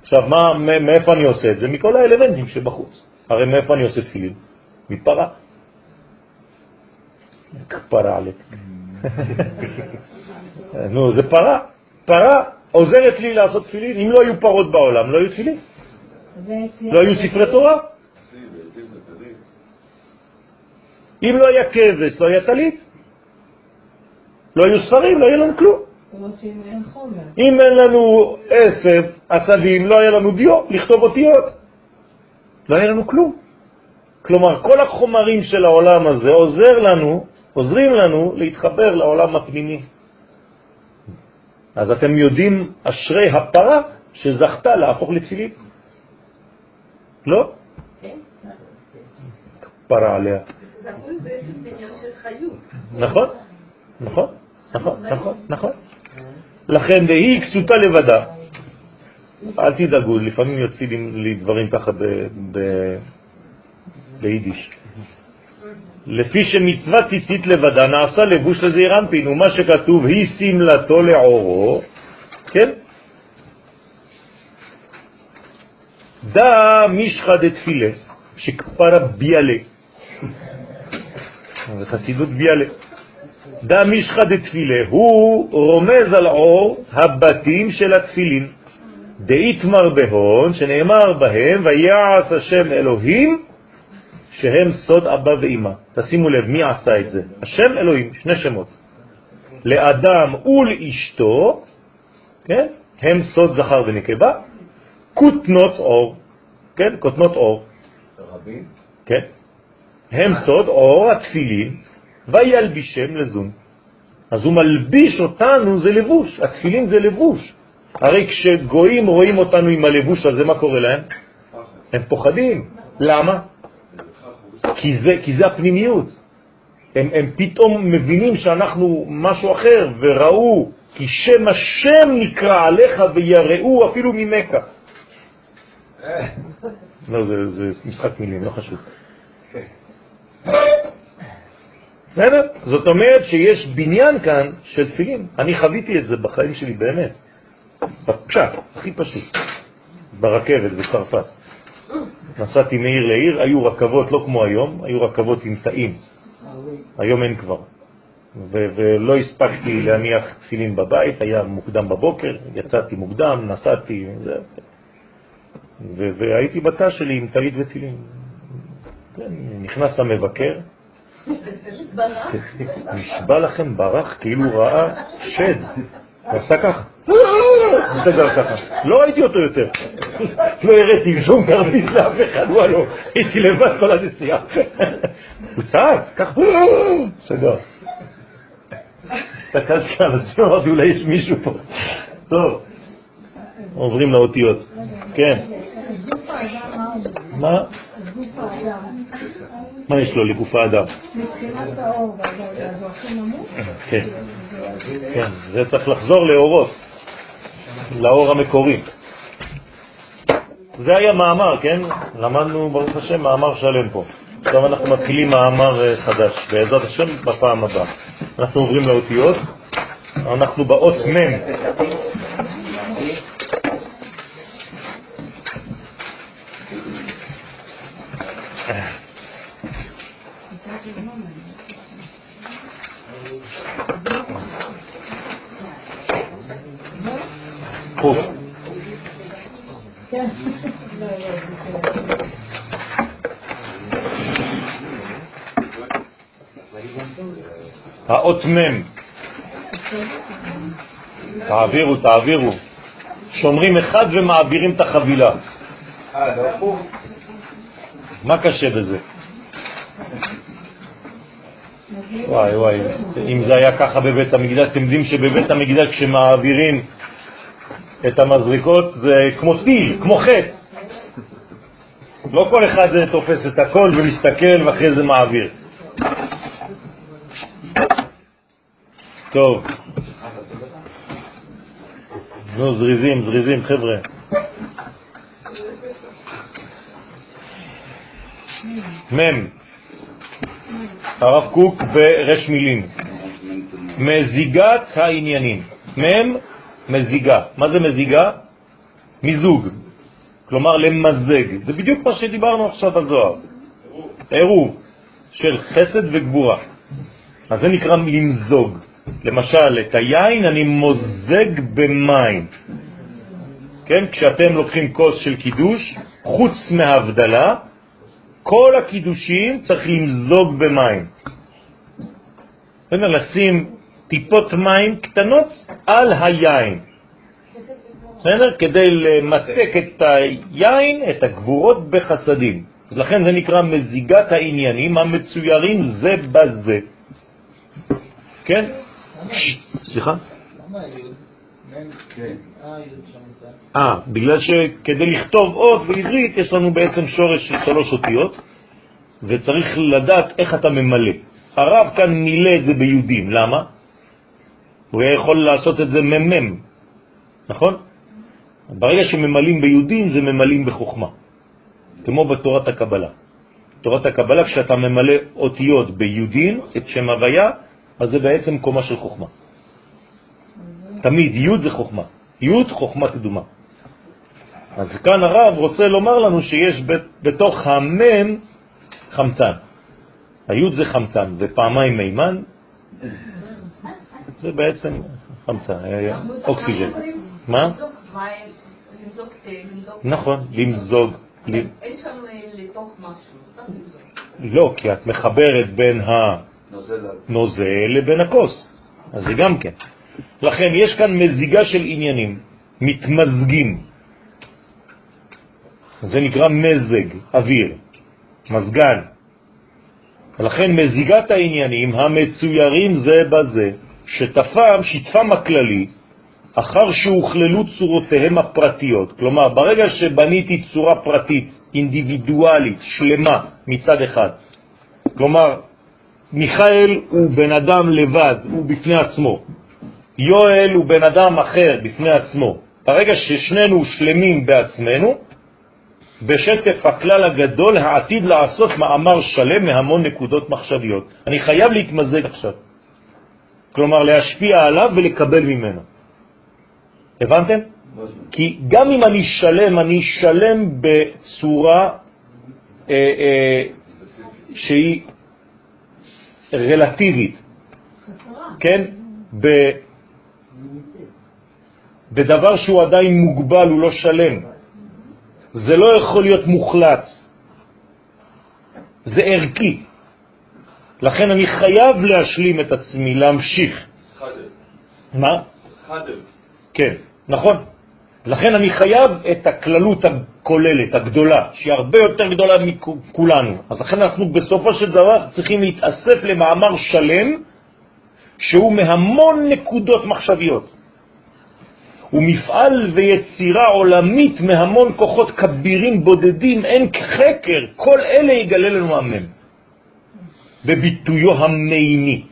עכשיו, מה, מאיפה אני עושה את זה? מכל האלמנטים שבחוץ. הרי מאיפה אני עושה תפילין? מפרה. כפרה עליך. נו, זה פרה. פרה עוזרת לי לעשות תפילין. אם לא היו פרות בעולם, לא היו תפילין. לא היו ספרי תורה. אם לא היה כבש, לא היה טלית. לא היו ספרים, לא היה לנו כלום. אם אין לנו עשב, עשבים, לא היה לנו דיו, לכתוב אותיות. לא היה לנו כלום. כלומר, כל החומרים של העולם הזה עוזר לנו, עוזרים לנו להתחבר לעולם הפנימי. אז אתם יודעים, אשרי הפרה שזכתה להפוך לתפילין. לא? כן. פרה עליה. נכון, נכון, נכון, נכון, נכון. לכן דהי כסותה לבדה. אל תדאגו, לפעמים יוצאים לי דברים ככה ביידיש. לפי שמצווה ציצית לבדה נעשה לבוש לזעיר אנפין, ומה שכתוב היא סמלתו לעורו, כן? דא מישחא דתפילה, שכפרה ביאלה. זה חסידות ביאלה. דא מישחא דתפילה, הוא רומז על אור הבתים של התפילין. דאיתמר בהון, שנאמר בהם, ויעש השם אלוהים, שהם סוד אבא ואמא. תשימו לב, מי עשה את זה? השם אלוהים, שני שמות. לאדם ולאשתו, כן? הם סוד זכר ונקבה, כותנות אור, כן? כותנות אור. רבים? כן? הם סוד אור התפילין, וילבישם לזון. אז הוא מלביש אותנו, זה לבוש, התפילין זה לבוש. הרי כשגויים רואים אותנו עם הלבוש הזה, מה קורה להם? הם פוחדים. למה? כי זה, כי זה הפנימיות. הם, הם פתאום מבינים שאנחנו משהו אחר, וראו, כי שם השם נקרא עליך ויראו אפילו ממכה. לא, זה, זה משחק מילים, לא חשוב. בסדר? זאת אומרת שיש בניין כאן של תפילין. אני חוויתי את זה בחיים שלי באמת. בפשט, הכי פשוט. ברכבת בצרפת. נסעתי מעיר לעיר, היו רכבות לא כמו היום, היו רכבות עם תאים. היום אין כבר. ולא הספקתי להניח תפילין בבית, היה מוקדם בבוקר, יצאתי מוקדם, נסעתי, והייתי בתא שלי עם טלית ותפילין. כן, נכנס המבקר, נשבע לכם ברח כאילו ראה שד. עשה ככה. מסתגר ככה. לא ראיתי אותו יותר. לא הראיתי שום כרטיס לאף אחד, וואלו, הייתי לבד כל הנסיעה. הוא צעק, ככה. סגר. הסתכלתי על עצמי, אמרתי, אולי יש מישהו פה. טוב, עוברים לאותיות. כן. מה? מה יש לו לגוף האדם? מבחינת האור זה הכי נמוך? כן, זה צריך לחזור לאורות, לאור המקורי. זה היה מאמר, כן? למדנו, ברוך השם, מאמר שלם פה. עכשיו אנחנו מתחילים מאמר אה, חדש, בעזרת השם, בפעם הבאה. אנחנו עוברים לאותיות, אנחנו באות מ'. בסדר. האות מ'. תעבירו, תעבירו. שומרים אחד ומעבירים את החבילה. הפוך? מה קשה בזה? וואי וואי, אם זה היה ככה בבית המקדש, אתם יודעים שבבית המקדש כשמעבירים את המזריקות זה כמו טיל, כמו חץ. לא כל אחד תופס את הכל ומסתכל ואחרי זה מעביר. טוב. נו, זריזים, זריזים, חבר'ה. מם. הרב קוק ברש מילים. מזיגת העניינים. מם, מזיגה. מה זה מזיגה? מיזוג. כלומר למזג. זה בדיוק מה שדיברנו עכשיו בזוהר. עירוב של חסד וגבורה. אז זה נקרא למזוג. למשל, את היין אני מוזג במים. כן? כשאתם לוקחים כוס של קידוש, חוץ מהבדלה, כל הקידושים צריך למזוג במים. לשים טיפות מים קטנות על היין. בסדר? כדי למתק את היין, את הגבורות בחסדים. אז לכן זה נקרא מזיגת העניינים המצוירים זה בזה. כן? סליחה? אה, בגלל שכדי לכתוב אות בעברית יש לנו בעצם שורש של שלוש אותיות, וצריך לדעת איך אתה ממלא. הרב כאן מילא את זה ביהודים, למה? הוא היה יכול לעשות את זה ממם, נכון? ברגע שממלאים ביהודים זה ממלאים בחוכמה, כמו בתורת הקבלה. תורת הקבלה, כשאתה ממלא אותיות ביהודים, את שם הוויה, אז זה בעצם קומה של חוכמה. תמיד י' זה חוכמה, י' חוכמה קדומה. אז כאן הרב רוצה לומר לנו שיש בתוך המם חמצן. הי' זה חמצן, ופעמיים מימן זה בעצם חמצן, אוקסיג'ן. מה? נכון, למזוג. אין שם לתוך משהו. לא, כי את מחברת בין הנוזל לבין הכוס, אז זה גם כן. לכן יש כאן מזיגה של עניינים, מתמזגים. זה נקרא מזג, אוויר, מזגן. ולכן מזיגת העניינים המצוירים זה בזה, שטפם, שטפם הכללי, אחר שהוכללו צורותיהם הפרטיות. כלומר, ברגע שבניתי צורה פרטית, אינדיבידואלית, שלמה, מצד אחד, כלומר, מיכאל הוא בן אדם לבד, הוא בפני עצמו. יואל הוא בן אדם אחר בפני עצמו. ברגע ששנינו שלמים בעצמנו, בשטף הכלל הגדול העתיד לעשות מאמר שלם מהמון נקודות מחשביות. אני חייב להתמזג עכשיו. כלומר, להשפיע עליו ולקבל ממנו. הבנתם? כי גם אם אני שלם, אני שלם בצורה אה, אה, שהיא רלטיבית, כן? ב, בדבר שהוא עדיין מוגבל, הוא לא שלם. זה לא יכול להיות מוחלט. זה ערכי. לכן אני חייב להשלים את עצמי, להמשיך. חדר. מה? חדר. כן, נכון. לכן אני חייב את הכללות הכוללת, הגדולה, שהיא הרבה יותר גדולה מכולנו. אז לכן אנחנו בסופו של דבר צריכים להתאסף למאמר שלם, שהוא מהמון נקודות מחשביות. הוא מפעל ויצירה עולמית מהמון כוחות כבירים בודדים, אין חקר, כל אלה יגלה לנו המם, בביטויו המימי.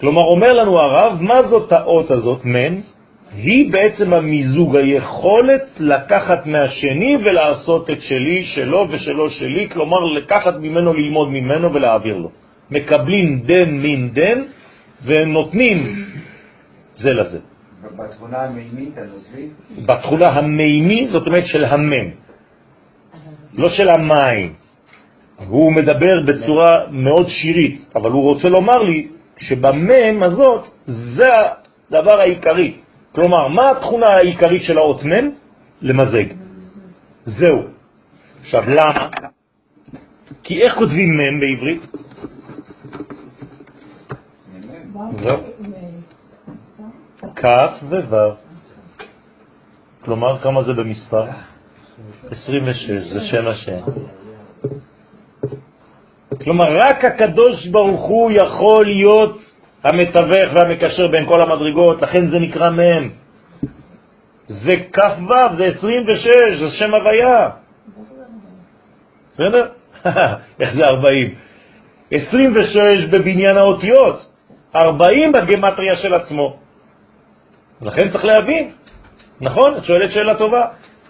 כלומר, אומר לנו הרב, מה זאת האות הזאת, מן? היא בעצם המיזוג, היכולת לקחת מהשני ולעשות את שלי, שלו ושלו שלי, כלומר לקחת ממנו, ללמוד ממנו ולהעביר לו. מקבלים דן מן דן ונותנים זה לזה. בתכונה המימית? בתכונה המימי, זאת אומרת של המם, לא של המים. הוא מדבר בצורה מאוד שירית, אבל הוא רוצה לומר לי שבמם הזאת זה הדבר העיקרי. כלומר, מה התכונה העיקרית של האות מם? למזג. זהו. עכשיו, למה? כי איך כותבים מם בעברית? זהו. כ' וו'. כלומר, כמה זה במספר? 26, זה שם השם. כלומר, רק הקדוש ברוך הוא יכול להיות המתווך והמקשר בין כל המדרגות, לכן זה נקרא מהם. זה כ"ו, זה 26, זה שם הוויה. בסדר? איך זה 40? 26 בבניין האותיות, 40 בגמטריה של עצמו. לכן צריך להבין, נכון? את שואלת שאלה טובה.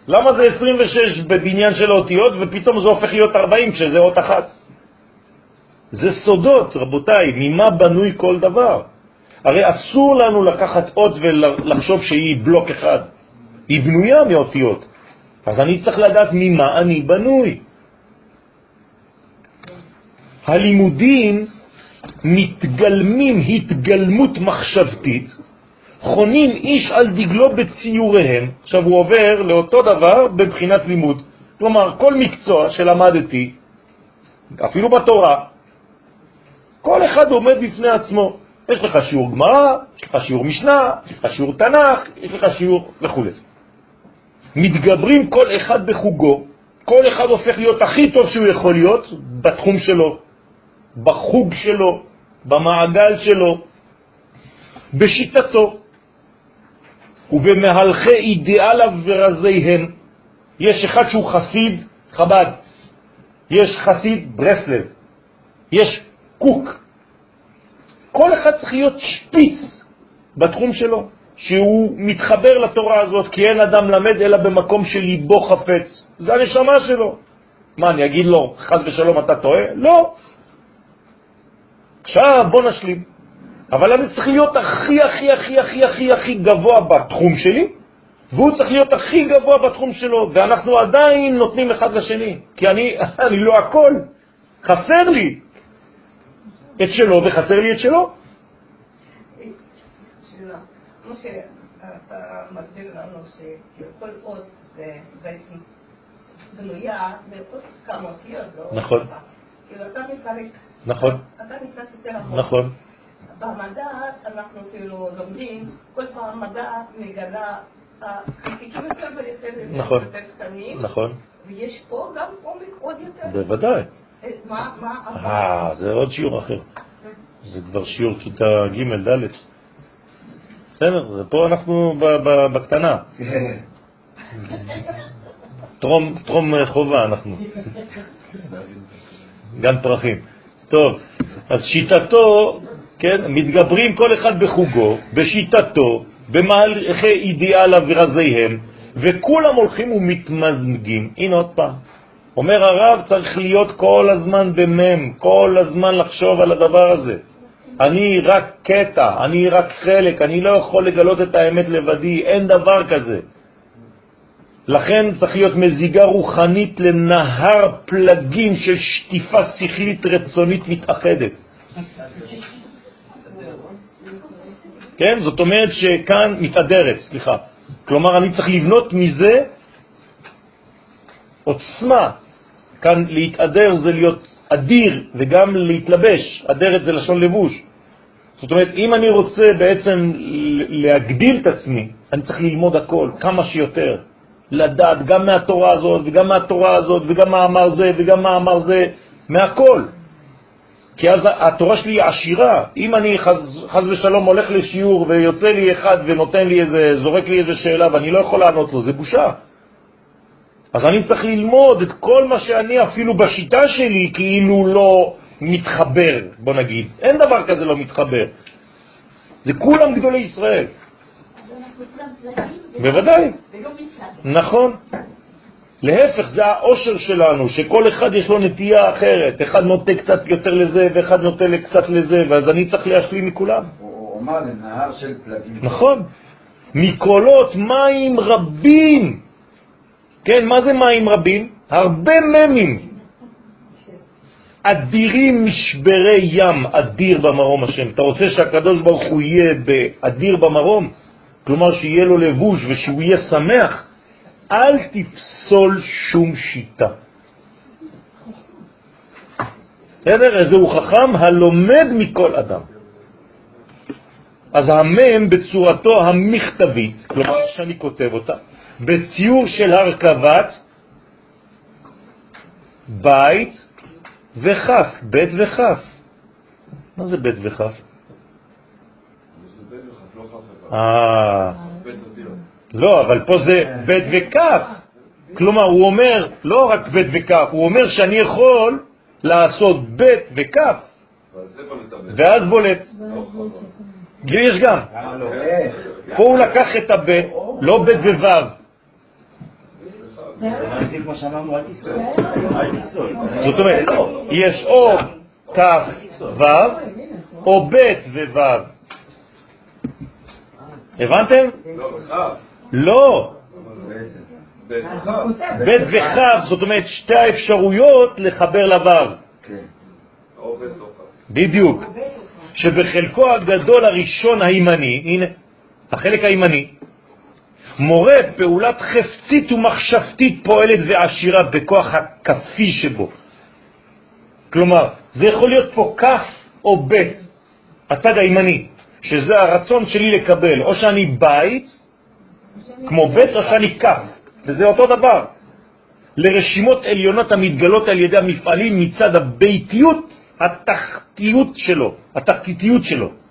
למה זה 26 בבניין של האותיות ופתאום זה הופך להיות 40 כשזה אות אחת? זה סודות, רבותיי, ממה בנוי כל דבר. הרי אסור לנו לקחת אות ולחשוב שהיא בלוק אחד. היא בנויה מאותיות. אז אני צריך לדעת ממה אני בנוי. הלימודים מתגלמים התגלמות מחשבתית, חונים איש על דגלו בציוריהם. עכשיו הוא עובר לאותו דבר בבחינת לימוד. כלומר, כל מקצוע שלמדתי, אפילו בתורה, כל אחד עומד בפני עצמו. יש לך שיעור גמרא, יש לך שיעור משנה, יש לך שיעור תנ"ך, יש לך שיעור וכו'. מתגברים כל אחד בחוגו, כל אחד הופך להיות הכי טוב שהוא יכול להיות בתחום שלו, בחוג שלו, במעגל שלו, בשיטתו ובמהלכי אידיאליו ורזיהם. יש אחד שהוא חסיד חב"ד, יש חסיד ברסלב, יש קוק. כל אחד צריך להיות שפיץ בתחום שלו, שהוא מתחבר לתורה הזאת, כי אין אדם למד אלא במקום שליבו חפץ. זה הנשמה שלו. מה, אני אגיד לו, חז ושלום, אתה טועה? לא. עכשיו בוא נשלים. אבל אני צריך להיות הכי הכי הכי הכי הכי הכי גבוה בתחום שלי, והוא צריך להיות הכי גבוה בתחום שלו, ואנחנו עדיין נותנים אחד לשני, כי אני, אני לא הכל, חסר לי את שלו וחסר לי את שלו. שאלה, כמו שאתה מסביר לנו שכל אות זה בעצם בנויה בעוד כמה אותיות? נכון. כאילו אתה מפרק, נכון, אתה נכנס יותר עמוק. נכון, במדע אנחנו כאילו לומדים, כל פעם מדע מגלה אה, חלקיקים יותר ויותר נכון. קטנים, נכון, ויש פה גם עומק עוד יותר. בוודאי. אה, אה, זה עוד שיעור אחר. זה כבר שיעור כיתה ג' ד'. בסדר, זה פה אנחנו בקטנה. טרום, טרום חובה אנחנו. גן פרחים. טוב, אז שיטתו, כן, מתגברים כל אחד בחוגו, בשיטתו, במהלכי אידיאליו ורזיהם, וכולם הולכים ומתמזגים. הנה עוד פעם. אומר הרב, צריך להיות כל הזמן במם, כל הזמן לחשוב על הדבר הזה. אני רק קטע, אני רק חלק, אני לא יכול לגלות את האמת לבדי, אין דבר כזה. לכן צריך להיות מזיגה רוחנית לנהר פלגים של שטיפה שכלית רצונית מתאחדת. כן? זאת אומרת שכאן מתעדרת, סליחה. כלומר, אני צריך לבנות מזה עוצמה. כאן להתעדר זה להיות אדיר וגם להתלבש, אדרת זה לשון לבוש. זאת אומרת, אם אני רוצה בעצם להגדיל את עצמי, אני צריך ללמוד הכל, כמה שיותר. לדעת גם מהתורה הזאת וגם מהתורה הזאת וגם מאמר זה וגם מאמר זה, מהכל. כי אז התורה שלי היא עשירה. אם אני חז, חז ושלום הולך לשיעור ויוצא לי אחד ונותן לי איזה, זורק לי איזה שאלה ואני לא יכול לענות לו, זה בושה. אז אני צריך ללמוד את כל מה שאני אפילו בשיטה שלי כאילו לא מתחבר, בוא נגיד. אין דבר כזה לא מתחבר. זה כולם גדולי ישראל. בוודאי. נכון. להפך, זה האושר שלנו, שכל אחד יש לו נטייה אחרת. אחד נוטה קצת יותר לזה, ואחד נוטה קצת לזה, ואז אני צריך להשלים מכולם. הוא אמר לנהר של פלגים. נכון. מקולות מים רבים. כן, מה זה מים רבים? הרבה ממים. אדירים משברי ים, אדיר במרום השם. אתה רוצה שהקדוש ברוך הוא יהיה באדיר במרום? כלומר שיהיה לו לבוש ושהוא יהיה שמח? אל תפסול שום שיטה. בסדר? איזה הוא חכם הלומד מכל אדם. אז המם בצורתו המכתבית, כלומר שאני כותב אותה, בציור של הרכבת בית וכף, בית וכף. מה זה בית וכף? אה, לא, אבל פה זה בית וכף. כלומר, הוא אומר, לא רק בית וכף, הוא אומר שאני יכול לעשות בית וכף, ואז בולט. יש גם. פה הוא לקח את הבית, לא בית ווו. זאת אומרת, יש או כ' ו' או ב' וו'. הבנתם? לא. ב' וכ', זאת אומרת שתי האפשרויות לחבר לו'. בדיוק. שבחלקו הגדול הראשון הימני, הנה, החלק הימני, מורה פעולת חפצית ומחשבתית פועלת ועשירה בכוח הכפי שבו. כלומר, זה יכול להיות פה כף או בית, הצד הימני, שזה הרצון שלי לקבל, או שאני בית, כמו בית, או שאני כף, וזה אותו דבר. לרשימות עליונות המתגלות על ידי המפעלים מצד הביתיות, התחתיות שלו, התחתיתיות שלו.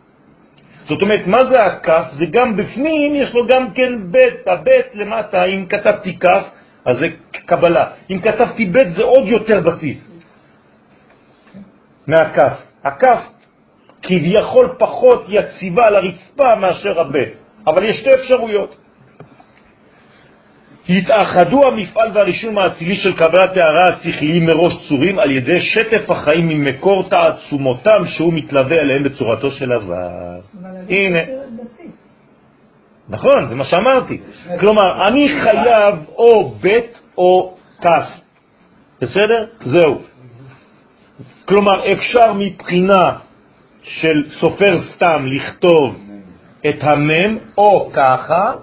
זאת אומרת, מה זה הכף? זה גם בפנים, יש לו גם כן בית, הבית למטה, אם כתבתי כף, אז זה קבלה. אם כתבתי בית זה עוד יותר בסיס מהכף. הכף כביכול פחות יציבה על הרצפה מאשר הבית, אבל יש שתי אפשרויות. התאחדו המפעל והרישום האצילי של קבלת הערה השכליים מראש צורים על ידי שטף החיים ממקור תעצומותם שהוא מתלווה אליהם בצורתו של הוו. הנה, נכון, זה מה שאמרתי. כלומר, אני חייב או בית או כף. בסדר? זהו. כלומר, אפשר מבחינה של סופר סתם לכתוב את המם או ככה,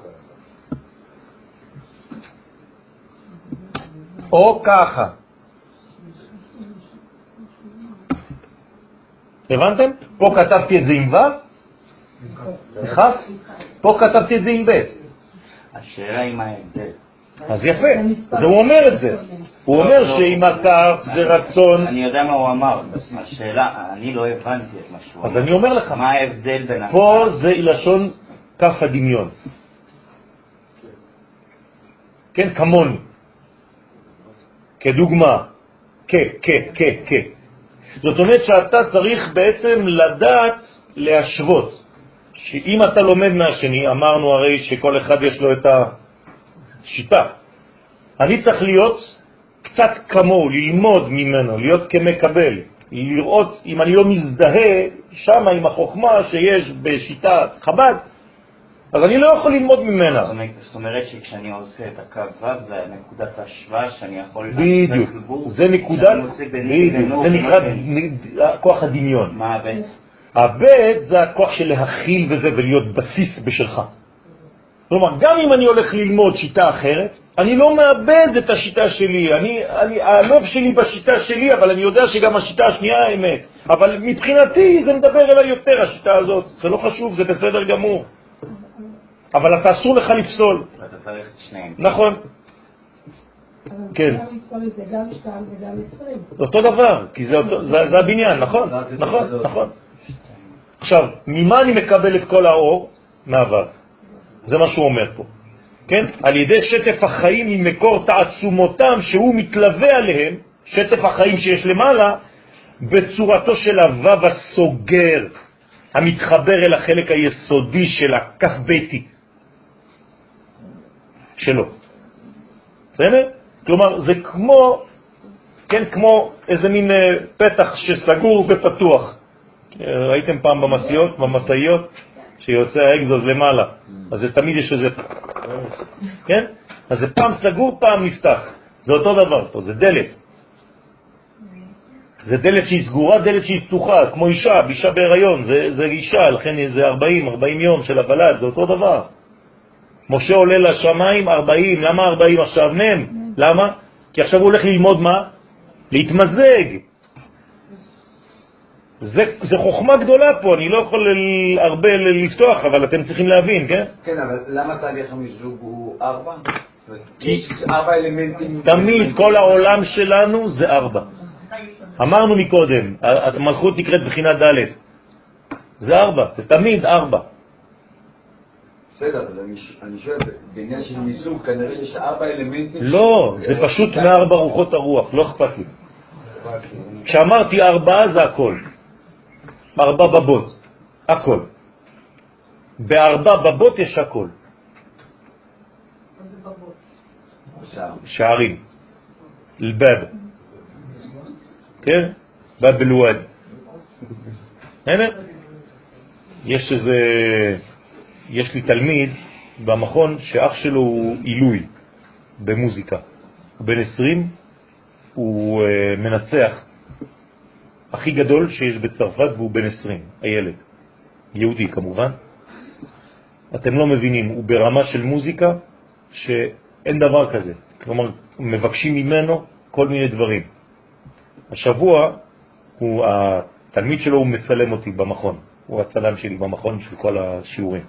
או ככה. הבנתם? פה כתבתי את זה עם ו', בכ', פה כתבתי את זה עם ב'. השאלה היא מה ההבדל. אז יפה, אז הוא אומר את זה. הוא אומר שעם הכף זה רצון, אני יודע מה הוא אמר, השאלה, אני לא הבנתי את מה שהוא אז אמר. אני אומר לך, מה ההבדל בין פה זה לשון כף הדמיון. כן, כמוני. כדוגמה, כ, כ, כ, כ. זאת אומרת שאתה צריך בעצם לדעת להשוות. שאם אתה לומד מהשני, אמרנו הרי שכל אחד יש לו את השיטה. אני צריך להיות קצת כמוהו, ללמוד ממנו, להיות כמקבל, לראות אם אני לא מזדהה שם עם החוכמה שיש בשיטה חב"ד, אז אני לא יכול ללמוד ממנה. זאת אומרת- שכשאני עושה את הקו ו' זה נקודת השוואה שאני יכול... בדיוק, זה נקודת, בדיוק, זה נקרא כוח הדמיון. מה הבית? הבית זה הכוח של להכיל וזה ולהיות בסיס בשלך. כלומר, גם אם אני הולך ללמוד שיטה אחרת, אני לא מאבד את השיטה שלי. אני, אני, הלב שלי בשיטה שלי, אבל אני יודע שגם השיטה השנייה האמת. אבל מבחינתי זה מדבר אליי יותר, השיטה הזאת. זה לא חשוב, זה בסדר גמור. אבל אתה אסור לך לפסול. ואתה צריך שניהם. נכון, כן. מבחינה מספרית זה גם 2 וגם 20. אותו דבר, כי זה, אותו, זה, זה הבניין, נכון? נכון, נכון. עכשיו, ממה אני מקבל את כל האור? מהוו. זה מה שהוא אומר פה. כן? על ידי שטף החיים ממקור תעצומותם שהוא מתלווה עליהם, שטף החיים שיש למעלה, בצורתו של הוו הסוגר, המתחבר אל החלק היסודי של הכף ביתי שלו. בסדר? כלומר, זה כמו, כן, כמו איזה מין אה, פתח שסגור ופתוח. אה, ראיתם פעם במשאיות, במשאיות, שיוצא האקזוז למעלה, אז זה תמיד יש איזה, כן? אז זה פעם סגור, פעם נפתח. זה אותו דבר פה, זה דלת. זה דלת שהיא סגורה, דלת שהיא פתוחה, כמו אישה, אישה בהיריון, זה, זה אישה, לכן זה 40, 40 יום של הוולד, זה אותו דבר. משה עולה לשמיים 40, למה 40 עכשיו? מם. למה? כי עכשיו הוא הולך ללמוד מה? להתמזג. זה, זה חוכמה גדולה פה, אני לא יכול ל- הרבה ל- לפתוח, אבל אתם צריכים להבין, כן? כן, אבל למה תהליך המיזוג הוא ארבע? כי- ארבע אלמנטים. תמיד כל העולם שלנו זה ארבע. אמרנו מקודם, המלכות נקראת בחינה ד', זה ארבע, זה תמיד ארבע. בסדר, אבל אני שואל, בעניין של מיזוג, כנראה יש ארבע אלמנטים. לא, זה פשוט מארבע רוחות הרוח, לא אכפת לי. כשאמרתי ארבעה זה הכל. ארבע בבות, הכל. בארבע בבות יש הכל. שערים. אל-בב. כן? בב אל-וואד. יש איזה, יש לי תלמיד במכון שאח שלו הוא עילוי במוזיקה. הוא בן 20, הוא מנצח הכי גדול שיש בצרפת והוא בן 20, הילד. יהודי כמובן. אתם לא מבינים, הוא ברמה של מוזיקה שאין דבר כזה. כלומר, מבקשים ממנו כל מיני דברים. השבוע, הוא, התלמיד שלו הוא מצלם אותי במכון. הוא הצלם שלי במכון של כל השיעורים.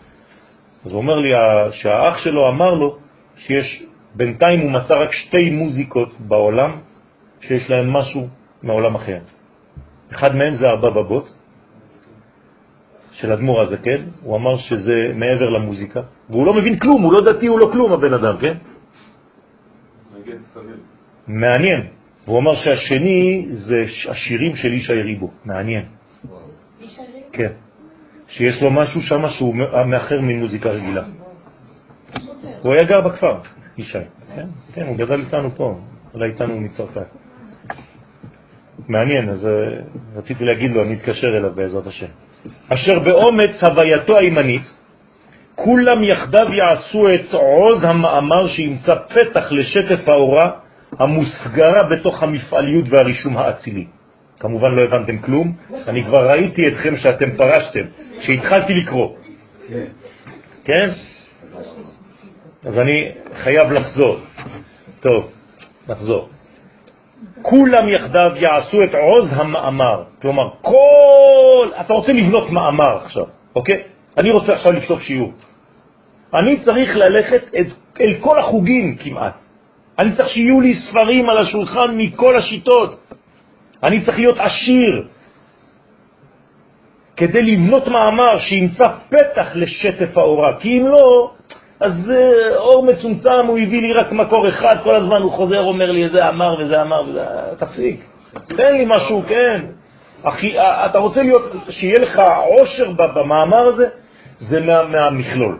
אז הוא אומר לי שהאח שלו אמר לו שיש, בינתיים הוא מצא רק שתי מוזיקות בעולם שיש להם משהו מעולם אחר. אחד מהם זה ארבע בבות של אדמו"ר הזקן, הוא אמר שזה מעבר למוזיקה, והוא לא מבין כלום, הוא לא דתי, הוא לא כלום הבן אדם, כן? מעניין. והוא אמר שהשני זה השירים של איש היריבו, מעניין. כן. שיש לו משהו שם שהוא מאחר ממוזיקה רגילה. הוא היה גר בכפר, ישי. כן, כן, הוא גדל איתנו פה, עלה איתנו מצרפת. מעניין, אז אה, רציתי להגיד לו, אני אתקשר אליו בעזרת השם. אשר באומץ הווייתו הימנית, כולם יחדיו יעשו את עוז המאמר שימצא פתח לשטף האורה המוסגרה בתוך המפעליות והרישום האצילי. כמובן לא הבנתם כלום, אני כבר ראיתי אתכם שאתם פרשתם, שהתחלתי לקרוא. כן? אז אני חייב לחזור. טוב, נחזור. כולם יחדיו יעשו את עוז המאמר. כלומר, כל... אתה רוצה לבנות מאמר עכשיו, אוקיי? אני רוצה עכשיו לכתוב שיעור. אני צריך ללכת את, אל כל החוגים כמעט. אני צריך שיהיו לי ספרים על השולחן מכל השיטות. אני צריך להיות עשיר כדי לבנות מאמר שימצא פתח לשטף האורה, כי אם לא, אז אה, אור מצומצם, הוא הביא לי רק מקור אחד, כל הזמן הוא חוזר, אומר לי, זה אמר וזה אמר וזה... תפסיק, תן לי משהו, כן. אחי, אה, אתה רוצה להיות, שיהיה לך עושר במאמר הזה, זה מה, מהמכלול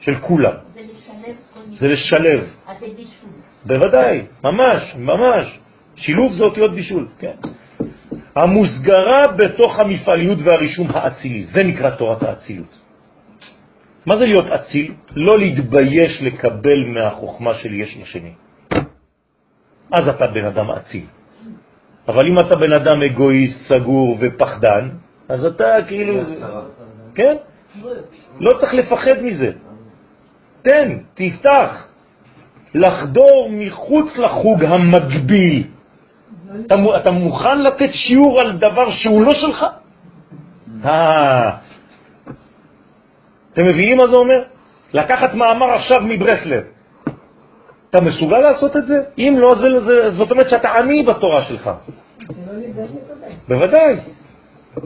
של כולם. זה לשלב. זה לשלב. אז זה בישול. בוודאי, ממש, ממש. שילוב זה אותיות בישול, כן. המוסגרה בתוך המפעליות והרישום האצילי, זה נקרא תורת האצילות. מה זה להיות אציל? לא להתבייש לקבל מהחוכמה של יש לשני. אז אתה בן אדם אציל. אבל אם אתה בן אדם אגואיסט, סגור ופחדן, אז אתה כאילו... כן? לא צריך לפחד מזה. תן, תפתח. לחדור מחוץ לחוג המקביל. אתה, אתה מוכן לתת שיעור על דבר שהוא לא שלך? אה, אתם מבינים מה זה אומר? לקחת מאמר עכשיו מברסלב. אתה מסוגל לעשות את זה? אם לא, זה, זה, זאת אומרת שאתה עני בתורה שלך. בוודאי.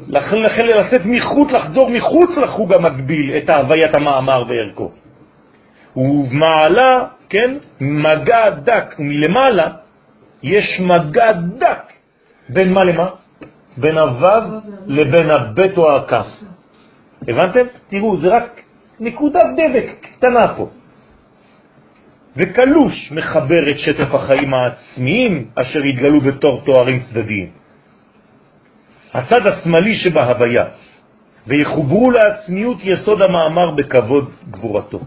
לכן, לכן לצאת מחוץ, לחזור מחוץ לחוג המקביל את הוויית המאמר וערכו. ומעלה, כן, מגע דק, מלמעלה יש מגע דק בין מה למה? בין הוו לבין הבית או הכף. הבנתם? תראו, זה רק נקודת דבק קטנה פה. וקלוש מחבר את שטף החיים העצמיים אשר התגלו בתור תוארים צדדיים. הצד השמאלי שבהוויה, ויחוברו לעצמיות יסוד המאמר בכבוד גבורתו.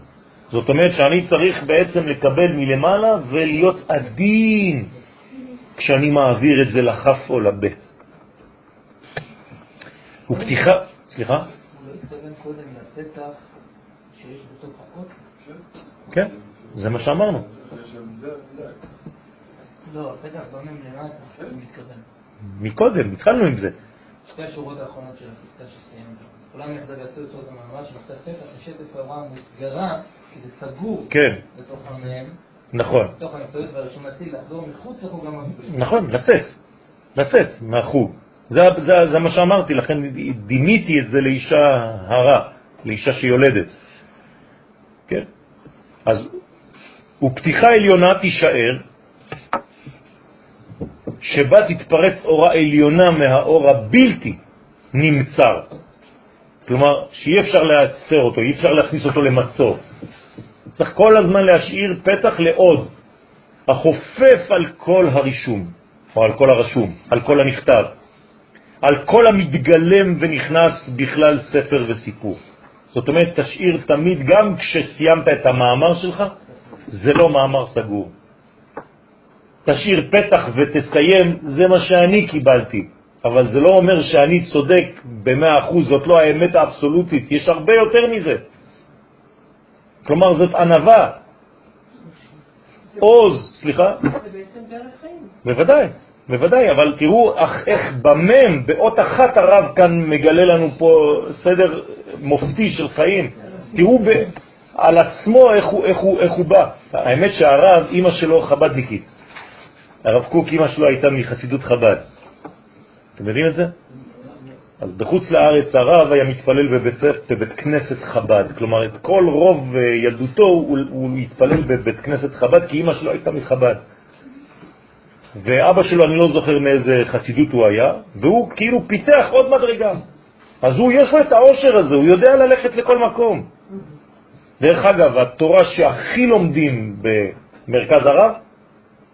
זאת אומרת שאני צריך בעצם לקבל מלמעלה ולהיות עדין כשאני מעביר את זה לחף או לבית. ופתיחה, סליחה? הוא לא שיש בתוך האות? כן, זה מה שאמרנו. לא, הפתח מתכוון. מקודם, התחלנו עם זה. שתי השורות האחרונות של הפסקה שסיימת. כולם יחדיו יעשו את זאת המאמר שנושא פתח לשטף ההוראה המוסגרה, כי זה סגור כן, בתוך המהם, נכון. נכון, לצאת, לצאת מהחוג. זה, זה, זה מה שאמרתי, לכן דימיתי את זה לאישה הרה, לאישה שיולדת. כן? אז, ופתיחה עליונה תישאר, שבה תתפרץ אורה עליונה מהאור הבלתי נמצר. כלומר, שאי אפשר לעצר אותו, אי אפשר להכניס אותו למצור. צריך כל הזמן להשאיר פתח לעוד. החופף על כל הרישום, או על כל הרשום, על כל הנכתב, על כל המתגלם ונכנס בכלל ספר וסיפור. זאת אומרת, תשאיר תמיד, גם כשסיימת את המאמר שלך, זה לא מאמר סגור. תשאיר פתח ותסיים, זה מה שאני קיבלתי. אבל זה לא אומר שאני צודק במאה אחוז, זאת לא האמת האבסולוטית, יש הרבה יותר מזה. כלומר, זאת ענבה. עוז, סליחה? זה בעצם דרך חיים. בוודאי, בוודאי, אבל תראו איך במם, באות אחת הרב כאן מגלה לנו פה סדר מופתי של חיים. תראו ב, על עצמו איך הוא, איך, הוא, איך הוא בא. האמת שהרב, אימא שלו חבדניקית. הרב קוק, אימא שלו הייתה מחסידות חב"ד. אתם יודעים את זה? אז בחוץ לארץ הרב היה מתפלל בבית, בבית כנסת חב"ד, כלומר את כל רוב ילדותו הוא, הוא התפלל בבית כנסת חב"ד כי אמא שלו הייתה מחב"ד. ואבא שלו, אני לא זוכר מאיזה חסידות הוא היה, והוא כאילו פיתח עוד מדרגה. אז הוא, יש לו את העושר הזה, הוא יודע ללכת לכל מקום. דרך אגב, התורה שהכי לומדים במרכז הרב,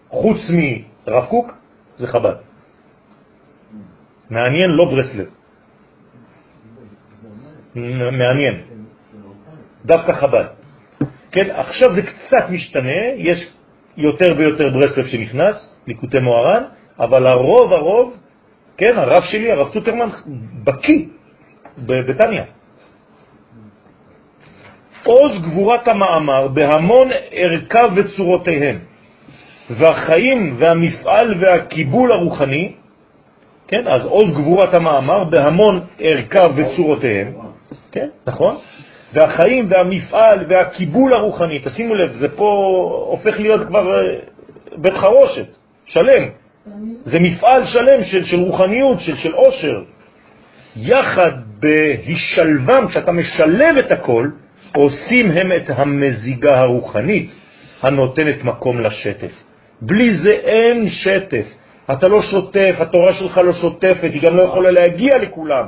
חוץ מרב קוק, זה חב"ד. מעניין, לא ברסלב. מעניין. דווקא חב"ד. כן, עכשיו זה קצת משתנה, יש יותר ויותר ברסלב שנכנס, ליקוטי מוהר"ן, אבל הרוב הרוב, כן, הרב שלי, הרב צוקרמן, בקי בבטניה. עוז גבורת המאמר בהמון ערכיו וצורותיהם, והחיים והמפעל והקיבול הרוחני, כן, אז עוז גבורת המאמר בהמון ערכיו וצורותיהם, כן, נכון? והחיים והמפעל והקיבול הרוחני, תשימו לב, זה פה הופך להיות כבר אה, בית חרושת, שלם. זה מפעל שלם של, של רוחניות, של, של עושר. יחד בהשלבם, כשאתה משלב את הכל, עושים הם את המזיגה הרוחנית הנותנת מקום לשטף. בלי זה אין שטף. אתה לא שוטף, התורה שלך לא שוטפת, היא גם לא יכולה להגיע לכולם.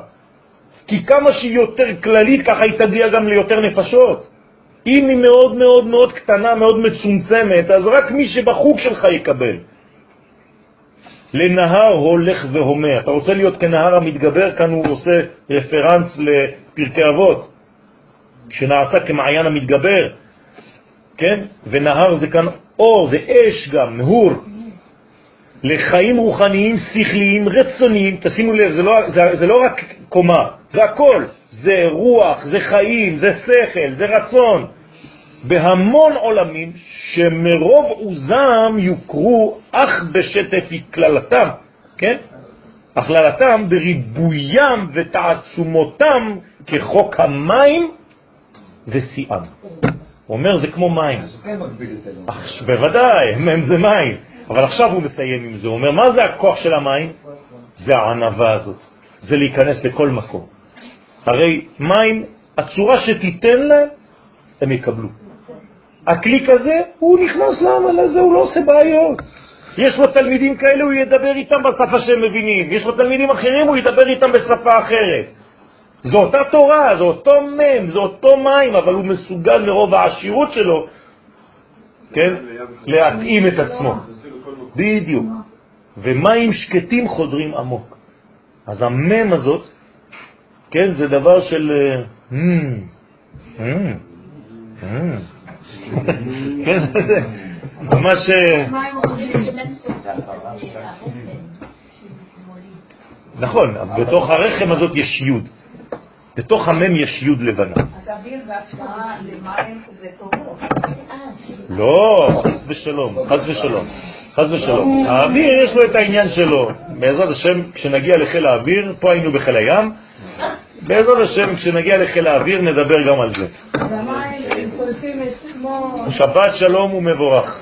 כי כמה שהיא יותר כללית, ככה היא תגיע גם ליותר נפשות. אם היא מאוד מאוד מאוד קטנה, מאוד מצומצמת, אז רק מי שבחוג שלך יקבל. לנהר הולך והומה. אתה רוצה להיות כנהר המתגבר, כאן הוא עושה רפרנס לפרקי אבות, שנעשה כמעיין המתגבר, כן? ונהר זה כאן אור, זה אש גם, נהור. לחיים רוחניים, שכליים, רצוניים, תשימו לב, זה לא, זה, זה לא רק קומה, זה הכל, זה רוח, זה חיים, זה שכל, זה רצון. בהמון עולמים שמרוב עוזם יוכרו אך בשטף כללתם, כן? הכללתם בריבוים ותעצומותם כחוק המים ושיאם. הוא אומר, זה כמו מים. בוודאי, מים זה מים. אבל עכשיו הוא מסיים עם זה, הוא אומר, מה זה הכוח של המים? זה הענבה הזאת, זה להיכנס לכל מקום. הרי מים, הצורה שתיתן להם, הם יקבלו. הקליק הזה, הוא נכנס לעמל הזה, הוא לא עושה בעיות. יש לו תלמידים כאלה, הוא ידבר איתם בשפה שהם מבינים. יש לו תלמידים אחרים, הוא ידבר איתם בשפה אחרת. זו אותה תורה, זה אותו מם, זה אותו מים, אבל הוא מסוגל מרוב העשירות שלו, כן, להתאים את עצמו. בדיוק. ומים שקטים חודרים עמוק. אז המם הזאת, כן, זה דבר של... אה, כן, זה ממש... אה, נכון, בתוך הרחם הזאת יש יוד. בתוך המם יש יוד לבנה. אז אוויר בהשוואה למים זה טובות. לא, חס ושלום, חס ושלום. חס ושלום. האוויר יש לו את העניין שלו. בעזרת השם, כשנגיע לחיל האוויר, פה היינו בחיל הים, בעזרת השם, כשנגיע לחיל האוויר נדבר גם על זה. שבת שלום ומבורך.